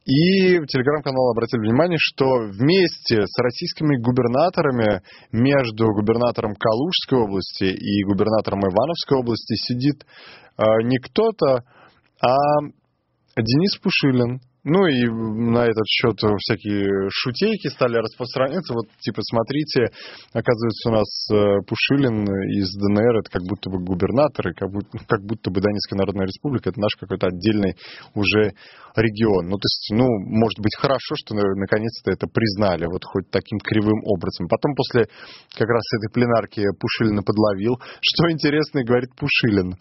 И в телеграм-канал обратили внимание, что вместе с российскими губернаторами между губернатором Калужской области и губернатором Ивановской области сидит э, не кто-то, а Денис Пушилин. Ну и на этот счет всякие шутейки стали распространяться. Вот типа, смотрите, оказывается, у нас э, Пушилин из ДНР, это как будто бы губернатор, и как будто, как будто бы Донецкая Народная Республика, это наш какой-то отдельный уже регион. Ну, то есть, ну, может быть, хорошо, что на- наконец-то это признали, вот хоть таким кривым образом. Потом после как раз этой пленарки Пушилина подловил. Что интересно, говорит Пушилин.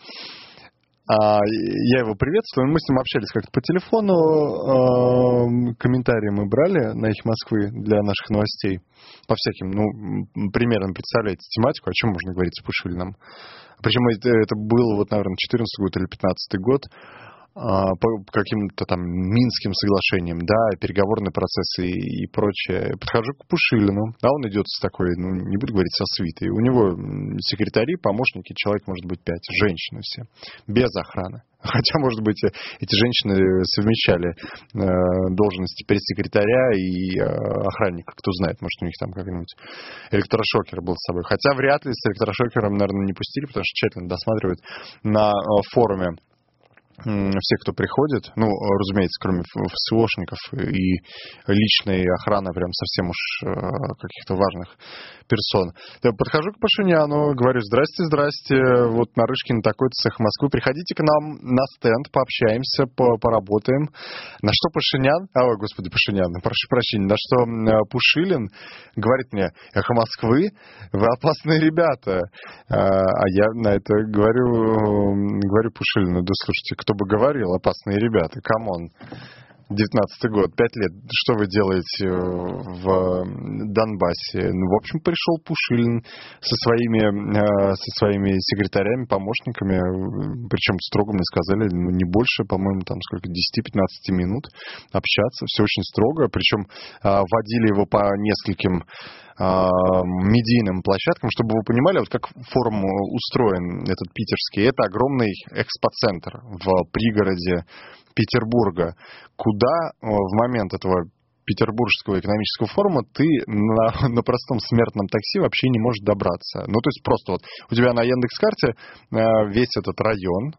А, я его приветствую. Мы с ним общались как-то по телефону. Комментарии мы брали на их Москвы для наших новостей. По всяким, ну, примерно представляете тематику, о чем можно говорить с Пушилиным. Причем это, это был, вот, наверное, 14 год или 15 год по каким-то там Минским соглашениям, да, переговорные процессы и, и прочее. Подхожу к Пушилину, а он идет с такой, ну, не буду говорить со свитой. У него секретари, помощники, человек может быть пять, женщины все, без охраны. <laughs> Хотя, может быть, эти женщины совмещали э, должности пресс-секретаря и э, охранника, кто знает, может, у них там как-нибудь электрошокер был с собой. Хотя вряд ли с электрошокером, наверное, не пустили, потому что тщательно досматривают на э, форуме все, кто приходит, ну, разумеется, кроме ФСОшников и личной охраны прям совсем уж э, каких-то важных персон. Я подхожу к Пашиняну, говорю, здрасте, здрасте, вот Нарышкин такой-то Эхо Москвы, приходите к нам на стенд, пообщаемся, по- поработаем. На что Пашинян, а, ой, господи, Пашинян, прошу прощения, на что Пушилин говорит мне, эхо Москвы, вы опасные ребята. А а я на это говорю, говорю Пушилину, да слушайте, кто бы говорил, опасные ребята, come on. 19 год, 5 лет. Что вы делаете э, в Донбассе? Ну, в общем, пришел Пушилин со своими, э, со своими секретарями, помощниками, причем строго мне сказали, ну, не больше, по-моему, там сколько, 10-15 минут общаться. Все очень строго, причем э, водили его по нескольким медийным площадкам, чтобы вы понимали, вот как форум устроен этот питерский. Это огромный экспоцентр в пригороде Петербурга, куда э, в момент этого Петербургского экономического форума ты на, <laughs> на простом смертном такси вообще не можешь добраться. Ну, то есть просто вот у тебя на Яндекс.Карте э, весь этот район,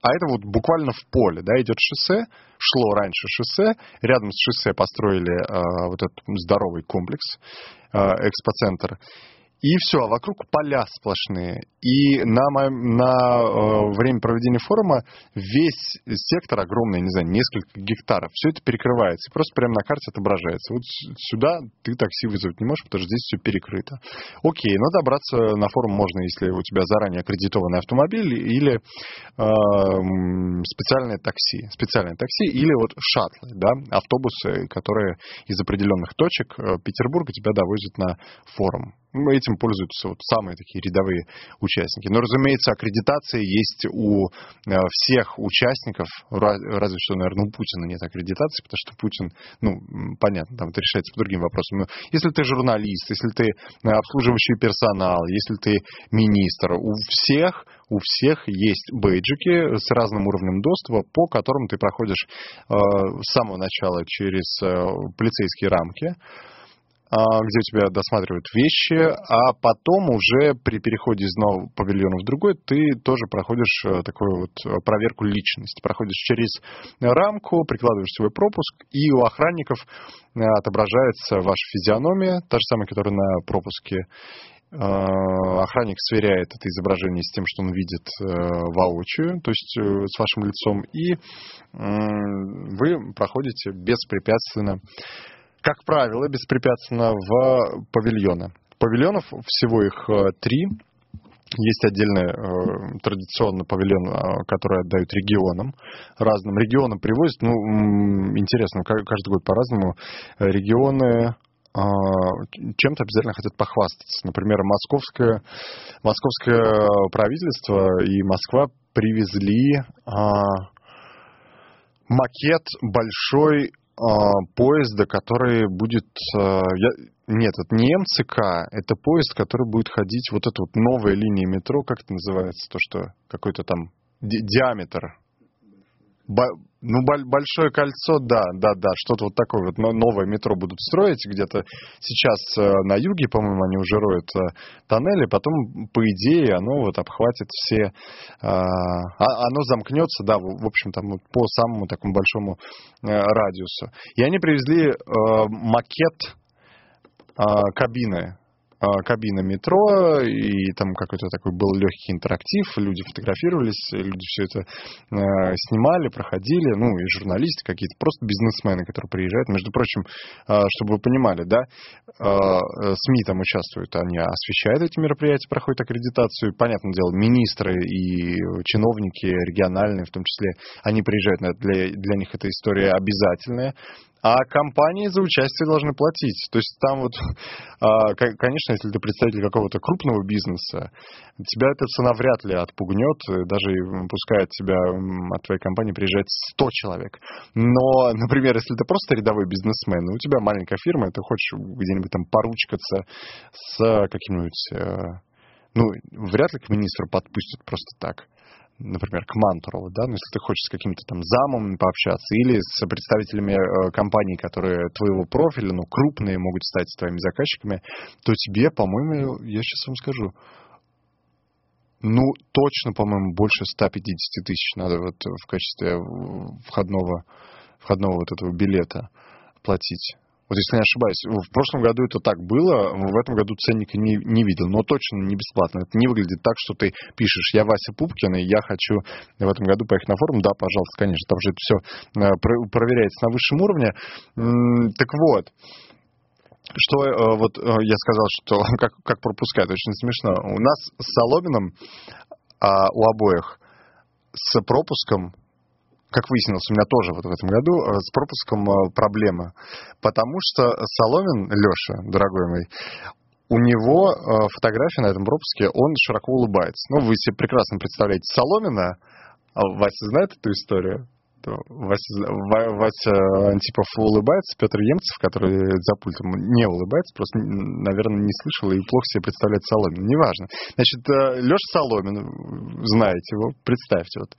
а это вот буквально в поле, да, идет шоссе, шло раньше шоссе, рядом с шоссе построили э, вот этот здоровый комплекс, э, экспоцентр, и все, вокруг поля сплошные. И на, на э, время проведения форума весь сектор огромный, не знаю, несколько гектаров, все это перекрывается. И просто прямо на карте отображается. Вот сюда ты такси вызвать не можешь, потому что здесь все перекрыто. Окей, но добраться на форум можно, если у тебя заранее аккредитованный автомобиль или э, специальное такси. Специальное такси или вот шаттлы, да, автобусы, которые из определенных точек э, Петербурга тебя довозят на форум. Эти этим пользуются вот самые такие рядовые участники. Но, разумеется, аккредитация есть у э, всех участников, ра- разве что, наверное, у Путина нет аккредитации, потому что Путин, ну, понятно, там это решается по другим вопросам. Но если ты журналист, если ты э, обслуживающий персонал, если ты министр, у всех у всех есть бейджики с разным уровнем доступа, по которым ты проходишь э, с самого начала через э, полицейские рамки, где у тебя досматривают вещи, а потом уже при переходе из одного павильона в другой ты тоже проходишь э, такую вот э, проверку личности. Проходишь через рамку, прикладываешь свой пропуск, и у охранников э, отображается ваша физиономия, та же самая, которая на пропуске. Охранник сверяет это изображение с тем, что он видит воочию, то есть с вашим лицом, и вы проходите беспрепятственно как правило, беспрепятственно в павильоны. Павильонов всего их э, три. Есть отдельный э, традиционный павильон, э, который отдают регионам. Разным регионам привозят. Ну, интересно, ка- каждый год по-разному. Регионы э, чем-то обязательно хотят похвастаться. Например, московское, московское правительство и Москва привезли а, макет большой поезда, который будет... а, я- нет, это не МЦК, это поезд, который будет ходить, вот эта вот новая линия метро, как это называется, то, что какой-то там ди- диаметр. Ба- ну, боль- большое кольцо, да, да, да, что-то вот такое вот но- новое метро будут строить где-то сейчас э, на юге, по-моему, они уже роют э, тоннели, потом, по идее, оно вот обхватит все, э, а- оно замкнется, да, в общем, там вот по самому такому большому радиусу. И они привезли макет кабины, кабина метро, и там какой-то такой был легкий интерактив, люди фотографировались, люди все это э, снимали, проходили, ну и журналисты какие-то, просто бизнесмены, которые приезжают. Между прочим, э, чтобы вы понимали, да, э, СМИ там участвуют, они освещают эти мероприятия, проходят аккредитацию, понятное дело, министры и чиновники региональные в том числе, они приезжают, для, для них эта история обязательная, а компании за участие должны платить. То есть там вот, <laughs> а, ко- конечно, если ты представитель какого-то крупного бизнеса, тебя эта цена вряд ли отпугнет, э, даже пускай от тебя, от твоей компании приезжает 100 человек. Но, <laughs> например, если ты просто рядовой бизнесмен, у тебя маленькая фирма, и ты хочешь где-нибудь там поручкаться с каким-нибудь... э, ну, вряд ли к министру подпустят просто так например, к Мантурову, да, но если ты хочешь с каким-то там замом пообщаться или с представителями э, компаний, которые твоего профиля, ну, крупные могут стать твоими заказчиками, то тебе, по-моему, я сейчас вам скажу, ну, точно, по-моему, больше 150 тысяч надо вот в качестве входного, входного вот этого билета платить. Вот если не ошибаюсь, в прошлом году это так было, в этом году ценника не, не видел, но точно не бесплатно. Это не выглядит так, что ты пишешь, я Вася Пупкин, и я хочу в этом году поехать на форум. Да, пожалуйста, конечно, там же это все проверяется на высшем уровне. Так вот, что э, вот э, я сказал, что <laughs> как, как пропускать, очень смешно. У нас с Соломиным а, у обоих с пропуском как выяснилось, у меня тоже вот в этом году э, с пропуском э, проблемы. Потому что Соломин, Леша, дорогой мой, у него э, фотография на этом пропуске, он широко улыбается. Ну, вы себе прекрасно представляете Соломина, а Вася знает эту историю? То Вася, Ва- Вася Антипов улыбается, Петр Емцев, который за пультом, не улыбается, просто, наверное, не слышал и плохо себе представляет Соломина. Неважно. Значит, Леша Соломин, знаете его, представьте вот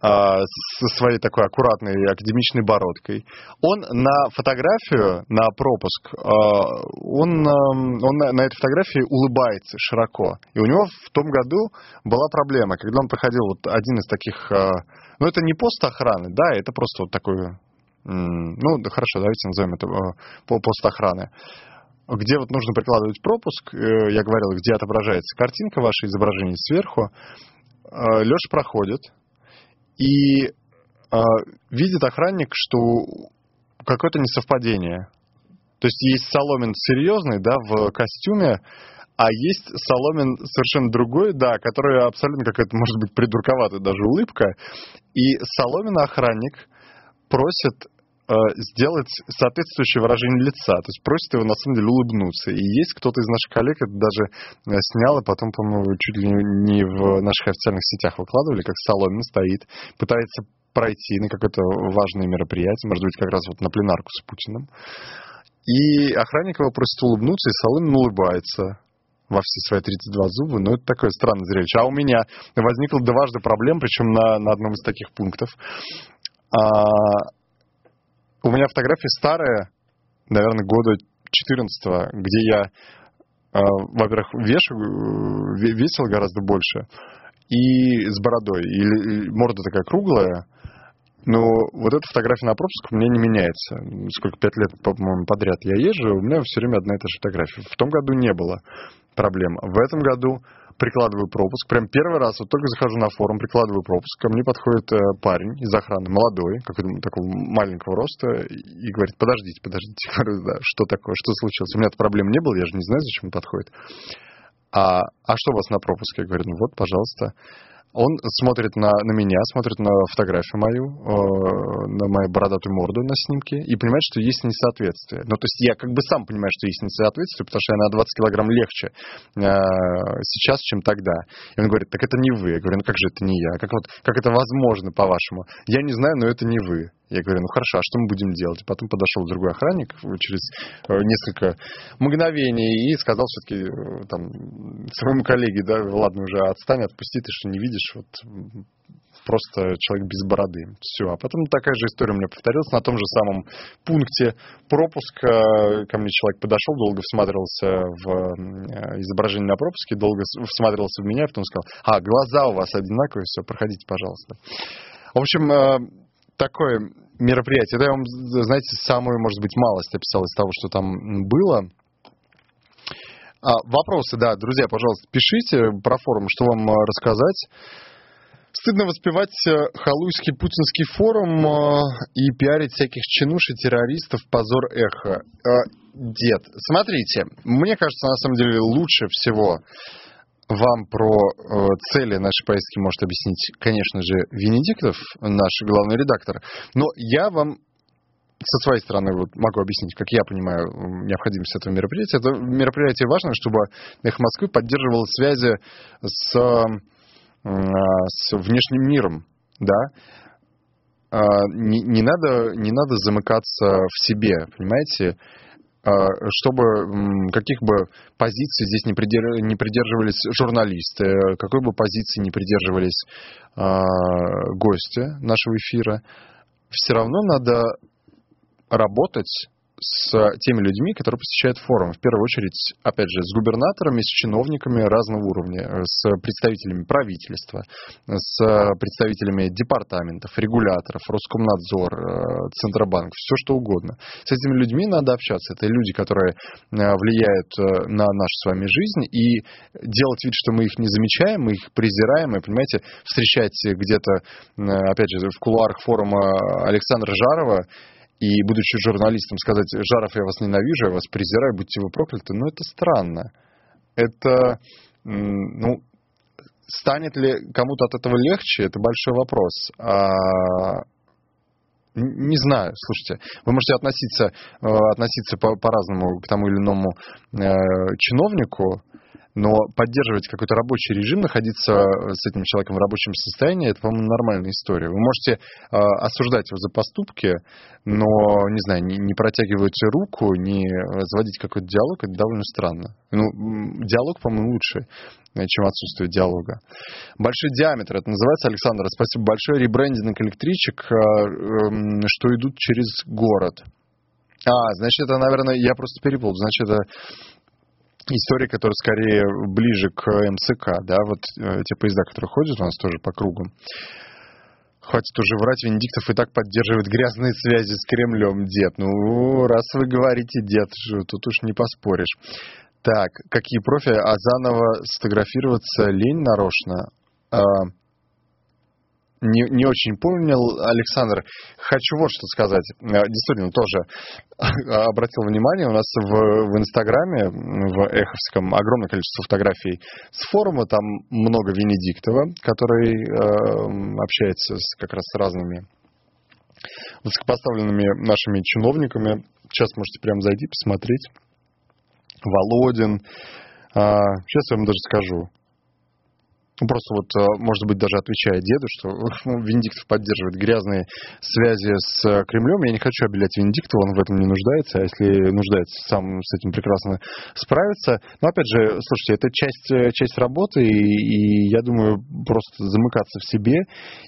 со своей такой аккуратной академичной бородкой. Он на фотографию, на пропуск, а, он, ам, он на, этой фотографии улыбается широко. И у него в том году была проблема, когда он проходил вот один из таких, а, ну это не пост охраны, да, это просто вот такой, ну хорошо, давайте назовем это а, по пост охраны где вот нужно прикладывать пропуск, э, я говорил, где отображается картинка, ваше изображение сверху. Леша проходит, и э, видит охранник, что какое-то несовпадение. То есть есть Соломин серьезный, да, в костюме, а есть Соломин совершенно другой, да, который абсолютно какая-то, может быть, придурковатая даже улыбка. И Соломин охранник просит сделать соответствующее выражение лица. То есть просит его на самом деле улыбнуться. И есть кто-то из наших коллег это даже э, снял, и потом, по-моему, чуть ли не в наших официальных сетях выкладывали, как Соломин стоит, пытается пройти на какое-то важное мероприятие, может быть, как раз вот на пленарку с Путиным. И охранник его просит улыбнуться, и Соломин улыбается во все свои 32 зуба, но это такое странное зрелище. А у меня возникло дважды проблем, причем на, на одном из таких пунктов. А, у меня фотография старая, наверное, года 14 где я, а, во-первых, вешаю, ве- весил гораздо больше, и с бородой, и, и морда такая круглая, но вот эта фотография на пропуск у меня не меняется. Сколько, пять лет, по-моему, подряд я езжу, у меня все время одна и та же фотография. В том году не было проблем. В этом году прикладываю пропуск. Прям первый раз, вот только захожу на форум, прикладываю пропуск. Ко мне подходит э, парень из охраны, молодой, какой-то такого маленького роста, и говорит, подождите, подождите. Я <laughs> говорю, да, что такое, что случилось? У меня проблем не было, я же не знаю, зачем он подходит. А, а что у вас на пропуске? Я говорю, ну вот, пожалуйста. Он смотрит на, на меня, смотрит на фотографию мою, э, на мою бородатую морду на снимке и понимает, что есть несоответствие. Ну, то есть я как бы сам понимаю, что есть несоответствие, потому что я на 20 килограмм легче э, сейчас, чем тогда. И он говорит, так это не вы. Я говорю, ну как же это не я? Как, вот, как это возможно, по-вашему? Я не знаю, но это не вы. Я говорю, ну хорошо, а что мы будем делать? Потом подошел другой охранник через э, несколько мгновений и сказал все-таки э, там своему коллеге, да, ладно уже, отстань, отпусти, ты что не видишь, вот просто человек без бороды. Все. А потом такая же история у меня повторилась на том же самом пункте пропуска. Ко мне человек подошел, долго всматривался в э, изображение на пропуске, долго всматривался в меня, потом сказал, а, глаза у вас одинаковые, все, проходите, пожалуйста. В общем, э, такое мероприятие. Да, я вам, знаете, самую, может быть, малость описал из того, что там было. А, вопросы, да, друзья, пожалуйста, пишите про форум, что вам э, рассказать. Стыдно воспевать э, халуйский путинский форум э, и пиарить всяких чинуш и террористов позор эхо. Э, Дед, смотрите, мне кажется, на самом деле лучше всего вам про э, цели нашей поездки может объяснить, конечно же, Венедиктов, наш главный редактор. Но я вам со своей стороны вот могу объяснить, как я понимаю необходимость этого мероприятия. Это мероприятие важно, чтобы Эхо Москвы поддерживало связи с, а, с внешним миром, да. А, Не, не надо, не надо замыкаться в себе, понимаете? А, чтобы каких бы позиций здесь не придерживались журналисты, какой бы позиции не придерживались а, гости нашего эфира, все равно надо работать с теми людьми, которые посещают форум. В первую очередь, опять же, с губернаторами, с чиновниками разного уровня, э, с представителями правительства, с представителями департаментов, регуляторов, Роскомнадзор, э, Центробанк, все что угодно. С этими людьми надо общаться. Это люди, которые э, влияют на нашу с вами жизнь, и делать вид, что мы их не замечаем, мы их презираем, и, понимаете, встречать где-то, опять же, в кулуарах форума Александра Жарова, и, будучи журналистом, сказать, Жаров, я вас ненавижу, я вас презираю, будьте вы прокляты, ну, это странно. Это, ну, станет ли кому-то от этого легче, это большой вопрос. А, не знаю, слушайте, вы можете относиться, э, относиться по- по-разному к тому или иному э, чиновнику, но поддерживать какой-то рабочий режим, находиться э, с этим человеком в рабочем состоянии, это, по-моему, нормальная история. Вы можете э, осуждать его за поступки, но, не знаю, не, не протягивать руку, не э, заводить какой-то диалог, это довольно странно. Ну, диалог, по-моему, лучше, э, чем отсутствие диалога. Большой диаметр, это называется, Александр, спасибо большое. Ребрендинг электричек, э, эм, что идут через город. А, значит, это, наверное, я просто перепутал. Значит, это история, которая скорее ближе к МЦК, да, вот э, те поезда, которые ходят у нас тоже по кругу. Хватит уже врать, Венедиктов и так поддерживает грязные связи с Кремлем, дед. Ну, раз вы говорите, дед, тут уж не поспоришь. Так, какие профи, а заново сфотографироваться лень нарочно? Не, не очень понял, Александр. Хочу вот что сказать. Э, Действительно, тоже <laughs> обратил внимание, у нас в, в Инстаграме, в Эховском, огромное количество фотографий с форума, там много Венедиктова, который э, общается с, как раз с разными высокопоставленными нашими чиновниками. Сейчас можете прямо зайти, посмотреть. Володин. А, сейчас я вам даже скажу. Ну, просто вот, э, может быть, даже отвечая деду, что ну, Венедиктов поддерживает грязные связи с э, Кремлем. Я не хочу обелять Венедиктова, он в этом не нуждается, а если нуждается, сам с этим прекрасно справится. Но, опять же, слушайте, это часть, э, часть работы, и, и я думаю, просто замыкаться в себе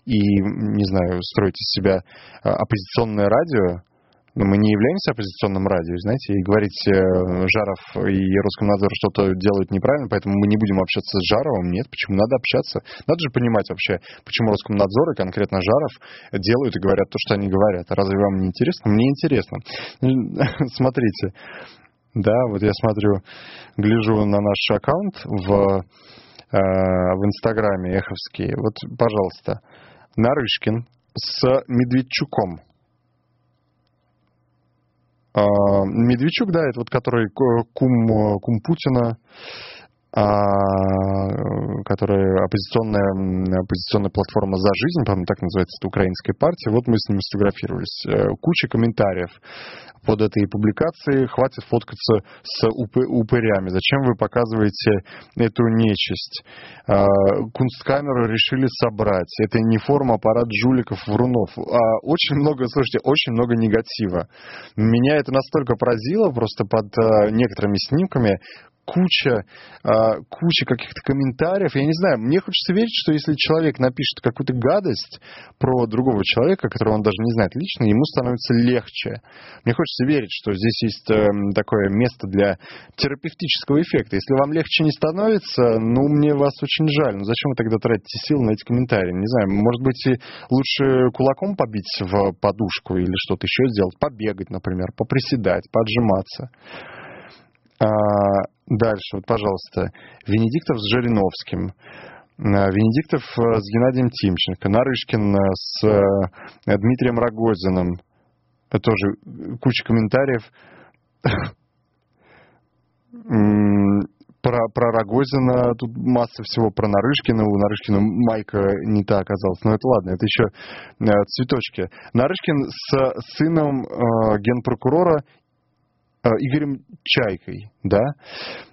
и, не знаю, строить из себя оппозиционное радио, но мы не являемся оппозиционным радио, знаете, и говорить э, Жаров и Роскомнадзор что-то делают неправильно, поэтому мы не будем общаться с Жаровым. Нет, почему? Надо общаться. Надо же понимать вообще, почему Роскомнадзор и конкретно Жаров делают и говорят то, что они говорят. Разве вам не интересно? Мне интересно. <laughs> Смотрите. Да, вот я смотрю, гляжу на наш аккаунт в, э, в Инстаграме Эховский. Вот, пожалуйста, Нарышкин с Медведчуком. А, Медведчук, да, это вот который ку- кум, кум Путина, которая оппозиционная, оппозиционная платформа «За жизнь», по-моему, так называется, это украинская партия. Вот мы с ним сфотографировались. Э, Куча комментариев под этой публикацией. Хватит фоткаться с упы- упырями. Зачем вы показываете эту нечисть? А, Кунсткамеру решили собрать. Это не форма аппарат жуликов, врунов. А, Очень много, слушайте, очень много негатива. Меня это настолько поразило просто под э, некоторыми снимками куча, а, куча каких-то комментариев. Я не знаю, мне хочется верить, что если человек напишет какую-то гадость про другого человека, которого он даже не знает лично, ему становится легче. Мне хочется верить, что здесь есть эм, такое место для терапевтического эффекта. Если вам легче не становится, ну, мне вас очень жаль. Ну, зачем вы тогда тратите силы на эти комментарии? Не знаю, может быть, и лучше кулаком побить в подушку или что-то еще сделать, побегать, например, поприседать, поджиматься. А, дальше, вот, пожалуйста, Венедиктов с Жириновским. А, Венедиктов э, с Геннадием Тимченко, Нарышкин э, с э, Дмитрием Рогозиным. Тоже куча комментариев. <laughs> Про, про Рогозина тут масса всего, про Нарышкина. У Нарышкина майка не та оказалась. Но это ладно, это еще цветочки. Нарышкин с сыном генпрокурора Игорем Чайкой, да, Э,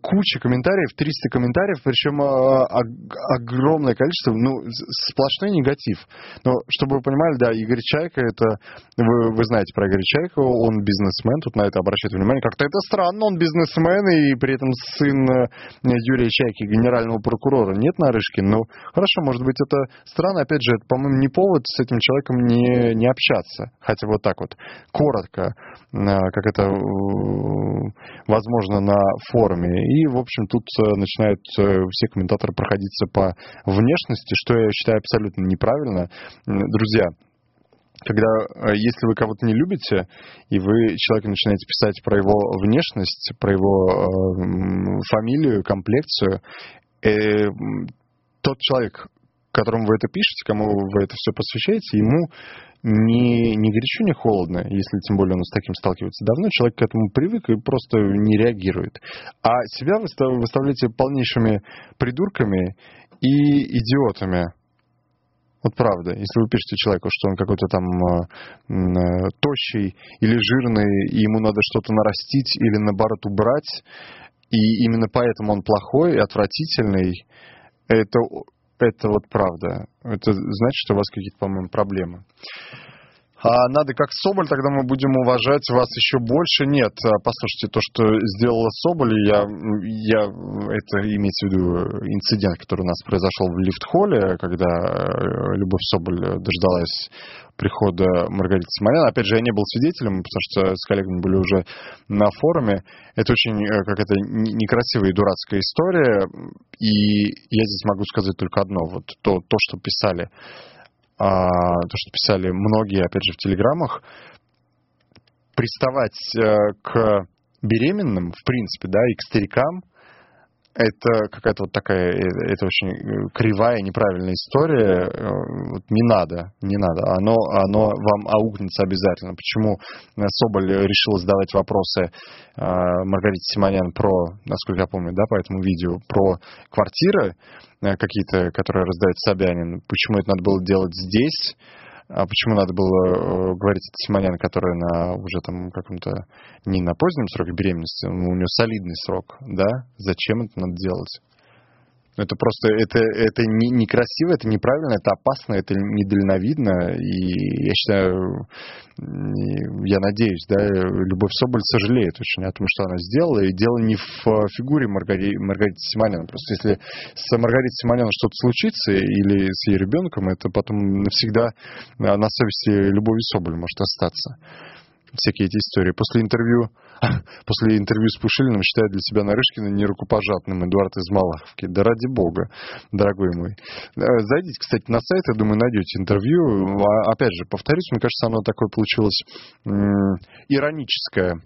куча комментариев, 300 комментариев, причем э, ог- огромное количество, ну, сплошной негатив. Но, чтобы вы понимали, да, Игорь Чайка, это, вы, вы знаете про Игоря Чайка, он бизнесмен, тут на это обращают внимание, как-то это странно, он бизнесмен, и при этом сын э, Юрия Чайки, генерального прокурора. Нет, Нарышкин, ну, хорошо, может быть, это странно, опять же, это, по-моему, не повод с этим человеком не, не общаться. Хотя вот так вот, коротко, э, как это э, возможно на форуме. И, в общем, тут э, начинают э, все комментаторы проходиться по внешности, что я считаю абсолютно неправильно. Друзья, когда, э, если вы кого-то не любите, и вы человеку начинаете писать про его внешность, про его э, фамилию, комплекцию, э, тот человек, которому вы это пишете, кому вы это все посвящаете, ему не, не горячо, не холодно, если тем более он с таким сталкивается давно, человек к этому привык и просто не реагирует. А себя вы ста- выставляете полнейшими придурками и идиотами. Вот правда. Если вы пишете человеку, что он какой-то там э, э, тощий или жирный, и ему надо что-то нарастить или наоборот убрать, и именно поэтому он плохой и отвратительный, это, это вот правда. Это значит, что у вас какие-то, по-моему, проблемы. А надо как Соболь, тогда мы будем уважать вас еще больше. Нет, а, послушайте, то, что сделала Соболь, я, я, это имеется в виду инцидент, который у нас произошел в лифт-холле, когда э, Любовь Соболь дождалась прихода Маргариты Симонян. Опять же, я не был свидетелем, потому что с коллегами были уже на форуме. Это очень э, как это некрасивая и дурацкая история. И я здесь могу сказать только одно. Вот то, то что писали а, то, что писали многие, опять же, в телеграммах, приставать э, к беременным, в принципе, да, и к старикам, это какая-то вот такая, э, это очень э, кривая, неправильная история. Э, Вот не надо, не надо. Оно, оно вам аукнется обязательно. Почему Соболь решил задавать вопросы Маргарите Симонян про, насколько я помню, да, по этому видео, про квартиры какие-то, которые раздает Собянин. Почему это надо было делать здесь? А почему надо было э, говорить это Симонян, которая на уже там каком-то не на позднем сроке беременности, но у нее солидный срок, да? Зачем это надо делать? Это просто, это, это не, некрасиво, это неправильно, это опасно, это недальновидно. И я считаю, я надеюсь, да, Любовь Соболь сожалеет очень о том, что она сделала. И дело не в фигуре Маргари, Маргариты Симонян. Просто если с Маргаритой Симонян что-то случится или с ее ребенком, это потом навсегда на совести Любови Соболь может остаться всякие эти истории. После интервью, <laughs> после интервью с Пушилиным считает для себя Нарышкина нерукопожатным Эдуард из Малаховки. Да ради бога, дорогой мой. Э, Зайдите, кстати, на сайт, я думаю, найдете интервью. А, Опять же, повторюсь, мне кажется, оно такое получилось ироническое.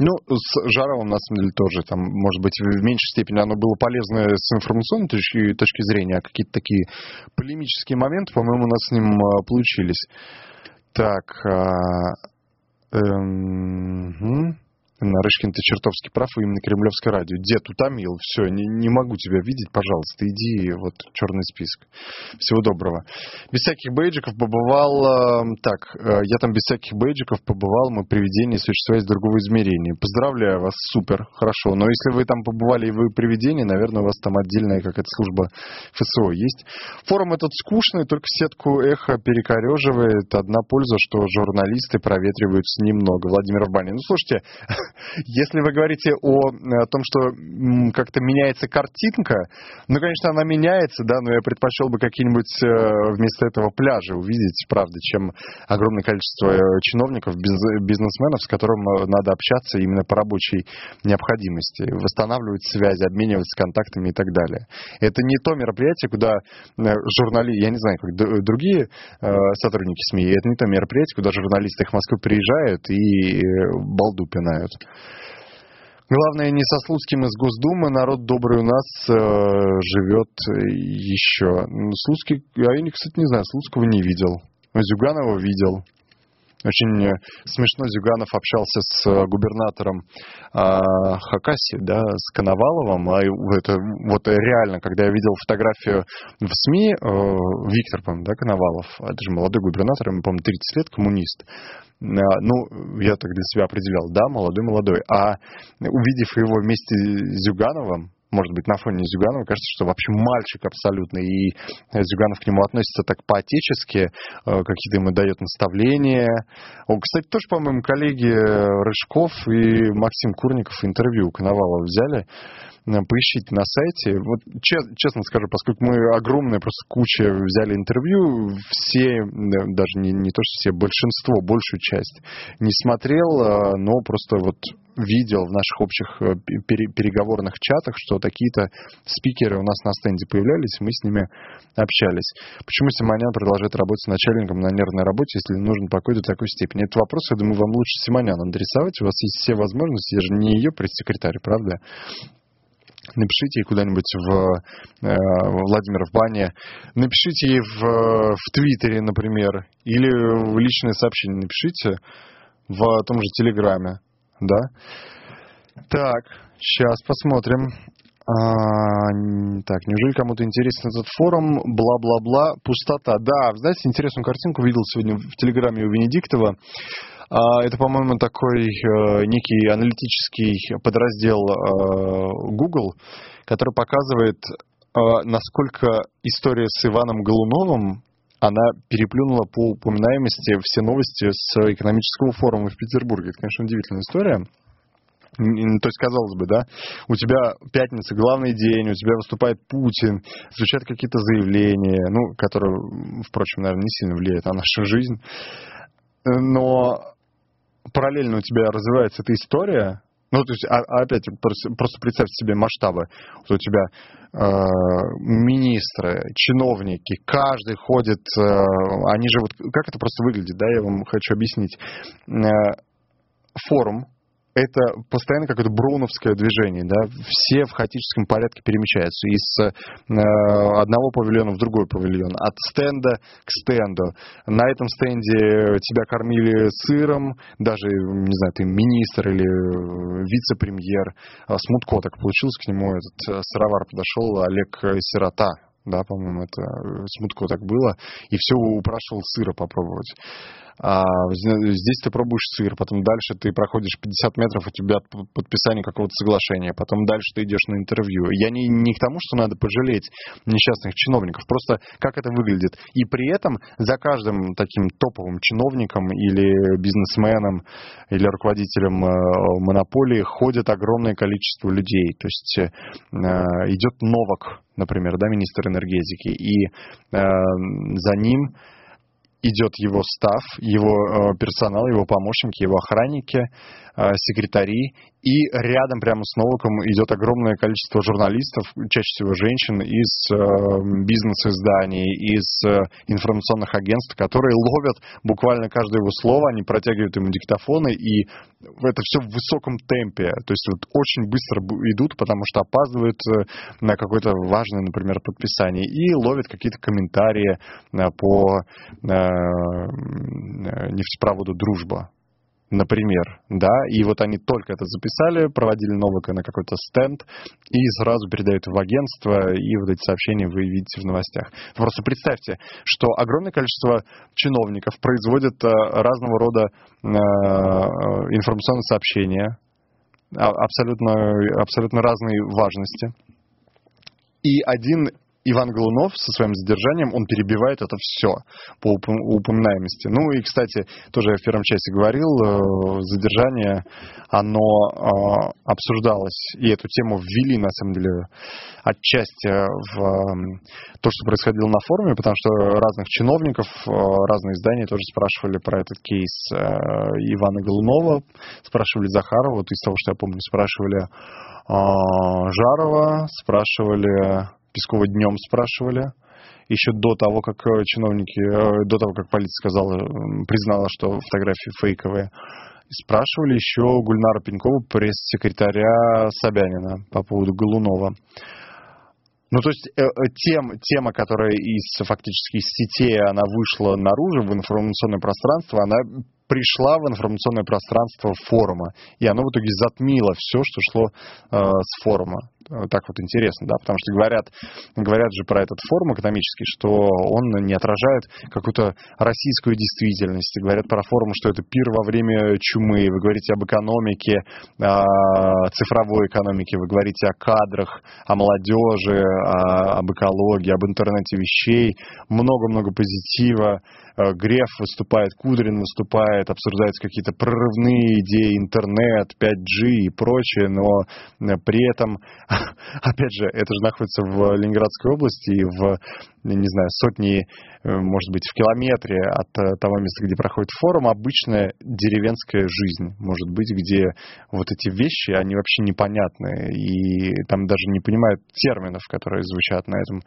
Ну, с Жаровым, на самом деле, тоже, там, может быть, в меньшей степени оно было полезно с информационной точки, точки зрения, а какие-то такие полемические моменты, по-моему, у нас с ним а, получились. Так, Um, hmm. Нарышкин, ты чертовски прав, именно Кремлевское радио. Дед утомил, все, не, не могу тебя видеть, пожалуйста, иди, вот, черный список. Всего доброго. Без всяких бейджиков побывал, э, так, э, я там без всяких бейджиков побывал, мы привидение, существа из другого измерения. Поздравляю вас, супер, хорошо. Но если вы там побывали и вы привидение, наверное, у вас там отдельная какая-то служба ФСО есть. Форум этот скучный, только сетку эхо перекореживает. Одна польза, что журналисты проветриваются немного. Владимир Бани. Ну, слушайте, <laughs> если вы говорите о, о том, что как-то меняется картинка, ну, конечно, она меняется, да, но я предпочел бы какие-нибудь э, вместо этого пляжи увидеть, правда, чем огромное количество э, чиновников, биз- бизнесменов, с которым э, надо общаться именно по рабочей необходимости, восстанавливать связи, обмениваться контактами и так далее. Это не то мероприятие, куда журналисты, я не знаю, как другие э, сотрудники СМИ, это не то мероприятие, куда журналисты их в Москву приезжают и э, балду пинают. Главное, не со Слуцким из Госдумы, народ добрый у нас э, живет еще. Слуцкий, а я, кстати, не знаю, Слуцкого не видел. Зюганова видел. Очень э, смешно Зюганов общался с э, губернатором а, Хакасии, да, с Коноваловым. А это вот реально, когда я видел фотографию в СМИ, э, Виктор, по-моему, да, Коновалов, это же молодой губернатор, ему, по-моему, 30 лет, коммунист. А, Ну, я так для себя определял, да, молодой-молодой. А увидев его вместе с Зюгановым, может быть, на фоне Зюганова кажется, что вообще мальчик абсолютно, и Зюганов к нему относится так по-отечески, э, какие-то ему дает наставления. О, кстати, тоже, по-моему, коллеги Рыжков и Максим Курников интервью у Коновалова взяли. Э, Поищите на сайте. Вот че- честно скажу, поскольку мы огромная просто куча взяли интервью, все, да, даже не, не то, что все, большинство, большую часть не смотрел, э, но просто вот видел в наших общих э, пере- переговорных чатах, что такие-то спикеры у нас на стенде появлялись, мы с ними общались. Почему Симонян продолжает работать начальником на нервной работе, если нужен покой до такой степени? Это вопрос, я думаю, вам лучше Симонян адресовать. У вас есть все возможности, я же не ее пресс-секретарь, правда? Напишите ей куда-нибудь в э, Владимир в бане. Напишите ей в, в Твиттере, например, или в личное сообщение напишите в том же Телеграме, да? Так, сейчас посмотрим. А, так, неужели кому-то интересен этот форум? Бла-бла-бла. Пустота. Да, знаете, интересную картинку видел сегодня в Телеграме у Венедиктова. А, Это, по-моему, такой э, некий аналитический подраздел э, Google, который показывает, э, насколько история с Иваном Голуновым она переплюнула по упоминаемости все новости с экономического форума в Петербурге. Это, конечно, удивительная история. То есть, казалось бы, да, у тебя пятница, главный день, у тебя выступает Путин, звучат какие-то заявления, ну, которые, впрочем, наверное, не сильно влияют на нашу жизнь. Но параллельно у тебя развивается эта история, ну, то есть, а- а опять, просто, представьте себе масштабы. Вот у тебя э, министры, чиновники, каждый ходит, э, они же вот, как это просто выглядит, да, я вам хочу объяснить. Э, форум, это постоянно какое-то броуновское движение, да, все в хаотическом порядке перемещаются. Из э, одного павильона в другой павильон, от стенда к стенду. На этом стенде тебя кормили сыром, даже, не знаю, ты министр или э, вице-премьер, А Смутко так получилось, к нему этот э, сыровар подошел, Олег э, Сирота, да, по-моему, это э, с Мутко так было, и все упрашивал сыра попробовать. А здесь ты пробуешь сыр, потом дальше ты проходишь 50 метров, у тебя подписание какого-то соглашения, потом дальше ты идешь на интервью. Я не, не к тому, что надо пожалеть несчастных чиновников, просто как это выглядит. И при этом за каждым таким топовым чиновником или бизнесменом или руководителем э, монополии ходит огромное количество людей. То есть э, идет Новак, например, да, министр энергетики, и э, за ним идет его став, его э, персонал, его помощники, его охранники, э, секретари, и рядом прямо с Новаком идет огромное количество журналистов, чаще всего женщин, из э, бизнес-изданий, из э, информационных агентств, которые ловят буквально каждое его слово, они протягивают ему диктофоны, и это все в высоком темпе, то есть вот очень быстро идут, потому что опаздывают э, на какое-то важное, например, подписание, и ловят какие-то комментарии э, по э, э, нефтепроводу «Дружба», например, да, и вот они только это записали, проводили Новака на какой-то стенд и сразу передают в агентство, и вот эти сообщения вы видите в новостях. Просто представьте, что огромное количество чиновников производят э, разного рода э, информационные сообщения, а- абсолютно, абсолютно разной важности. И один Иван Голунов со своим задержанием, он перебивает это все по упом- упоминаемости. Ну и, кстати, тоже я в первом часе говорил, э, задержание, оно э, обсуждалось, и эту тему ввели, на самом деле, отчасти в то, что происходило на форуме, потому что разных чиновников, э, разные издания тоже спрашивали про этот кейс э, Ивана Голунова, спрашивали Захарова, вот из того, что я помню, спрашивали э, Жарова, спрашивали Пескова днем спрашивали, еще до того, как э, чиновники, э, до того, как полиция сказала, признала, что фотографии фейковые. Спрашивали еще Гульнара Пенькова, пресс-секретаря Собянина по поводу Голунова. Ну, то есть э, тем, тема, которая из фактически из сетей, она вышла наружу в информационное пространство, она пришла в информационное пространство форума, и оно в итоге затмило все, что шло э, с форума. Э, Так вот интересно, да, потому что говорят, говорят же про этот форум экономический, что он не отражает какую-то российскую действительность. Говорят про форум, что это пир во время чумы. Вы говорите об экономике, о цифровой экономике, вы говорите о кадрах, о молодежи, о- об экологии, об интернете вещей. Много-много позитива. Э, Греф выступает, Кудрин выступает, обсуждаются какие-то прорывные идеи, интернет, 5G и прочее, но э, при этом, <laughs> опять же, это же находится в Ленинградской области и в, не знаю, сотни, э, может быть, в километре от э, того места, где проходит форум, обычная деревенская жизнь, может быть, где вот эти вещи, они вообще непонятны, и там даже не понимают терминов, которые звучат на этом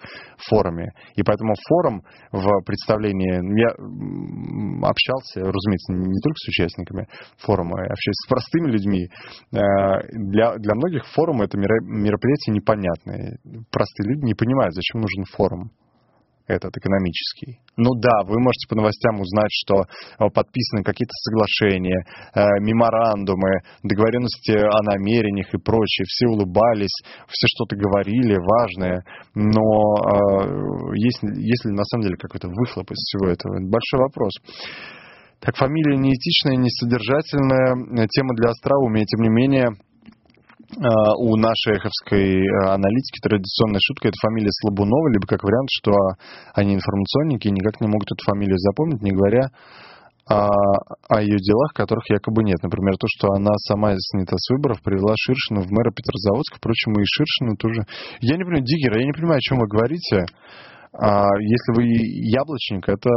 форуме. И поэтому форум в представлении... ну, Я общался, разумеется, не только с участниками форума, я общаюсь с простыми людьми. Э, Для, для многих форум это меро- мероприятие непонятное. Простые люди не понимают, зачем нужен форум этот экономический. Ну да, вы можете по новостям узнать, что э, подписаны какие-то соглашения, э, меморандумы, договоренности о намерениях и прочее. Все улыбались, все что-то говорили важное, но э, есть, есть ли на самом деле какой-то выхлоп из всего этого? Это большой вопрос. Так, фамилия неэтичная, несодержательная, э, тема для остроумия, тем не менее, у нашей эховской э, аналитики традиционная шутка это фамилия Слабунова, либо как вариант, что они информационники и никак не могут эту фамилию запомнить, не говоря о, о ее делах, которых якобы нет. Например, то, что она сама снята с выборов, привела Ширшину в мэра Петрозаводска. Впрочем, и Ширшину тоже... Я не понимаю, Диггер, я не понимаю, о чем вы говорите. А если вы яблочник, это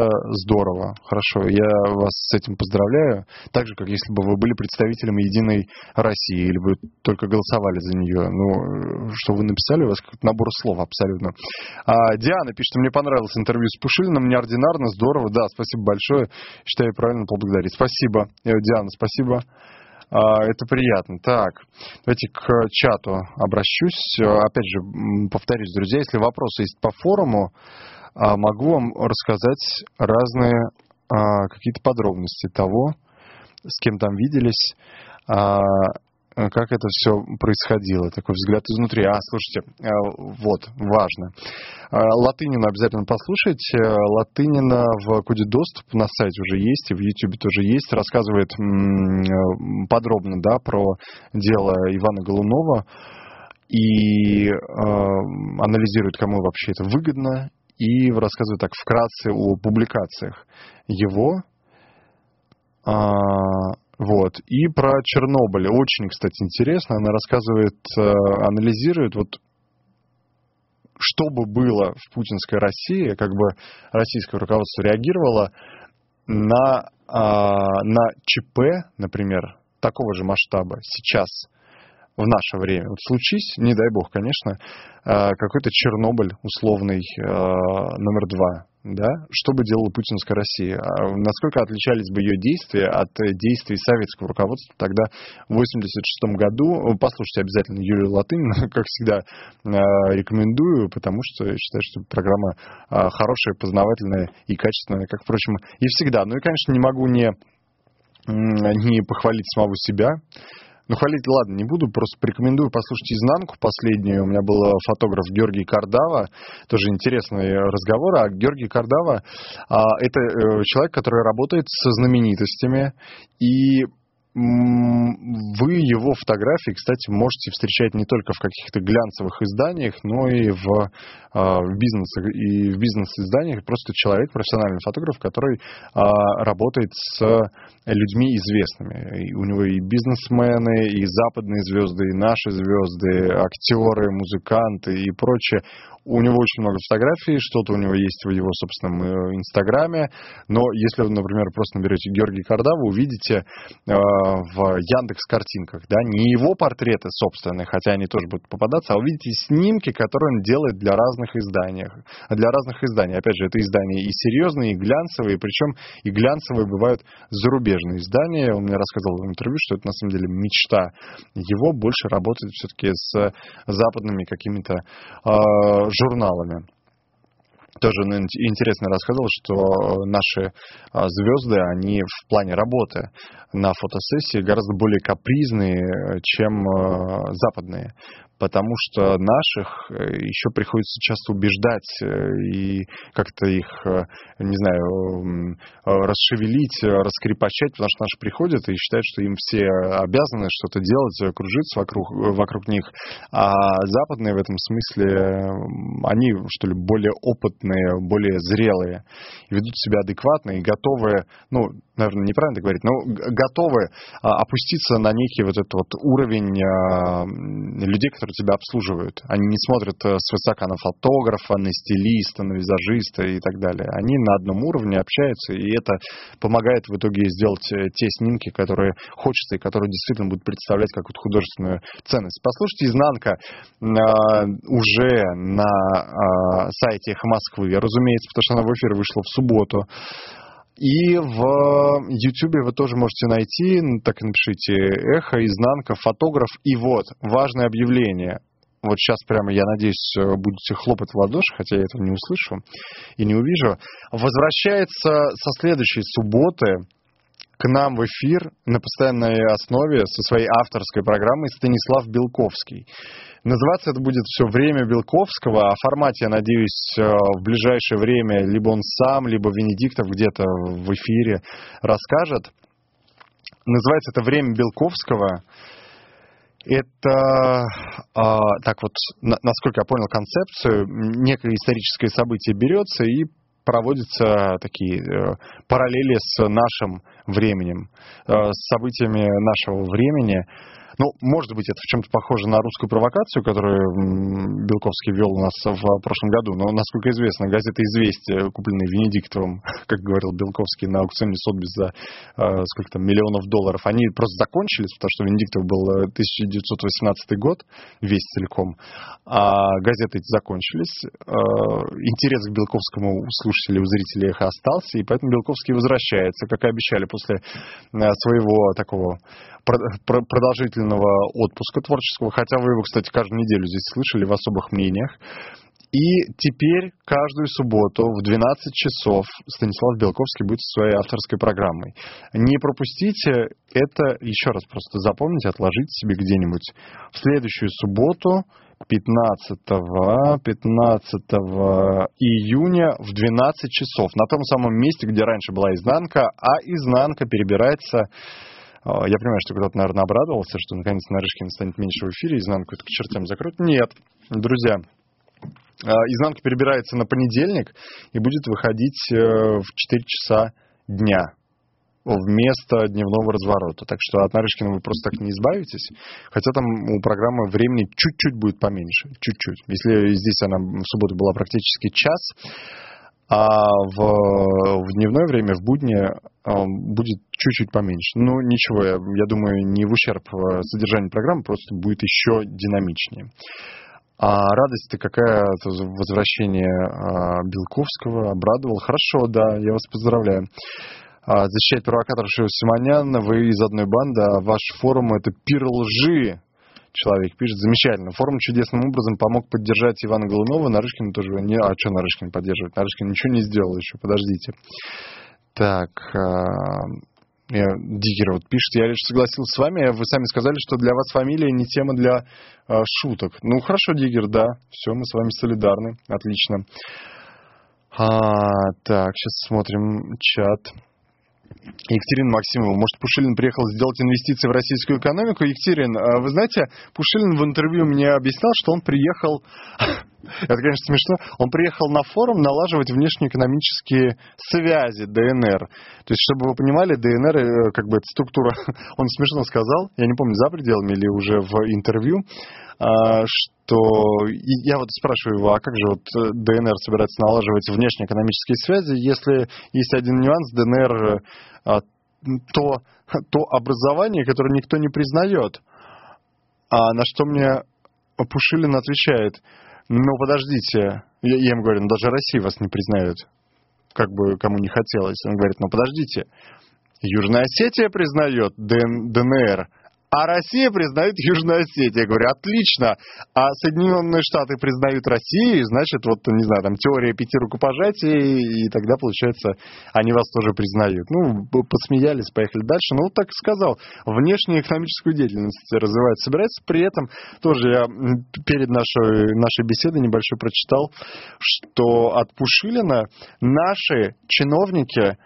здорово, хорошо, я вас с этим поздравляю. Так же, как если бы вы были представителем Единой России, или вы только голосовали за нее. Ну, что вы написали, у вас какой-то набор слов абсолютно. А, Диана пишет, мне понравилось интервью с Пушилиным, неординарно, здорово, да, спасибо большое, считаю правильно поблагодарить. Спасибо, Э, Диана, спасибо. А, Это приятно. Так, давайте к чату обращусь. Э, Опять же, повторюсь, друзья, если вопросы есть по форуму, а, могу вам рассказать разные а, какие-то подробности того, с кем там виделись. Э, как это все происходило, такой взгляд изнутри. А, слушайте, э, вот, важно. Э, Латынина обязательно послушайте. Латынина в коде доступ на сайте уже есть, и в Ютубе тоже есть. Рассказывает подробно, да, про дело Ивана Голунова и анализирует, кому вообще это выгодно, и рассказывает так вкратце о публикациях его. А, вот. И про Чернобыль. Очень, кстати, интересно. Она рассказывает, э, анализирует, вот что бы было в путинской России, как бы российское руководство реагировало на, а, на ЧП, например, такого же масштаба сейчас, в наше время. Вот случись, не дай бог, конечно, а, какой-то Чернобыль условный а, номер два, да, что бы делала путинская Россия? А Насколько отличались бы ее действия от действий советского руководства тогда, в 1986 году? Послушайте обязательно Юрию Латынину, <laughs> как всегда, рекомендую, потому что я считаю, что программа хорошая, познавательная и качественная, как, впрочем, и всегда. Ну и, конечно, не могу не, не похвалить самого себя. Ну, хвалить, ладно, не буду, просто порекомендую послушать изнанку последнюю. У меня был э, фотограф Георгий Кардава, тоже интересный разговор. А Георгий Кардава а, это э, человек, который работает со знаменитостями, и вы его фотографии, кстати, можете встречать не только в каких-то глянцевых изданиях, но и в, а, в бизнес и в бизнес-изданиях. Просто человек, профессиональный фотограф, который а, работает с людьми известными. И у него и бизнесмены, и западные звезды, и наши звезды, актеры, музыканты и прочее. У него очень много фотографий, что-то у него есть в его собственном э, инстаграме. Но если вы, например, просто наберете Георгий Карда, вы увидите э, в Яндекс картинках, да, не его портреты собственные, хотя они тоже будут попадаться, а увидите снимки, которые он делает для разных изданий. Для разных изданий. Опять же, это издания и серьезные, и глянцевые, причем и глянцевые бывают зарубежные издания. Он мне рассказывал в интервью, что это на самом деле мечта его больше работать все-таки с западными какими-то э, журналами. Тоже ну, ин- интересно рассказывал, что наши а, звезды, они в плане работы на фотосессии гораздо более капризные, э, чем э, западные. Потому что наших э, еще приходится часто убеждать э, и как-то их, э, не знаю, расшевелить, раскрепощать, потому что наши приходят и считают, что им все обязаны что-то делать, кружиться вокруг, вокруг них. А западные в этом смысле, они, что ли, более опытные, более зрелые, ведут себя адекватно и готовы, ну, наверное, неправильно говорить, но готовы а, опуститься на некий вот этот вот уровень а, людей, которые тебя обслуживают. Они не смотрят э, свысока на фотографа, на стилиста, на визажиста и так далее. Они на одном уровне общаются, и это помогает в итоге сделать э, те снимки, которые хочется и которые действительно будут представлять какую-то художественную ценность. Послушайте «Изнанка» а, уже на а, сайте «Эхо Москвы», разумеется, потому что она в эфир вышла в субботу. И в Ютубе вы тоже можете найти, так и напишите «Эхо», «Изнанка», «Фотограф». И вот, важное объявление. Вот сейчас прямо, я надеюсь, э, будете хлопать в ладоши, хотя я этого не услышу и не увижу. Возвращается со следующей субботы к нам в эфир на постоянной основе со своей авторской программой Станислав Белковский. Называться это будет все «Время Белковского», о формате, я надеюсь, э, в ближайшее время либо он сам, либо Венедиктов где-то в эфире расскажет. Называется это «Время Белковского». Это, а, так вот, на- насколько я понял концепцию, некое историческое событие берется и проводятся такие э, параллели с нашим временем, э, с событиями нашего времени. Ну, может быть, это в чем-то похоже на русскую провокацию, которую Белковский вел у нас в прошлом году, но, насколько известно, газета «Известия», купленная Венедиктовым, <laughs> как говорил Белковский, на аукционе Сотбис за э, сколько там, миллионов долларов, они просто закончились, потому что Венедиктов был э, 1918 год, весь целиком, а газеты эти закончились. Э, интерес к Белковскому у слушателей, у зрителей их остался, и поэтому Белковский возвращается, как и обещали, после э, своего такого про- продолжительного отпуска творческого, хотя вы его, кстати, каждую неделю здесь слышали в особых мнениях. И теперь каждую субботу в 12 часов Станислав Белковский будет со своей авторской программой. Не пропустите это, еще раз просто запомните, отложите себе где-нибудь в следующую субботу, 15, 15 июня в 12 часов на том самом месте, где раньше была изнанка, а изнанка перебирается я понимаю, что кто-то, наверное, обрадовался, что наконец Нарышкин станет меньше в эфире, изнанку это к чертям закроют. Нет, друзья, а, изнанка перебирается на понедельник и будет выходить э, в 4 часа дня вместо дневного разворота. Так что от Нарышкина вы просто так не избавитесь. Хотя там у программы времени чуть-чуть будет поменьше. Чуть-чуть. Если здесь она в субботу была практически час, а в, в дневное время, в будни а, будет чуть-чуть поменьше. Ну, ничего, я, я думаю, не в ущерб э, содержанию программы, просто будет еще динамичнее. А радость-то какая возвращение а, Белковского обрадовал. Хорошо, да, я вас поздравляю. А, защищает провокатор Шева Симонян, вы из одной банды, а ваш форум это пир лжи. Человек пишет, замечательно. Форум чудесным образом помог поддержать Ивана Голунова. Нарышкин тоже не... А что Нарышкин поддерживает? Нарышкин ничего не сделал еще, подождите. Так, я, Диггер вот пишет, я лишь согласился с вами, вы сами сказали, что для вас фамилия не тема для э, шуток. Ну, хорошо, Диггер, да, все, мы с вами солидарны, отлично. А, так, сейчас смотрим чат. Екатерина Максимова, может, Пушилин приехал сделать инвестиции в российскую экономику? Екатерин, вы знаете, Пушилин в интервью мне объяснял, что он приехал, <laughs> это, конечно, смешно, он приехал на форум налаживать внешнеэкономические связи ДНР. То есть, чтобы вы понимали, ДНР, э, как бы, эта структура, <laughs> он смешно сказал, я не помню, за пределами или уже в интервью, а, что я вот спрашиваю его, а как же вот э, ДНР собирается налаживать внешнеэкономические связи, если есть один нюанс, ДНР а, то, <laughs> то образование, которое никто не признает. А на что мне Пушилин отвечает, ну подождите, я, я ему говорю, ну даже Россия вас не признает, как бы кому не хотелось. Он говорит, ну подождите, Южная Осетия признает ДН, ДНР, а Россия признает Южную Осетию. Я говорю, отлично. А Соединенные Штаты признают Россию, значит, вот, не знаю, там теория пяти рукопожатий, и тогда, получается, они вас тоже признают. Ну, посмеялись, поехали дальше. Ну, вот так и сказал. Внешнюю экономическую деятельность развивать собирается. При этом тоже я перед нашей, нашей беседой небольшой прочитал, что от Пушилина наши чиновники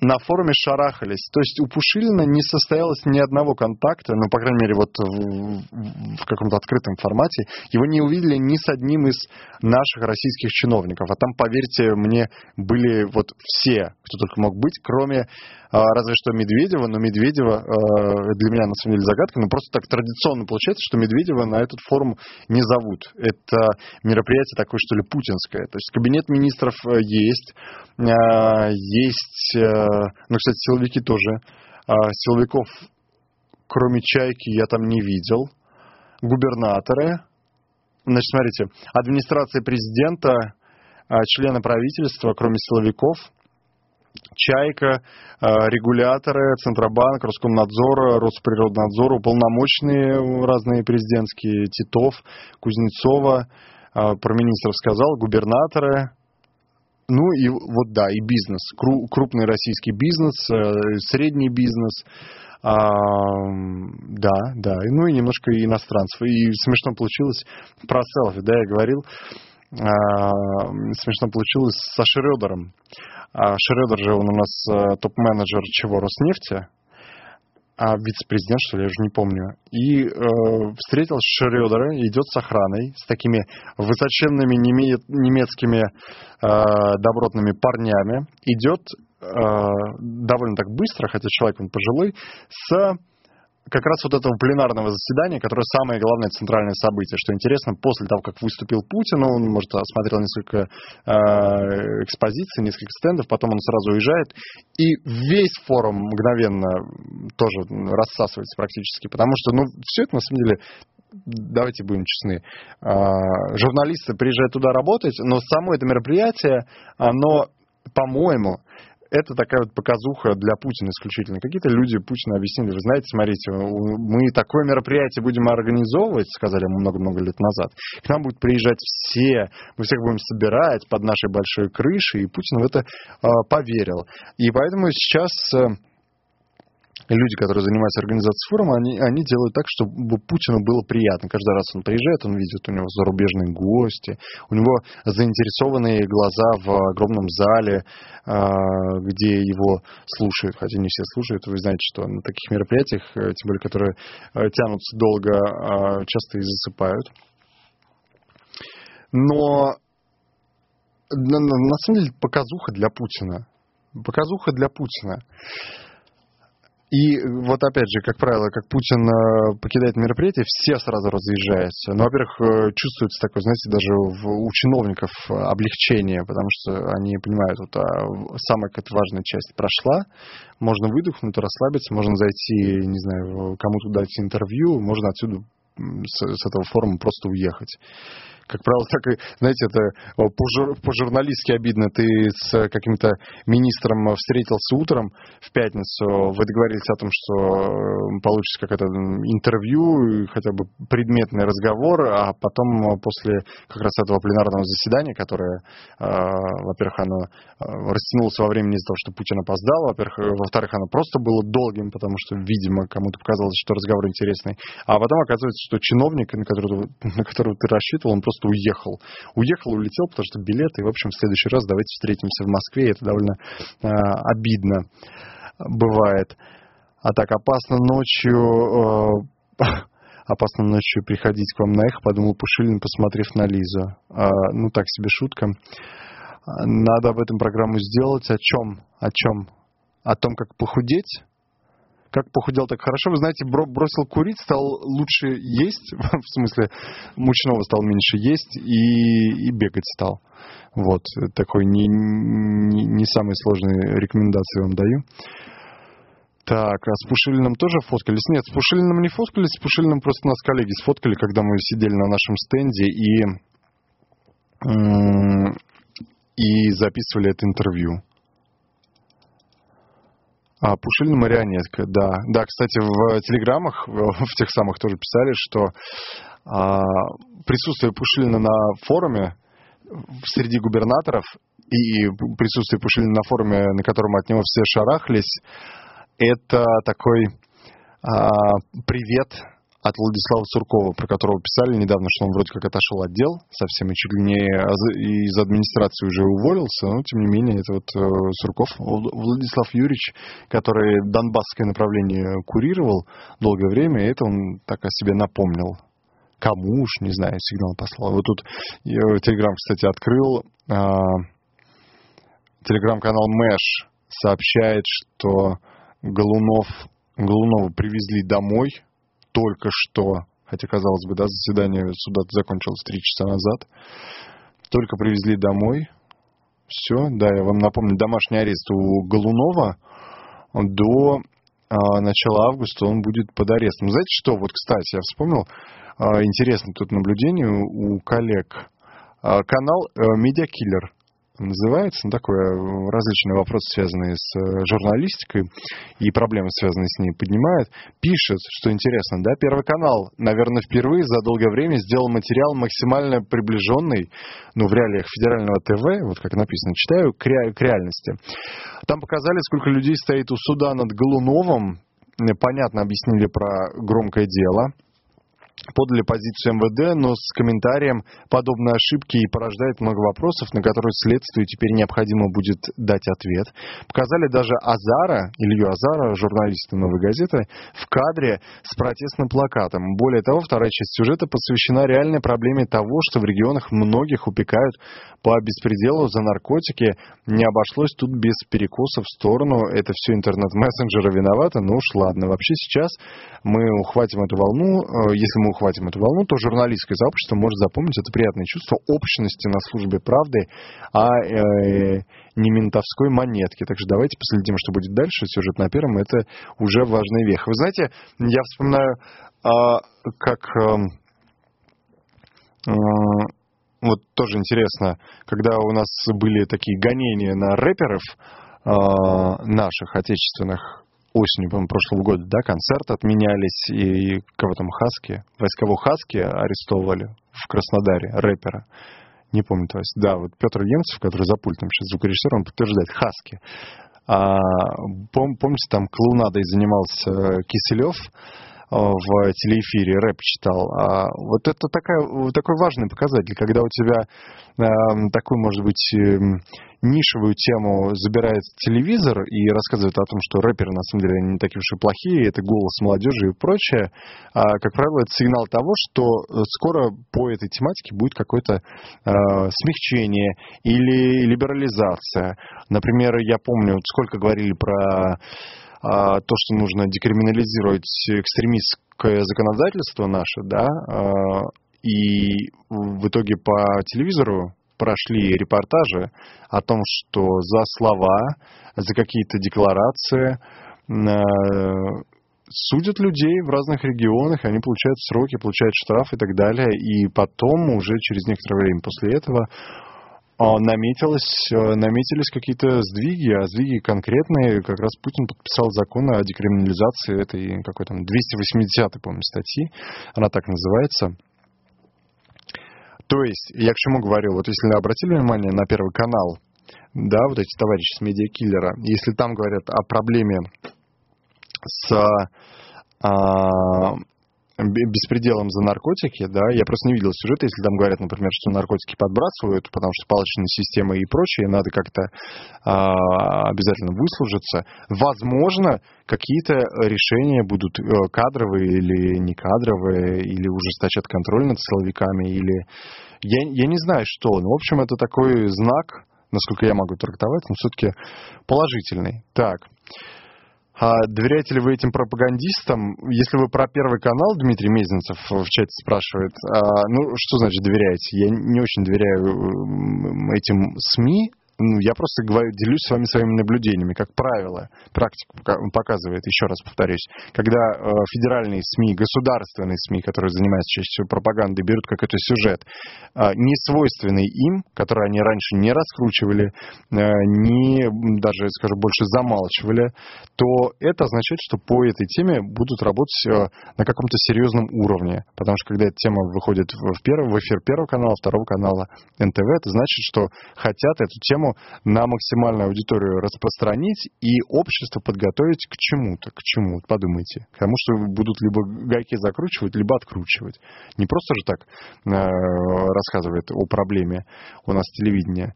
на форуме шарахались. То есть у Пушилина не состоялось ни одного контакта, ну, по крайней мере, вот в, в каком-то открытом формате. Его не увидели ни с одним из наших российских чиновников. А там, поверьте мне, были вот все, кто только мог быть, кроме а, разве что Медведева, но Медведева а, для меня на самом деле загадка, но просто так традиционно получается, что Медведева на этот форум не зовут. Это мероприятие такое, что ли, путинское. То есть кабинет министров э, есть, а, есть, э, ну, кстати, силовики тоже. Силовиков, кроме Чайки, я там не видел. Губернаторы. Значит, смотрите, администрация президента, члены правительства, кроме силовиков – Чайка, э, регуляторы, Центробанк, Роскомнадзор, Росприроднадзор, уполномоченные разные президентские, Титов, Кузнецова, э, про министров сказал, губернаторы, ну и вот да, и бизнес, крупный российский бизнес, э, средний бизнес, а, да, да, ну и немножко иностранцев. И смешно получилось про селфи, да, я говорил, а, смешно получилось со Шредером. А Шредер же он у нас э, топ-менеджер чего, Роснефти, а вице-президент, что ли, я уже не помню. И э, встретил Шредера, идет с охраной, с такими высоченными немецкими э, добротными парнями, идет э, довольно так быстро, хотя человек он пожилой, с как раз вот этого пленарного заседания, которое самое главное центральное событие. Что интересно, после того, как выступил Путин, он, может, осмотрел несколько э, экспозиций, несколько стендов, потом он сразу уезжает, и весь форум мгновенно тоже рассасывается практически, потому что, ну, все это, на самом деле, давайте будем честны, а, журналисты приезжают туда работать, но само это мероприятие, оно, по-моему, это такая вот показуха для Путина исключительно. Какие-то люди Путину объяснили, вы знаете, смотрите, мы такое мероприятие будем организовывать, сказали ему много-много лет назад. К нам будут приезжать все, мы всех будем собирать под нашей большой крышей, и Путин в это э, поверил. И поэтому сейчас э, люди, которые занимаются организацией форума, они, они делают так, чтобы Путину было приятно. Каждый раз он приезжает, он видит, у него зарубежные гости, у него заинтересованные глаза в огромном зале, а, где его слушают, хотя не все слушают. Вы знаете, что на таких мероприятиях, э, тем более, которые э, тянутся долго, а, часто и засыпают. Но на, самом деле показуха для Путина. Показуха для Путина. И вот опять же, как правило, как Путин э, покидает мероприятие, все сразу разъезжаются. Ну, во-первых, э, чувствуется такое, знаете, даже у чиновников э, облегчение, потому что они понимают, вот а, самая какая-то важная часть прошла, можно выдохнуть, расслабиться, можно зайти, не знаю, кому-то дать интервью, можно отсюда с, с этого форума просто уехать. Как правило, так и, знаете, это э, по-жур- по-журналистски обидно. Ты с каким-то министром встретился утром в пятницу, вы договорились о том, что э, получится какое-то интервью, хотя бы предметный разговор, а потом э, после как раз этого пленарного заседания, которое, э, во-первых, оно э, растянулось во времени из-за того, что Путин опоздал, во-первых, э, во-вторых, оно просто было долгим, потому что, видимо, кому-то показалось, что разговор интересный, а потом оказывается, что чиновник, на которого, на которого ты рассчитывал, он просто уехал. Уехал, улетел, потому что билеты, и, в общем, в следующий раз давайте встретимся в Москве, это довольно э, обидно бывает. А так, опасно ночью... э, <laughs> опасно ночью приходить к вам на эхо, подумал Пушилин, посмотрев на Лизу. А, ну, так себе шутка. Надо об этом программу сделать. О чем? О чем? О том, как похудеть? Как похудел так хорошо. Вы знаете, бро- бросил курить, стал лучше есть, <laughs> в смысле, мучного стал меньше есть и, и бегать стал. Вот, такой не, не, не самые сложные рекомендации вам даю. Так, а с Пушилиным тоже фоткались? Нет, с Пушилиным не фоткались, с Пушилиным просто нас коллеги сфоткали, когда мы сидели на нашем стенде и, и записывали это интервью. А, Пушилин марионетка, да. Да, кстати, в телеграммах, в тех самых тоже писали, что а, присутствие Пушилина на форуме среди губернаторов и присутствие Пушилина на форуме, на котором от него все шарахлись, это такой а, привет от Владислава Суркова, про которого писали недавно, что он вроде как отошел от дел совсем и чуть ли не из администрации уже уволился, но тем не менее это вот э, Сурков, Вл- Владислав Юрьевич, который донбасское направление курировал долгое время, это он так о себе напомнил. Кому уж, не знаю, сигнал послал. Вот тут я Телеграм, кстати, открыл. а, Телеграм-канал Мэш сообщает, что Голунов, Голунова привезли домой только что, хотя, казалось бы, да, заседание суда закончилось три часа назад, только привезли домой. Все, да, я вам напомню, домашний арест у Голунова до а, начала августа он будет под арестом. Знаете что, вот, кстати, я вспомнил, а, интересное тут наблюдение у коллег. А, Канал э, Медиакиллер называется, ну, такое э, различные вопросы, связанные с э, журналистикой и проблемы, связанные с ней, поднимает, пишет, что интересно, да, Первый канал, наверное, впервые за долгое время сделал материал максимально приближенный, ну, в реалиях федерального ТВ, вот как написано, читаю, к, ре- к реальности. Там показали, сколько людей стоит у суда над Голуновым, понятно объяснили про громкое дело, подали позицию МВД, но с комментарием подобные ошибки и порождает много вопросов, на которые следствию теперь необходимо будет дать ответ. Показали даже Азара, Илью Азара, журналиста «Новой газеты», в кадре с протестным плакатом. Более того, вторая часть сюжета посвящена реальной проблеме того, что в регионах многих упекают по беспределу за наркотики. Не обошлось тут без перекосов в сторону. Это все интернет-мессенджеры виноваты. Ну уж ладно. Вообще сейчас мы ухватим эту волну. Э, Если мы ухватим эту волну, то журналистское сообщество может запомнить это приятное чувство общности на службе правды, а э, не ментовской монетки. Так что давайте последим, что будет дальше. Сюжет на первом – это уже важная веха. Вы знаете, я вспоминаю, а, как... эм, э, вот тоже интересно, когда у нас были такие гонения на рэперов, наших отечественных осенью, по-моему, прошлого года, да, концерты отменялись, и кого там, Хаски, войскового Хаски арестовывали в Краснодаре, рэпера. Не помню, то есть, да, вот Петр Емцев, который за пультом сейчас звукорежиссер, он подтверждает, Хаски. А, пом- помните, там клоунадой занимался Киселев, в телеэфире рэп читал. А вот это такая, такой важный показатель, когда у тебя э, такой, может быть, э, нишевую тему забирает телевизор и рассказывает о том, что рэперы на самом деле не такие уж и плохие, это голос молодежи и прочее, а, как правило, это сигнал того, что скоро по этой тематике будет какое-то э, смягчение или либерализация. Например, я помню, сколько говорили про то, что нужно декриминализировать экстремистское законодательство наше, да, а, и в итоге по телевизору прошли репортажи о том, что за слова, за какие-то декларации а, судят людей в разных регионах, они получают сроки, получают штраф и так далее, и потом уже через некоторое время после этого а, наметилось, э, наметились какие-то сдвиги, а сдвиги конкретные. Как раз Путин подписал закон о декриминализации этой какой там 280 помню, статьи. Она так называется. То есть, я к чему говорю, вот если обратили внимание на Первый канал, да, вот эти товарищи с медиакиллера, если там говорят о проблеме с а, беспределом за наркотики, да, я просто не видел сюжета, если там говорят, например, что наркотики подбрасывают, потому что палочная система и прочее, надо как-то а, обязательно выслужиться. Возможно, какие-то решения будут э, кадровые или не кадровые, или ужесточат контроль над силовиками, или... Я, я не знаю, что. Ну, в общем, это такой знак, насколько я могу трактовать, но все-таки положительный. Так. А доверяете ли вы этим пропагандистам? Если вы про Первый канал, Дмитрий Мезенцев в чате спрашивает, а, ну, что значит доверяете? Я не очень доверяю м, этим СМИ, ну, я просто говорю, делюсь с вами своими наблюдениями. Как правило, практика пока- показывает, еще раз повторюсь, когда э, федеральные СМИ, государственные СМИ, которые занимаются чаще всего пропагандой, берут какой-то сюжет, э, не свойственный им, который они раньше не раскручивали, э, не, даже, скажу, больше замалчивали, то это означает, что по этой теме будут работать э, на каком-то серьезном уровне. Потому что когда эта тема выходит в первый, в эфир Первого канала, Второго канала НТВ, это значит, что хотят эту тему на максимальную аудиторию распространить и общество подготовить к чему-то. К чему? Подумайте. К тому, что будут либо гайки закручивать, либо откручивать. Не просто же так э, рассказывает о проблеме у нас телевидение.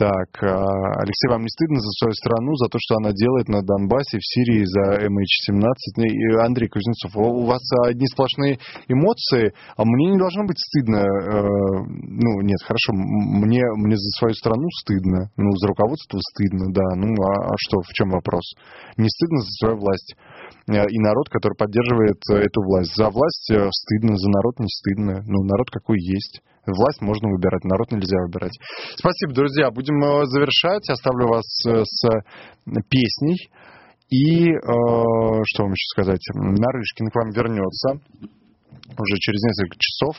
Так, а, Алексей, вам не стыдно за свою страну, за то, что она делает на Донбассе, в Сирии, за MH17? И, Андрей Кузнецов, у вас одни сплошные эмоции, а мне не должно быть стыдно. э, Ну, нет, хорошо, мне, мне за свою страну стыдно, ну, за руководство стыдно, да. Ну, а, а что, в чем вопрос? Не стыдно за свою власть э, и народ, который поддерживает э, эту власть. За власть э, стыдно, за народ не стыдно. Ну, народ какой есть. Власть можно выбирать, народ нельзя выбирать. Спасибо, друзья. Будем э, завершать. Оставлю вас э, с песней. И э, что вам еще сказать? Нарышкин к вам вернется уже через несколько часов.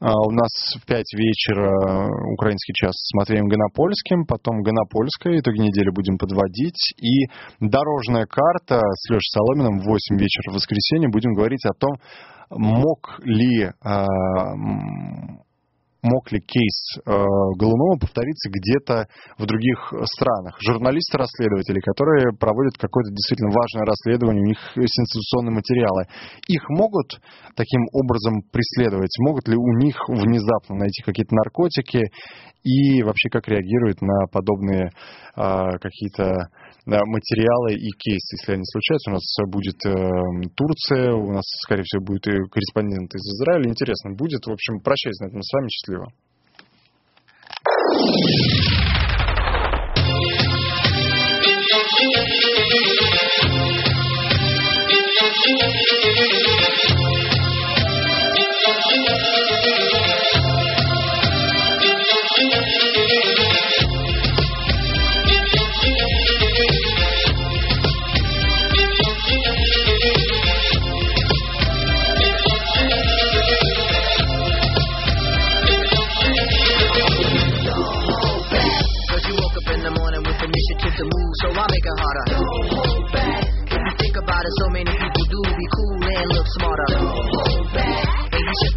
А, У нас в 5 вечера украинский час с Матвеем Гонопольским, потом Гонопольская, итоги недели будем подводить. И дорожная карта с Лешей Соломиным в 8 вечера в воскресенье будем говорить о том, мог ли м, мог ли кейс э, Голунова повториться где-то в других странах. Журналисты-расследователи, которые проводят какое-то действительно важное расследование, у них сенсационные материалы, их могут таким образом преследовать? Могут ли у них внезапно найти какие-то наркотики? И вообще как реагируют на подобные э, какие-то материалы и кейсы, если они случаются. У нас будет э, Турция, у нас, скорее всего, будет и корреспондент из Израиля. Интересно будет. В общем, прощаюсь на этом с вами. Счастливо. Zero.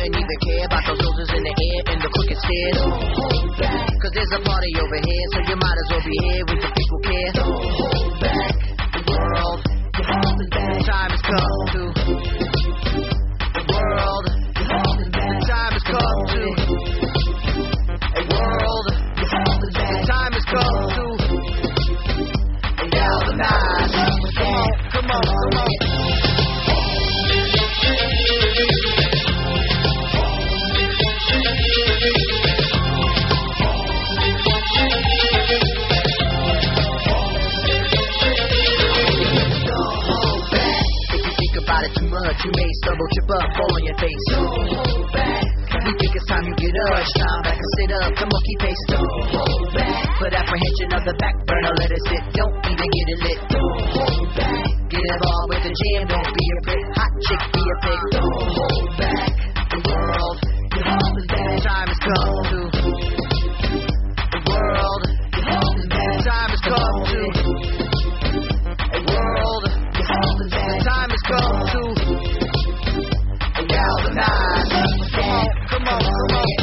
And even care about those roses in the air and the crooked stairs. Back. Cause there's a party over here, so you might as well be here with the people care. Don't hold back. The world, the time has come to. The world, the time has come to. A world, the time has come to. And Galvanize. Come on, come on, come on. You trip up, fall on your face. Don't hold back. We think it's time you get up. It's time back and sit up. Come on, keep pace. Don't hold back. Put apprehension of the back burner, let it sit. Don't even get it lit. Don't hold back. Get involved with the jam. Don't be a prick. Hot chick, be a pig. Don't hold back. The world, the time has come to. Come on.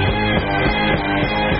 Thank you.